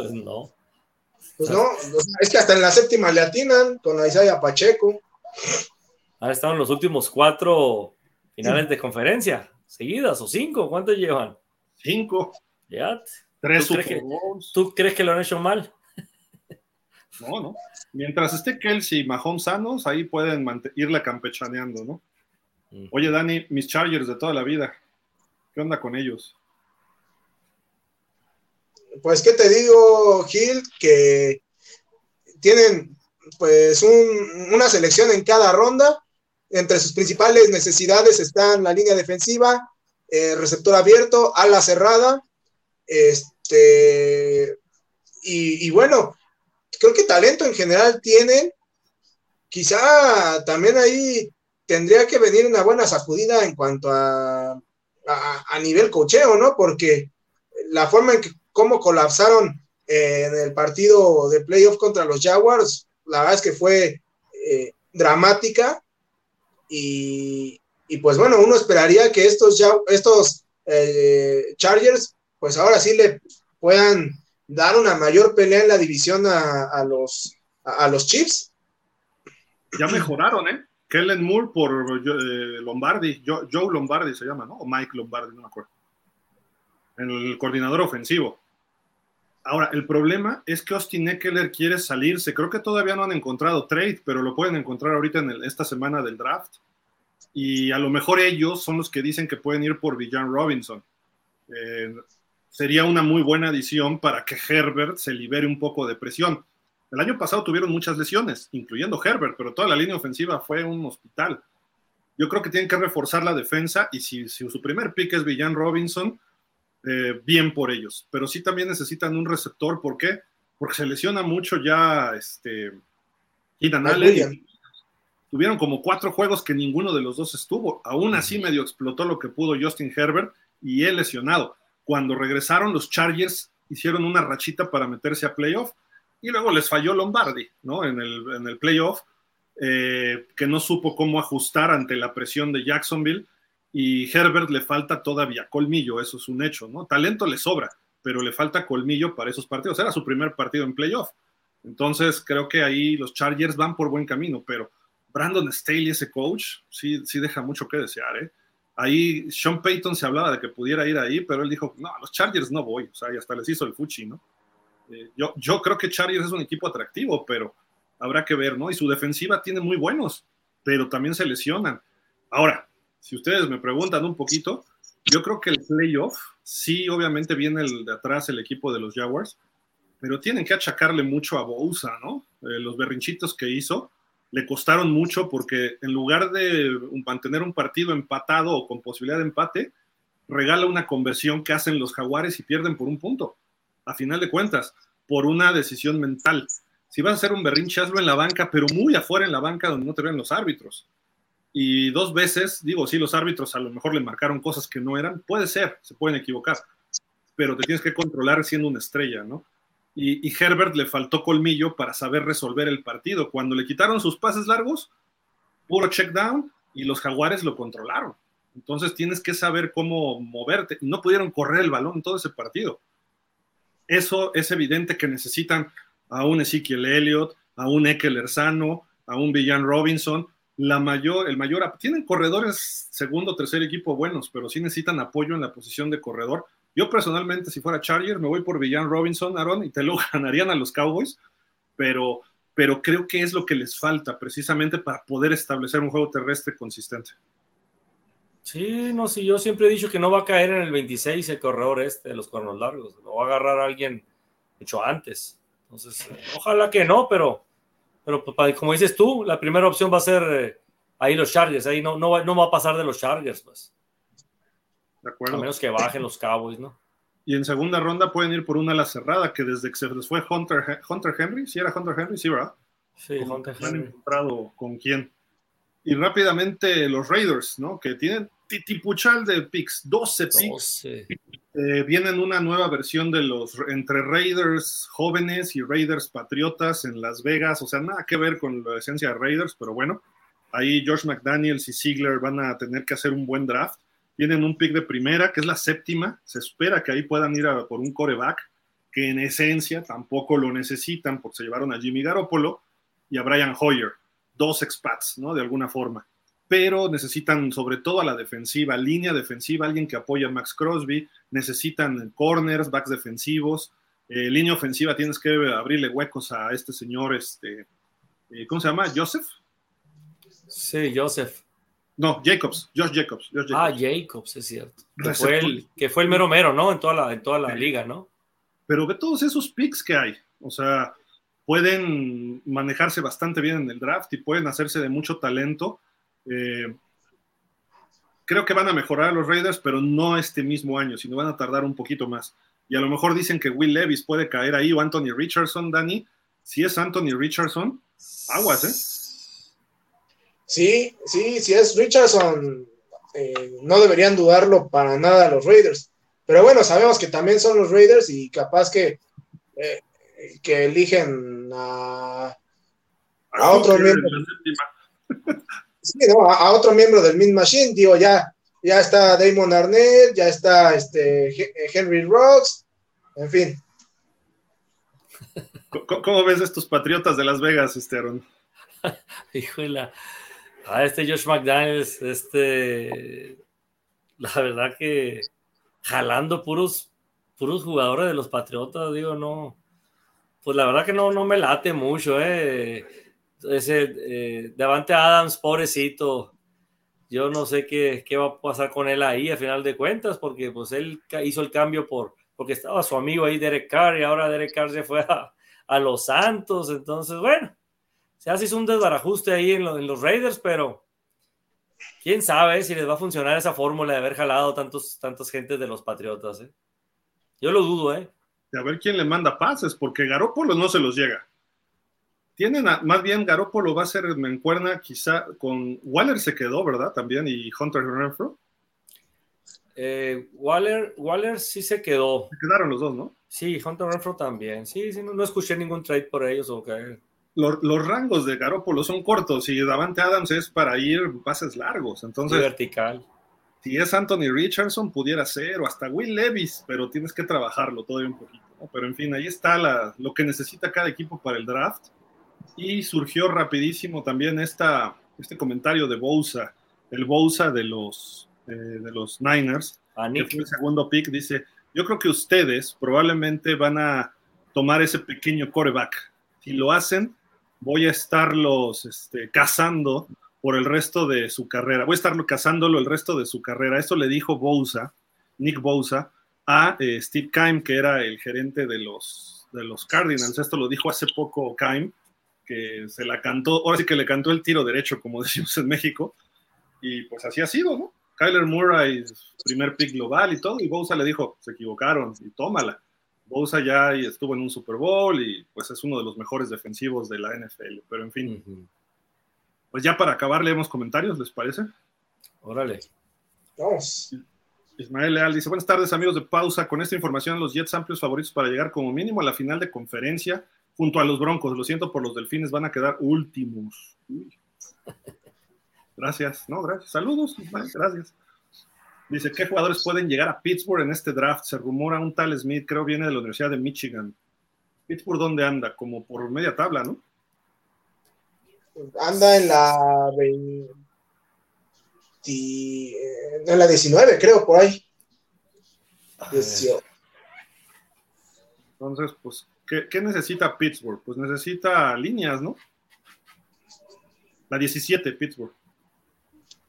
Pues no. Pues no, es que hasta en la séptima le atinan con Isaiah Pacheco. Han estado en los últimos cuatro finales de conferencia, seguidas o cinco, ¿cuántos llevan? Cinco. Ya. ¿Tú crees, que, ¿Tú crees que lo han hecho mal? No, no. Mientras esté Kelsey y Mahomes sanos, ahí pueden irle campechaneando, ¿no? Mm. Oye, Dani, mis Chargers de toda la vida, ¿qué onda con ellos? Pues, ¿qué te digo, Gil? Que tienen, pues, una selección en cada ronda. Entre sus principales necesidades están la línea defensiva, eh, receptor abierto, ala cerrada este, y, bueno, creo que talento en general tienen. Quizá también ahí tendría que venir una buena sacudida en cuanto a, a, nivel cocheo, ¿no? Porque la forma en que cómo colapsaron en el partido de playoff contra los Jaguars, la verdad es que fue eh, dramática. Y, pues bueno, uno esperaría que estos, estos eh, Chargers pues ahora sí le puedan dar una mayor pelea en la división a, los, a, los Chiefs. Ya mejoraron, ¿eh? Kellen Moore por eh, Lombardi, Joe, Lombardi se llama, ¿no? O Mike Lombardi, no me acuerdo. El coordinador ofensivo. Ahora, el problema es que Austin Eckler quiere salirse. Creo que todavía no han encontrado trade, pero lo pueden encontrar ahorita en esta semana del draft. Y a lo mejor ellos son los que dicen que pueden ir por Villan Robinson. Eh, sería una muy buena adición para que Herbert se libere un poco de presión. El año pasado tuvieron muchas lesiones, incluyendo Herbert, pero toda la línea ofensiva fue un hospital. Yo creo que tienen que reforzar la defensa y si, su primer pick es Villan Robinson, eh, bien por ellos. Pero sí también necesitan un receptor. ¿Por qué? Porque se lesiona mucho ya este, Keenan Allen. Tuvieron como cuatro juegos que ninguno de los dos estuvo. Aún así medio explotó lo que pudo Justin Herbert y él lesionado. Cuando regresaron los Chargers hicieron una rachita para meterse a playoff y luego les falló Lombardi, ¿no? En el, en el playoff, eh, que no supo cómo ajustar ante la presión de Jacksonville y Herbert le falta todavía colmillo, eso es un hecho, ¿no? Talento le sobra, pero le falta colmillo para esos partidos. Era su primer partido en playoff. Entonces creo que ahí los Chargers van por buen camino, pero Brandon Staley, ese coach, sí, sí deja mucho que desear, ¿eh? Ahí Sean Payton se hablaba de que pudiera ir ahí, pero él dijo, no, a los Chargers no voy, o sea, y hasta les hizo el fuchi, ¿no? Eh, yo, yo creo que Chargers es un equipo atractivo, pero habrá que ver, ¿no? Y su defensiva tiene muy buenos, pero también se lesionan. Ahora, si ustedes me preguntan un poquito, yo creo que el playoff, sí, obviamente viene el de atrás el equipo de los Jaguars, pero tienen que achacarle mucho a Bousa, ¿no? Eh, los berrinchitos que hizo, le costaron mucho porque en lugar de mantener un partido empatado o con posibilidad de empate, regala una conversión que hacen los jaguares y pierden por un punto, a final de cuentas, por una decisión mental. Si vas a hacer un berrinche, hazlo en la banca, pero muy afuera en la banca donde no te ven los árbitros. Y dos veces, digo, si los árbitros a lo mejor le marcaron cosas que no eran, puede ser, se pueden equivocar, pero te tienes que controlar siendo una estrella, ¿no? y, Herbert le faltó colmillo para saber resolver el partido. Cuando le quitaron sus pases largos, puro check down y los jaguares lo controlaron. Entonces tienes que saber cómo moverte. No pudieron correr el balón todo ese partido. Eso es evidente que necesitan a un Ezekiel Elliott, a un Eckler Sano, a un Villan Robinson. La mayor, el mayor, tienen corredores segundo, tercer equipo buenos, pero sí necesitan apoyo en la posición de corredor yo personalmente, si fuera Charger, me voy por Villan Robinson, Aaron, y te lo ganarían a los Cowboys, pero, pero creo que es lo que les falta precisamente para poder establecer un juego terrestre consistente. Sí, no, sí, yo siempre he dicho que no va a caer en el 26 el corredor este de los cuernos largos, lo va a agarrar a alguien mucho antes. Entonces, ojalá que no, pero, pero pues, como dices tú, la primera opción va a ser eh, ahí los Chargers, ahí no, no, no va a pasar de los Chargers, pues. A menos que bajen los Cowboys, ¿no? Y en segunda ronda pueden ir por una ala cerrada, que desde que se les fue Hunter, Hunter Henry, si ¿Sí era Hunter Henry, sí, ¿verdad? Sí, Hunter Henry. Han encontrado con quién. Y rápidamente los Raiders, ¿no? Que tienen titipuchal de picks, 12 picks. Eh, vienen una nueva versión de los entre Raiders jóvenes y Raiders patriotas en Las Vegas, o sea, nada que ver con la esencia de Raiders, pero bueno, ahí George McDaniels y Ziegler van a tener que hacer un buen draft tienen un pick de primera, que es la séptima. Se espera que ahí puedan ir a por un coreback, que en esencia tampoco lo necesitan porque se llevaron a Jimmy Garoppolo y a Brian Hoyer, dos expats, ¿no? De alguna forma. Pero necesitan sobre todo a la defensiva, línea defensiva, alguien que apoye a Max Crosby, necesitan corners, backs defensivos, eh, línea ofensiva tienes que abrirle huecos a este señor, este, eh, ¿cómo se llama? ¿Joseph? Sí, Joseph. No, Jacobs, Josh Jacobs. Ah, Jacobs, es cierto. Que fue, el, que fue, el, mero mero, ¿no? En toda la, en toda la liga, ¿no? Pero ve todos esos picks que hay. O sea, pueden manejarse bastante bien en el draft y pueden hacerse de mucho talento. Eh, creo que van a mejorar a los Raiders, pero no este mismo año, sino van a tardar un poquito más. Y a lo mejor dicen que Will Levis puede caer ahí o Anthony Richardson, Danny. Si es Anthony Richardson, aguas, ¿eh? Sí, sí, si es Richardson, eh, no deberían dudarlo para nada los Raiders. Pero bueno, sabemos que también son los Raiders y capaz que, eh, que eligen a, a otro miembro. Sí, no, a, otro miembro del Min Machine, digo, ya, ya está Damon Arnett, ya está este Henry Rocks, en fin. ¿Cómo, ves estos patriotas de Las Vegas, Esteron? Híjole, Ah, este Josh McDaniels, este, la verdad que jalando puros, puros jugadores de los Patriotas, digo, no, pues la verdad que no, no me late mucho, eh. Ese eh, Davante Adams, pobrecito, yo no sé qué, qué, va a pasar con él ahí a final de cuentas, porque pues él hizo el cambio por, porque estaba su amigo ahí, Derek Carr, y ahora Derek Carr se fue a, a Los Santos, entonces, bueno, se hace un desbarajuste ahí en, los Raiders, pero quién sabe si les va a funcionar esa fórmula de haber jalado tantos, tantos gentes de los Patriotas. ¿eh? Yo lo dudo, ¿eh? a ver quién le manda pases, porque Garópolo no se los llega. Tienen, más bien Garópolo va a ser mencuerna quizá con Waller se quedó, ¿verdad? También y Hunter Renfro. Eh, Waller, Waller sí se quedó. Se quedaron los dos, ¿no? Sí, Hunter Renfro también. Sí, sí, no, escuché ningún trade por ellos. Okay. Los, los, rangos de Garópolo son cortos y Davante Adams es para ir pases largos. Entonces, vertical. Si es Anthony Richardson, pudiera ser, o hasta Will Levis, pero tienes que trabajarlo todavía un poquito. Pero en fin, ahí está la, lo que necesita cada equipo para el draft. Y surgió rapidísimo también esta, este comentario de Bousa, el Bousa de los, eh, de los Niners, ah, que fue el segundo pick, dice, yo creo que ustedes probablemente van a tomar ese pequeño coreback. Si lo hacen, voy a estarlos este, cazando por el resto de su carrera. Voy a estarlo cazándolo el resto de su carrera. Esto le dijo Bousa, Nick Bousa, a eh, Steve Keim, que era el gerente de los, de los Cardinals. Esto lo dijo hace poco Keim, que se la cantó, ahora sí que le cantó el tiro derecho, como decimos en México. Y pues así ha sido, ¿no? Kyler Murray, primer pick global y todo, y Bousa le dijo, se equivocaron, y tómala. Bousa ya estuvo en un Super Bowl y pues es uno de los mejores defensivos de la NFL, pero en fin. Pues ya para acabar, leemos comentarios, ¿les parece? Órale. Vamos. Ismael Leal dice, buenas tardes amigos de pausa, con esta información los Jets amplios favoritos para llegar como mínimo a la final de conferencia junto a los Broncos. Lo siento por los Delfines, van a quedar últimos. Gracias, no, gracias. Saludos, gracias. Dice, ¿qué jugadores pueden llegar a Pittsburgh en este draft? Se rumora un tal Smith, creo viene de la Universidad de Michigan. Pittsburgh, ¿dónde anda? Como por media tabla, ¿no? anda en la en la 19, creo, por ahí. Entonces, pues, ¿qué, necesita Pittsburgh? Pues necesita líneas, ¿no? La 17, Pittsburgh.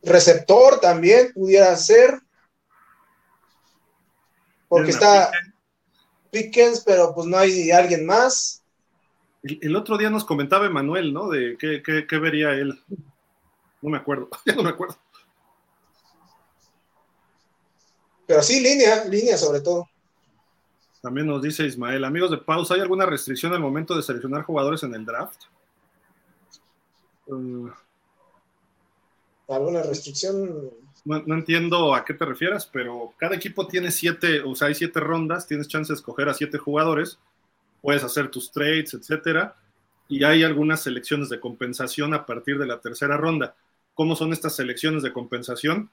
Receptor también pudiera ser. Porque está Pickens, pero pues no hay alguien más. El, otro día nos comentaba Emanuel, ¿no? De qué, vería él. No me acuerdo, ya no me acuerdo. Pero sí, línea, línea sobre todo. También nos dice Ismael, amigos de pausa, ¿hay alguna restricción al momento de seleccionar jugadores en el draft? Uh, ¿Alguna restricción? No, no, entiendo a qué te refieras, pero cada equipo tiene siete, o sea, hay siete rondas, tienes chance de escoger a siete jugadores puedes hacer tus trades, etcétera, y hay algunas selecciones de compensación a partir de la tercera ronda. ¿Cómo son estas selecciones de compensación?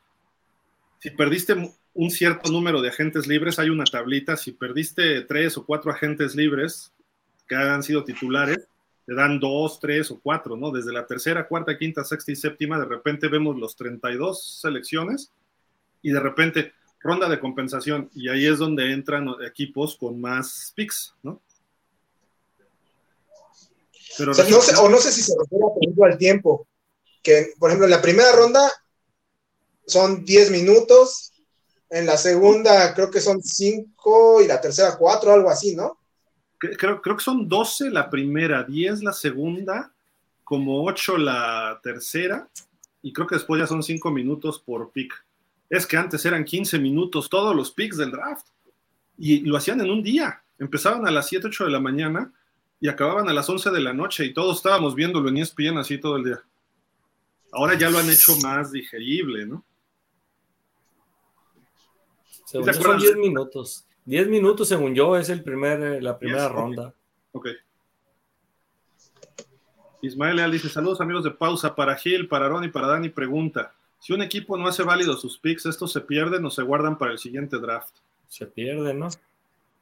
Si perdiste un cierto número de agentes libres, hay una tablita. Si perdiste tres o cuatro agentes libres que han sido titulares, te dan dos, tres o cuatro, ¿no? Desde la tercera, cuarta, quinta, sexta y séptima, de repente vemos los 32 selecciones y de repente ronda de compensación y ahí es donde entran equipos con más picks, ¿no? o, no sé, si se refiere al tiempo, que por ejemplo en la primera ronda son 10 minutos, en la segunda creo que son 5 y la tercera 4, algo así, ¿no? Creo, creo que son 12 la primera, 10 la segunda, como 8 la tercera, y creo que después ya son 5 minutos por pick. Es que antes eran 15 minutos todos los picks del draft, y lo hacían en un día. Empezaban a las 7, 8 de la mañana y acababan a las 11 de la noche y todos estábamos viéndolo en ESPN así todo el día. Ahora ya lo han hecho más digerible, ¿no? Según son 10 minutos. 10 minutos, según yo, es el primer, eh, la primera ronda. Ok. Ismael Leal dice: Saludos, amigos de pausa. Para Gil, para Ron y para Dani, pregunta: Si un equipo no hace válido sus picks, ¿estos se pierden o se guardan para el siguiente draft? Se pierden, ¿no?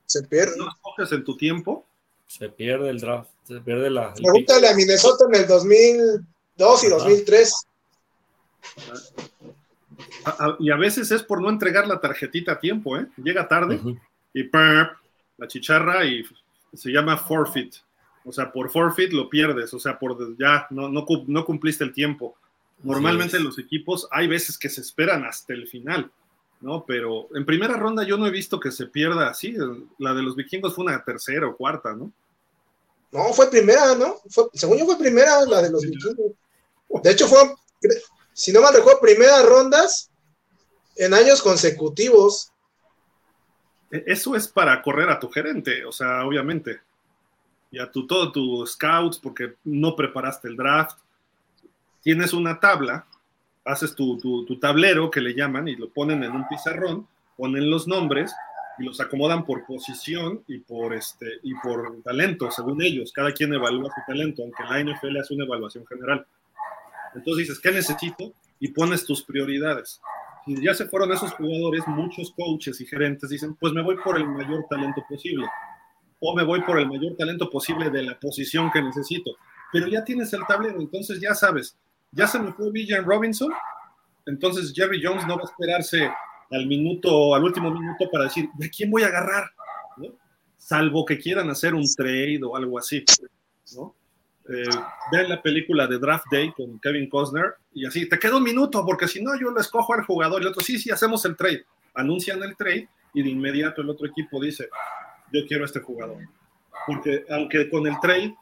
Se pierden. ¿No escoges en tu tiempo? Se pierde el draft, se pierde la. Pregúntale a Minnesota en el 2002 y 2003. Y a veces es por no entregar la tarjetita a tiempo, ¿eh? Llega tarde y la chicharra y se llama forfeit. O sea, por forfeit lo pierdes, o sea, por ya no, no, cumpliste el tiempo. Normalmente los equipos hay veces que se esperan hasta el final. ¿no? Pero en primera ronda yo no he visto que se pierda así. La de los vikingos fue una tercera o cuarta, ¿no? No, fue primera, ¿no? Fue, según yo fue primera la de los vikingos. De hecho, fue, si no mal recuerdo, primeras rondas en años consecutivos. E, eso es para correr a tu gerente, o sea, obviamente. Y a tu, todo tus scouts, porque no preparaste el draft. Tienes una tabla, haces tu, tu tablero que le llaman y lo ponen en un pizarrón, ponen los nombres y los acomodan por posición y por, este, y por talento, según ellos. Cada quien evalúa su talento, aunque la NFL hace una evaluación general. Entonces dices, ¿qué necesito? Y pones tus prioridades. Si ya se fueron esos jugadores, muchos coaches y gerentes dicen, pues me voy por el mayor talento posible. O me voy por el mayor talento posible de la posición que necesito. Pero ya tienes el tablero, entonces ya sabes, ya se me fue Villan Robinson, entonces Jerry Jones no va a esperarse al minuto, al último minuto para decir, ¿de quién voy a agarrar? Salvo que quieran hacer un trade o algo así. ¿no? Eh, vean la película de Draft Day con Kevin Costner y así, te queda un minuto porque si no yo lo escojo al jugador y el otro, sí, sí, hacemos el trade. Anuncian el trade y de inmediato el otro equipo dice, yo quiero a este jugador. Porque aunque con el trade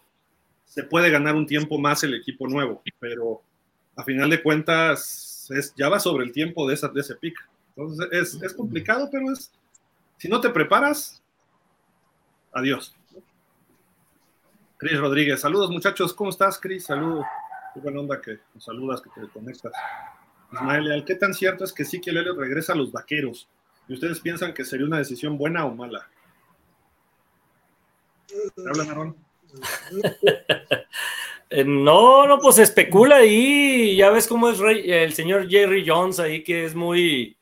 se puede ganar un tiempo más el equipo nuevo, pero a final de cuentas es, ya va sobre el tiempo de, esa, de ese pick. Entonces es, es complicado, pero es, si no te preparas, adiós. Cris Rodríguez, saludos muchachos, ¿cómo estás, Cris? Saludos. Qué buena onda que nos saludas, que te conectas. Ismael ¿qué tan cierto es que sí que Elliot regresa a los vaqueros? ¿Y ustedes piensan que sería una decisión buena o mala? ¿Hablan, Aaron? Eh, no, no, pues especula ahí. Ya ves cómo es el señor Jerry Jones ahí, que es muy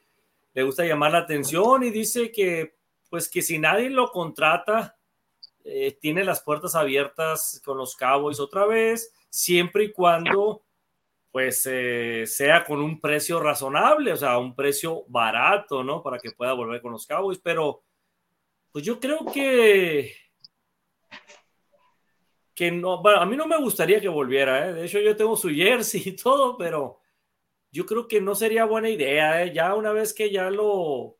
le gusta llamar la atención y dice que, pues que si nadie lo contrata, eh, tiene las puertas abiertas con los Cowboys otra vez, siempre y cuando, pues, eh, sea con un precio razonable, o sea, un precio barato, ¿no? Para que pueda volver con los Cowboys, pero, pues yo creo que que no, bueno, a mí no me gustaría que volviera, ¿eh? de hecho yo tengo su jersey y todo, pero yo creo que no sería buena idea. ¿eh? Ya una vez que ya lo,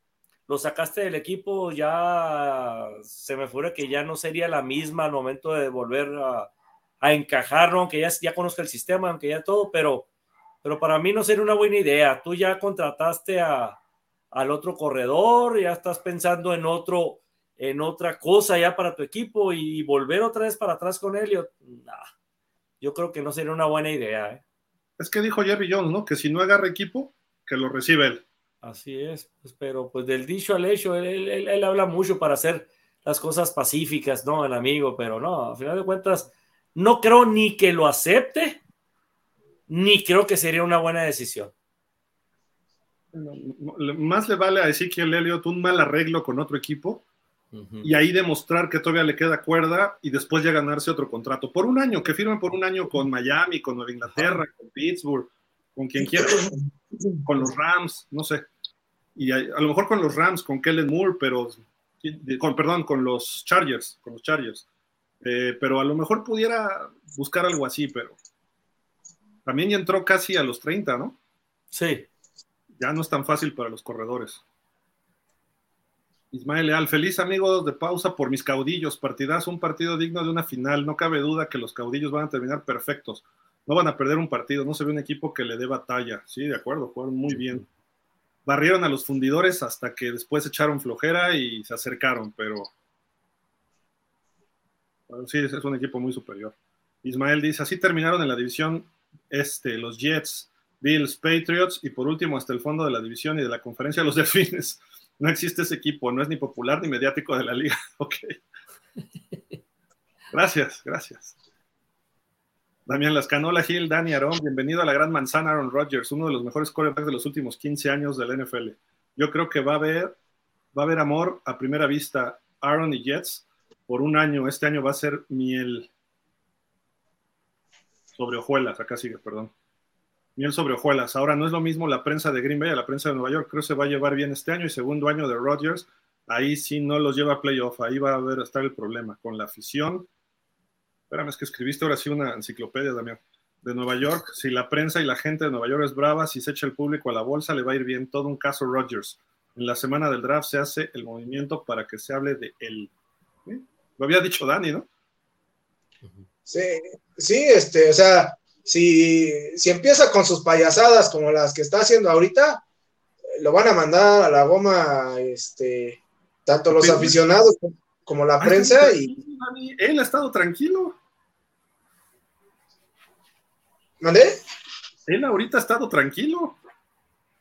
lo sacaste del equipo, ya se me fuera que ya no sería la misma al momento de volver a, a encajar, aunque ya, ya conozca el sistema, aunque ya todo, pero, pero para mí no sería una buena idea. Tú ya contrataste a, al otro corredor, ya estás pensando en otro, en otra cosa ya para tu equipo y volver otra vez para atrás con él. yo creo que no sería una buena idea. ¿eh? Es que dijo Jerry Jones, ¿no? Que si no agarra equipo, que lo recibe él. Así es, pues, pero pues del dicho al hecho, él, habla mucho para hacer las cosas pacíficas, ¿no? El amigo, pero no, a final de cuentas, no creo ni que lo acepte, ni creo que sería una buena decisión. Más le vale a Ezequiel Elliott un mal arreglo con otro equipo y ahí demostrar que todavía le queda cuerda y después ya ganarse otro contrato. Por un año, que firmen por un año con Miami, con Nueva Inglaterra, con Pittsburgh, con quien quiera, con los Rams, no sé. Y a, lo mejor con los Rams, con Kellen Moore, pero, con, perdón, con los Chargers, con los Chargers. Eh, pero a lo mejor pudiera buscar algo así, pero también ya entró casi a los 30, ¿no? Sí. Ya no es tan fácil para los corredores. Ismael Leal, feliz amigos de pausa por mis caudillos. Partidazo, un partido digno de una final. No cabe duda que los caudillos van a terminar perfectos. No van a perder un partido. No se ve un equipo que le dé batalla. Sí, de acuerdo, fueron muy bien. Barrieron a los fundidores hasta que después echaron flojera y se acercaron, pero. sí, es un equipo muy superior. Ismael dice: así terminaron en la división este, los Jets, Bills, Patriots y por último hasta el fondo de la división y de la conferencia los Delfines no existe ese equipo, no es ni popular ni mediático de la liga. Ok. Gracias, gracias. Damián Lascanola Gil, Dani Aaron, bienvenido a la gran manzana Aaron Rodgers, uno de los mejores quarterbacks de los últimos 15 años de la NFL. Yo creo que va a haber, va a haber amor a primera vista Aaron y Jets por un año. Este año va a ser miel sobre hojuelas, acá sigue, perdón miel sobre hojuelas. Ahora no es lo mismo la prensa de Green Bay a la prensa de Nueva York. Creo que se va a llevar bien este año y segundo año de Rodgers. Ahí sí no los lleva a playoff. Ahí va a haber estar el problema con la afición. Espérame, es que escribiste ahora sí una enciclopedia, Damián. De Nueva York. Si la prensa y la gente de Nueva York es brava, si se echa el público a la bolsa, le va a ir bien. Todo un caso Rodgers. En la semana del draft se hace el movimiento para que se hable de él. Lo había dicho Dani, ¿no? Sí, sí, este, o sea, si, si empieza con sus payasadas como las que está haciendo ahorita, lo van a mandar a la goma, este, tanto los aficionados como la prensa. Y... Él ha estado tranquilo. ¿Mandé? Él ahorita ha estado tranquilo.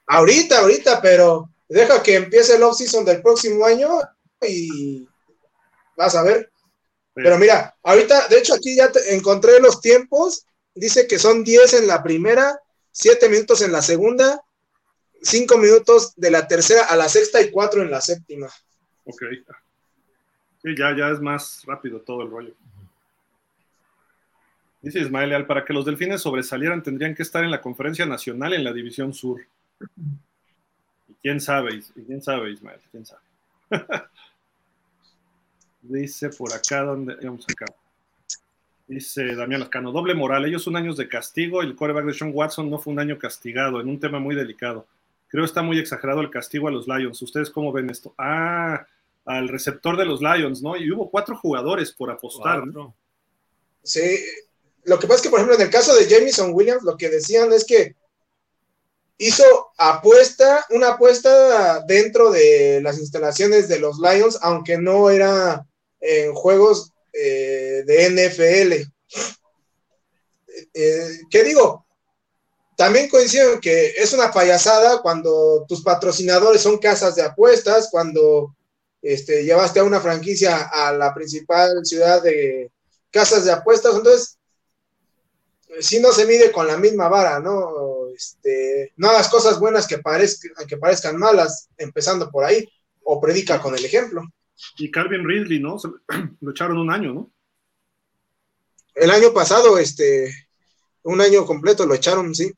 Ahorita, ahorita, pero deja que empiece el off-season del próximo año y vas a ver. Pero mira, ahorita, de hecho, aquí ya encontré los tiempos. Dice que son 10 en la primera, 7 minutos en la segunda, 5 minutos de la tercera a la sexta y 4 en la séptima. Ok. Sí, ya, ya es más rápido todo el rollo. Dice Ismael para que los delfines sobresalieran tendrían que estar en la conferencia nacional en la división sur. ¿Y quién sabe? quién sabe, Ismael? ¿Quién sabe? Dice por acá, ¿dónde? Vamos acá. Dice Damián Lascano, doble moral, ellos son años de castigo, el coreback de Sean Watson no fue un año castigado, en un tema muy delicado. Creo está muy exagerado el castigo a los Lions. ¿Ustedes cómo ven esto? Ah, al receptor de los Lions, ¿no? Y hubo cuatro jugadores por apostar, ¿no? Sí, lo que pasa es que, por ejemplo, en el caso de Jamison Williams, lo que decían es que hizo apuesta, una apuesta dentro de las instalaciones de los Lions, aunque no era en juegos eh, de NFL. Eh, ¿Qué digo? También coincido que es una payasada cuando tus patrocinadores son casas de apuestas, cuando este, llevaste a una franquicia a la principal ciudad de casas de apuestas. Entonces, si no se mide con la misma vara, ¿no? Este, no hagas cosas buenas que, parezcan, que parezcan malas, empezando por ahí, o predica con el ejemplo. Y Calvin Ridley, ¿no? Lo echaron un año, ¿no? El año pasado, este, un año completo lo echaron, sí.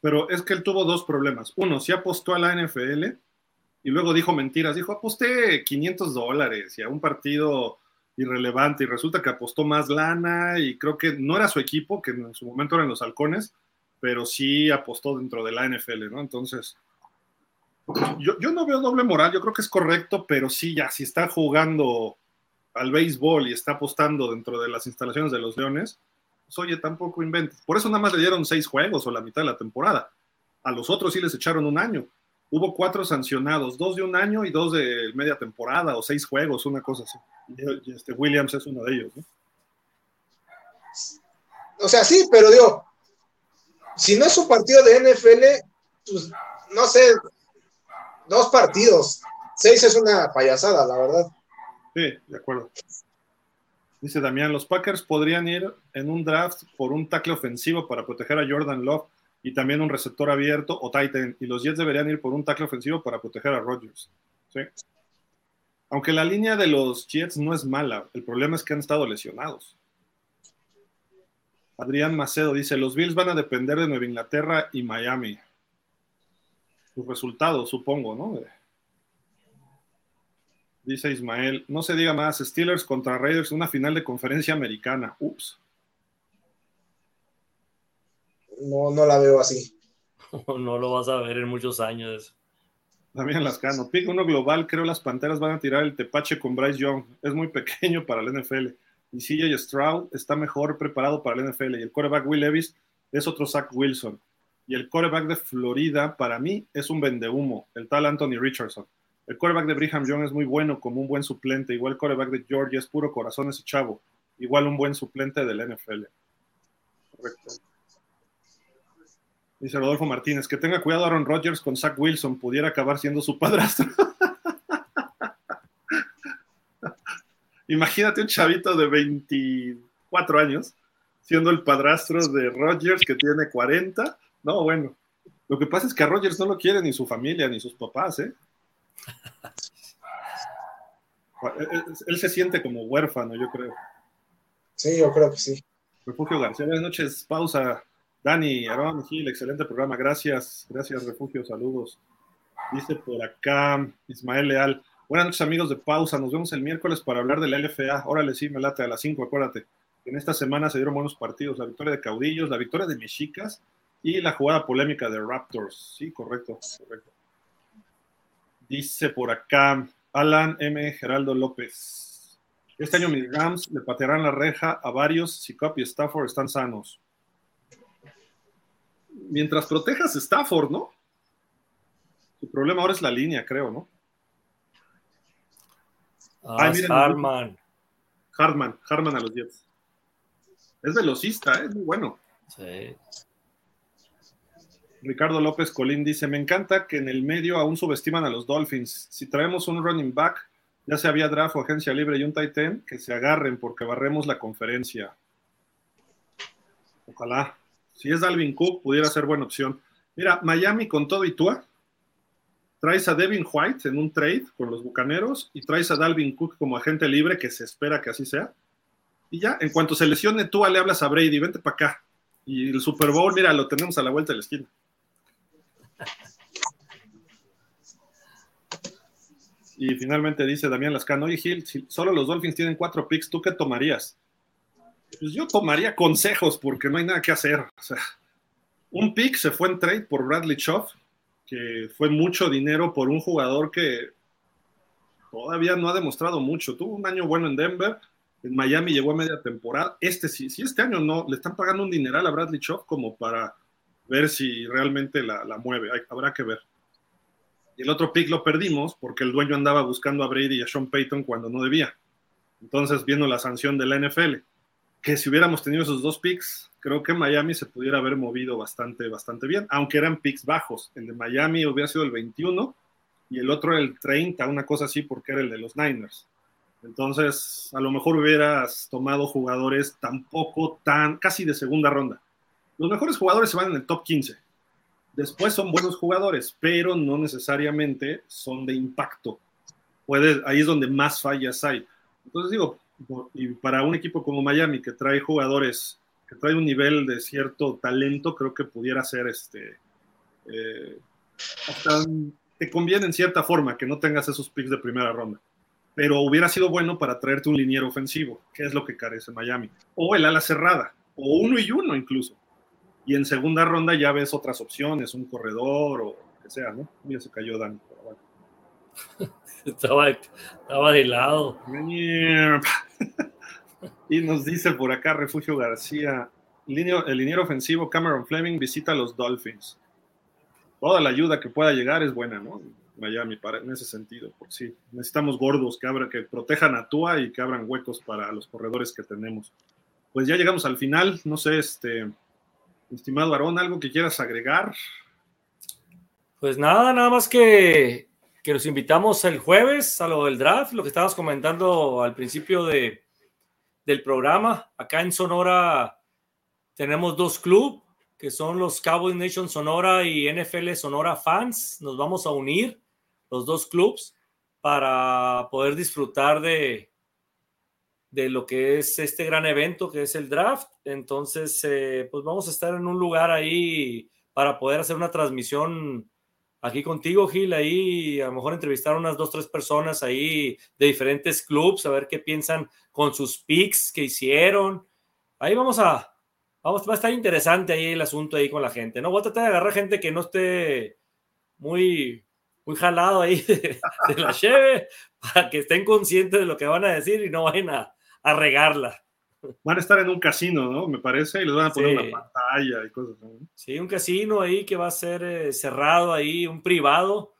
Pero es que él tuvo dos problemas. Uno, si apostó a la NFL y luego dijo mentiras. Dijo, aposté 500 dólares y a un partido irrelevante y resulta que apostó más lana y creo que no era su equipo, que en su momento eran los halcones, pero sí apostó dentro de la NFL, ¿no? Entonces, yo, yo no veo doble moral, yo creo que es correcto, pero sí, ya, si está jugando al béisbol y está apostando dentro de las instalaciones de los Leones, pues oye, tampoco inventes. Por eso nada más le dieron seis juegos o la mitad de la temporada. A los otros sí les echaron un año hubo cuatro sancionados, dos de un año y dos de media temporada o seis juegos, una cosa así. Y este Williams es uno de ellos, ¿no? O sea, sí, pero digo, si no es un partido de NFL, pues no sé, dos partidos, seis es una payasada, la verdad. Sí, de acuerdo. Dice Damián, los Packers podrían ir en un draft por un tackle ofensivo para proteger a Jordan Love y también un receptor abierto o Titan. Y los Jets deberían ir por un tackle ofensivo para proteger a Rodgers. Aunque la línea de los Jets no es mala, el problema es que han estado lesionados. Adrián Macedo dice, los Bills van a depender de Nueva Inglaterra y Miami. Sus resultados, supongo, ¿no? Dice Ismael, no se diga más, Steelers contra Raiders, una final de conferencia americana. Ups no, no la veo así. No lo vas a ver en muchos años. También Lascano. Pick uno global, creo las Panteras van a tirar el tepache con Bryce Young. Es muy pequeño para el NFL. Y CJ Stroud está mejor preparado para el NFL. Y el quarterback Will Levis es otro Zach Wilson. Y el quarterback de Florida, para mí, es un vendehumo. El tal Anthony Richardson. El quarterback de Brigham Young es muy bueno como un buen suplente. Igual el quarterback de Georgia es puro corazón ese chavo. Igual un buen suplente del NFL. Correcto. Dice Rodolfo Martínez, que tenga cuidado Aaron Rodgers con Zach Wilson, pudiera acabar siendo su padrastro. Imagínate un chavito de 24 años siendo el padrastro de Rodgers que tiene 40. No, bueno. Lo que pasa es que a Rodgers no lo quiere ni su familia ni sus papás, ¿eh? Él se siente como huérfano, yo creo. Sí, yo creo que sí. Refugio García, buenas noches, pausa. Dani, Aaron Gil, excelente programa. Gracias, gracias, Refugio, saludos. Dice por acá Ismael Leal. Buenas noches, amigos de Pausa. Nos vemos el miércoles para hablar de la LFA. Órale, sí, me late a las 5, acuérdate. En esta semana se dieron buenos partidos. La victoria de Caudillos, la victoria de Mexicas y la jugada polémica de Raptors. Sí, correcto, correcto. Dice por acá Alan M. Geraldo López. Este año mis Rams le patearán la reja a varios si Cup y Stafford están sanos. Mientras protejas Stafford, ¿no? Su problema ahora es la línea, creo, ¿no? Ah, Harman. Harman, Harman a los Jets. Es velocista, ¿eh? es muy bueno. Sí. Ricardo López Colín dice: Me encanta que en el medio aún subestiman a los Dolphins. Si traemos un running back, ya sea vía draft o agencia libre y un tight end, que se agarren porque barremos la conferencia. Ojalá. Si es Dalvin Cook, pudiera ser buena opción. Mira, Miami con todo y Tua, traes a Devin White en un trade con los Bucaneros y traes a Dalvin Cook como agente libre, que se espera que así sea. Y ya, en cuanto se lesione Tua, le hablas a Brady, vente para acá. Y el Super Bowl, mira, lo tenemos a la vuelta de la esquina. Y finalmente dice Damián Lascano, oye Gil, si solo los Dolphins tienen cuatro picks, ¿tú qué tomarías? Pues yo tomaría consejos porque no hay nada que hacer. Un pick se fue en trade por Bradley Choff, que fue mucho dinero por un jugador que todavía no ha demostrado mucho. Tuvo un año bueno en Denver, en Miami llegó a media temporada. Este, si, si este año no, le están pagando un dineral a Bradley Choff como para ver si realmente la, mueve. habrá que ver. Y el otro pick lo perdimos porque el dueño andaba buscando a Brady y a Sean Payton cuando no debía. Entonces, viendo la sanción de la NFL, que si hubiéramos tenido esos dos picks, creo que Miami se pudiera haber movido bastante, bastante bien, aunque eran picks bajos. El de Miami hubiera sido el 21 y el otro el 30, una cosa así, porque era el de los Niners. Entonces, a lo mejor hubieras tomado jugadores tampoco tan, casi de segunda ronda. Los mejores jugadores se van en el top 15 Después son buenos jugadores, pero no necesariamente son de impacto. Ahí es donde más fallas hay. Entonces digo, y para un equipo como Miami que trae jugadores, que trae un nivel de cierto talento, creo que pudiera ser este. Eh, te conviene en cierta forma que no tengas esos picks de primera ronda. Pero hubiera sido bueno para traerte un liniero ofensivo, que es lo que carece Miami. O el ala cerrada, o uno y uno incluso y en segunda ronda ya ves otras opciones, un corredor o lo que sea, ¿no? Mira, se cayó Dani. estaba, estaba de lado. y nos dice por acá Refugio García, el liniero ofensivo Cameron Fleming visita a los Dolphins. Toda la ayuda que pueda llegar es buena, ¿no? Miami, para, en ese sentido, por sí. Necesitamos gordos que, abra, que protejan a Tua y que abran huecos para los corredores que tenemos. Pues ya llegamos al final, no sé, este, Estimado Aarón, ¿algo que quieras agregar? Pues nada, nada más que, que los invitamos el jueves a lo del draft, lo que estabas comentando al principio de, del programa. Acá en Sonora tenemos dos clubes, que son los Cowboys Nation Sonora y NFL Sonora Fans. Nos vamos a unir los dos clubes para poder disfrutar de, de lo que es este gran evento que es el draft. Entonces, eh, pues vamos a estar en un lugar ahí para poder hacer una transmisión aquí contigo, Gil, ahí a lo mejor entrevistar a unas dos, tres personas ahí de diferentes clubs, a ver qué piensan con sus picks que hicieron. Ahí vamos a, vamos, va a estar interesante ahí el asunto ahí con la gente, ¿no? Voy a tratar de agarrar gente que no esté muy, muy jalado ahí de, la cheve para que estén conscientes de lo que van a decir y no vayan a, a regarla. Van a estar en un casino, ¿no? Me parece, y les van a poner una pantalla y cosas así. Sí, un casino ahí que va a ser eh, cerrado ahí, un privado,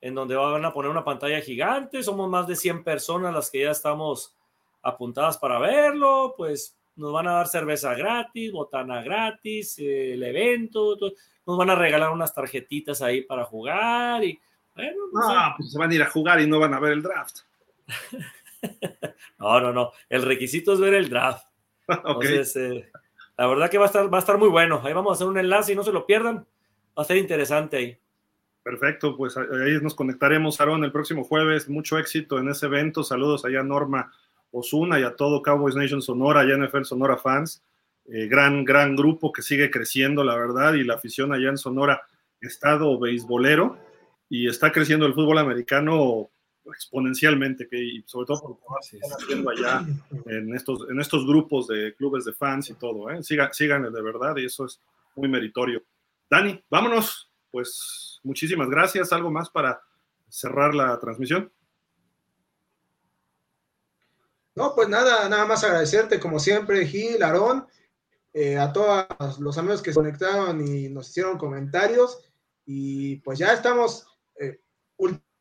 en donde van a poner una pantalla gigante. Somos más de 100 personas las que ya estamos apuntadas para verlo, pues nos van a dar cerveza gratis, botana gratis, el evento, nos van a regalar unas tarjetitas ahí para jugar y bueno. No, pues se van a ir a jugar y no van a ver el draft. no, no, no. El requisito es ver el draft. Entonces, eh, la verdad que va a, estar, va a estar muy bueno. Ahí vamos a hacer un enlace y no se lo pierdan. Va a ser interesante ahí. Perfecto, pues ahí nos conectaremos, Aaron, el próximo jueves. Mucho éxito en ese evento. Saludos allá a Norma Osuna y a todo Cowboys Nation Sonora, y NFL Sonora fans. Eh, gran, gran grupo que sigue creciendo, la verdad, y la afición allá en Sonora, estado beisbolero, y está creciendo el fútbol americano exponencialmente, que, y sobre todo por lo que están haciendo allá en estos, en estos grupos de clubes de fans y todo. ¿eh? Sigan, síganle de verdad y eso es muy meritorio. Dani, vámonos. Pues muchísimas gracias. ¿Algo más para cerrar la transmisión? No, pues nada, nada más agradecerte como siempre, Gil, Aarón. eh, a todos los amigos que se conectaron y nos hicieron comentarios. Y pues ya estamos eh,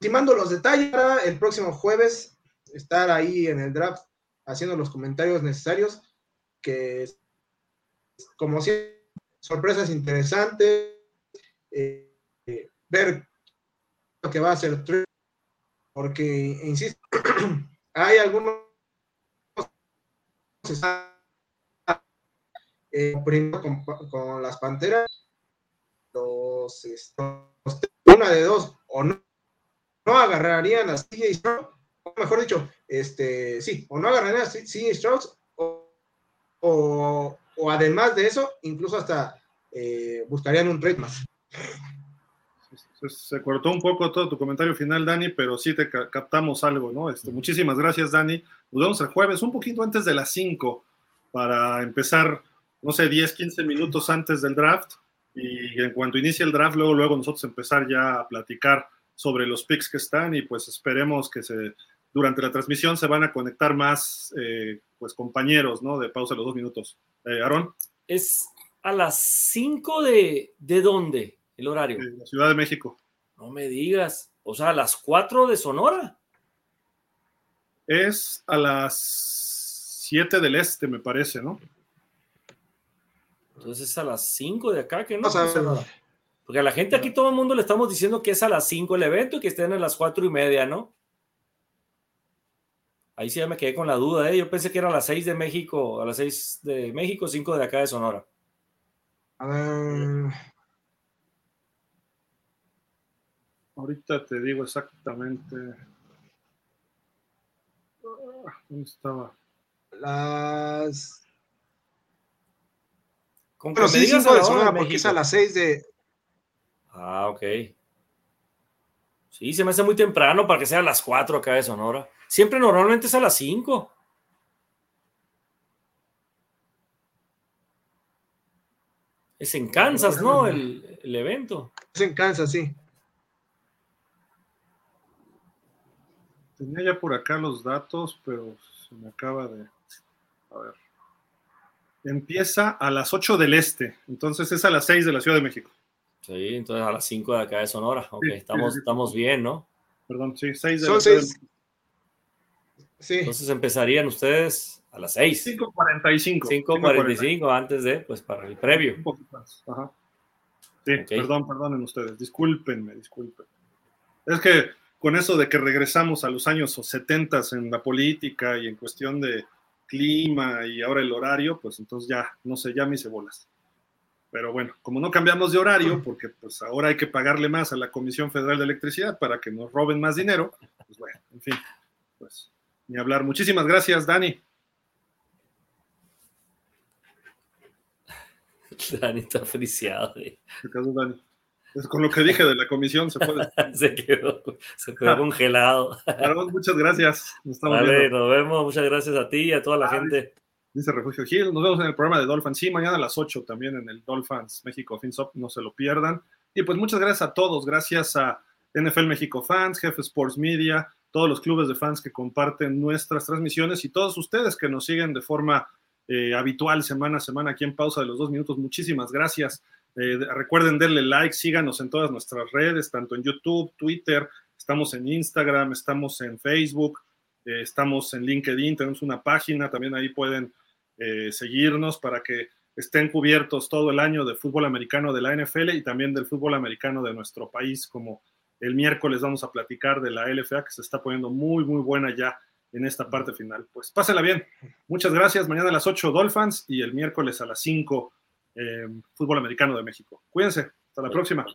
ultimando los detalles para el próximo jueves estar ahí en el draft haciendo los comentarios necesarios. Que, como siempre, sorpresas interesantes. Eh, ver lo que va a hacer porque, insisto, hay algunos eh, con, las panteras, los, una de dos, o no, no agarrarían a CJ Strauss, o mejor dicho, este, sí, o no agarrarían a CJ Strauss, o, o, además de eso, incluso hasta eh, buscarían un trade más. Se cortó un poco todo tu comentario final, Dani, pero sí te captamos algo, ¿no? Este, muchísimas gracias, Dani. Nos vemos el jueves, un poquito antes de las 5, para empezar, no sé, 10, 15 minutos antes del draft. Y en cuanto inicie el draft, luego, luego nosotros empezar ya a platicar sobre los picks que están y pues esperemos que se, durante la transmisión se van a conectar más eh, pues compañeros, ¿no? De pausa los dos minutos. Eh, Aarón. Es a las 5 de, ¿de dónde? el horario. En la Ciudad de México. No me digas. O sea, a las 4 de Sonora. Es a las 7 del este, me parece, ¿no? Entonces es a las 5 de acá, que no. Porque a la gente aquí todo el mundo le estamos diciendo que es a las 5 el evento y que estén a las 4 y media, ¿no? Ahí sí ya me quedé con la duda, ¿eh? Yo pensé que era a las 6 de México, a las 6 de México, 5 de acá de Sonora. A ver, Ahorita te digo exactamente. ¿Dónde estaba? Las. Con Pero sí, 5 de Sonora, porque es a las 6 de. Ah, ok. Sí, se me hace muy temprano para que sea a las 4 acá de Sonora. Siempre normalmente es a las 5. Es en Kansas, ¿no? El, el evento. Es en Kansas, sí. Tenía ya por acá los datos, pero se me acaba de. A ver. Empieza a las 8 del este, entonces es a las 6 de la Ciudad de México. Sí, entonces a las 5 de acá de Sonora. Ok, estamos, estamos bien, ¿no? Perdón, sí, 6 de México. Sí. Entonces empezarían ustedes a las 6. 5.45. 5.45 antes de, pues, para el previo. Un poquito más, ajá. Sí, okay. perdón, perdonen ustedes, discúlpenme, disculpen. Es que con eso de que regresamos a los años 70 en la política y en cuestión de clima y ahora el horario, pues entonces ya, no sé, ya me hice bolas. Pero bueno, como no cambiamos de horario, porque pues ahora hay que pagarle más a la Comisión Federal de Electricidad para que nos roben más dinero, pues bueno, en fin, pues ni hablar. Muchísimas gracias, Dani. Dani está friciado. ¿Qué caso, Dani? Con lo que dije de la comisión se fue. se quedó, se quedó congelado. muchas gracias. Nos, vale, nos vemos. Muchas gracias a ti y a toda la gente. Dice Refugio Gil. Nos vemos en el programa de Dolphins. Sí, mañana a las 8 también en el Dolphins México FinSop. No se lo pierdan. Y pues muchas gracias a todos. Gracias a NFL México Fans, Jefe Sports Media, todos los clubes de fans que comparten nuestras transmisiones y todos ustedes que nos siguen de forma eh, habitual semana a semana aquí en Pausa de los Dos Minutos. Muchísimas gracias. Eh, recuerden darle like, síganos en todas nuestras redes, tanto en YouTube, Twitter, estamos en Instagram, estamos en Facebook, eh, estamos en LinkedIn, tenemos una página, también ahí pueden eh, seguirnos para que estén cubiertos todo el año de fútbol americano de la NFL y también del fútbol americano de nuestro país, como el miércoles vamos a platicar de la LFA que se está poniendo muy, muy buena ya en esta parte final. Pues pásela bien. Muchas gracias. Mañana a las 8 Dolphins y el miércoles a las 5 eh, fútbol americano de México. Cuídense, hasta la próxima.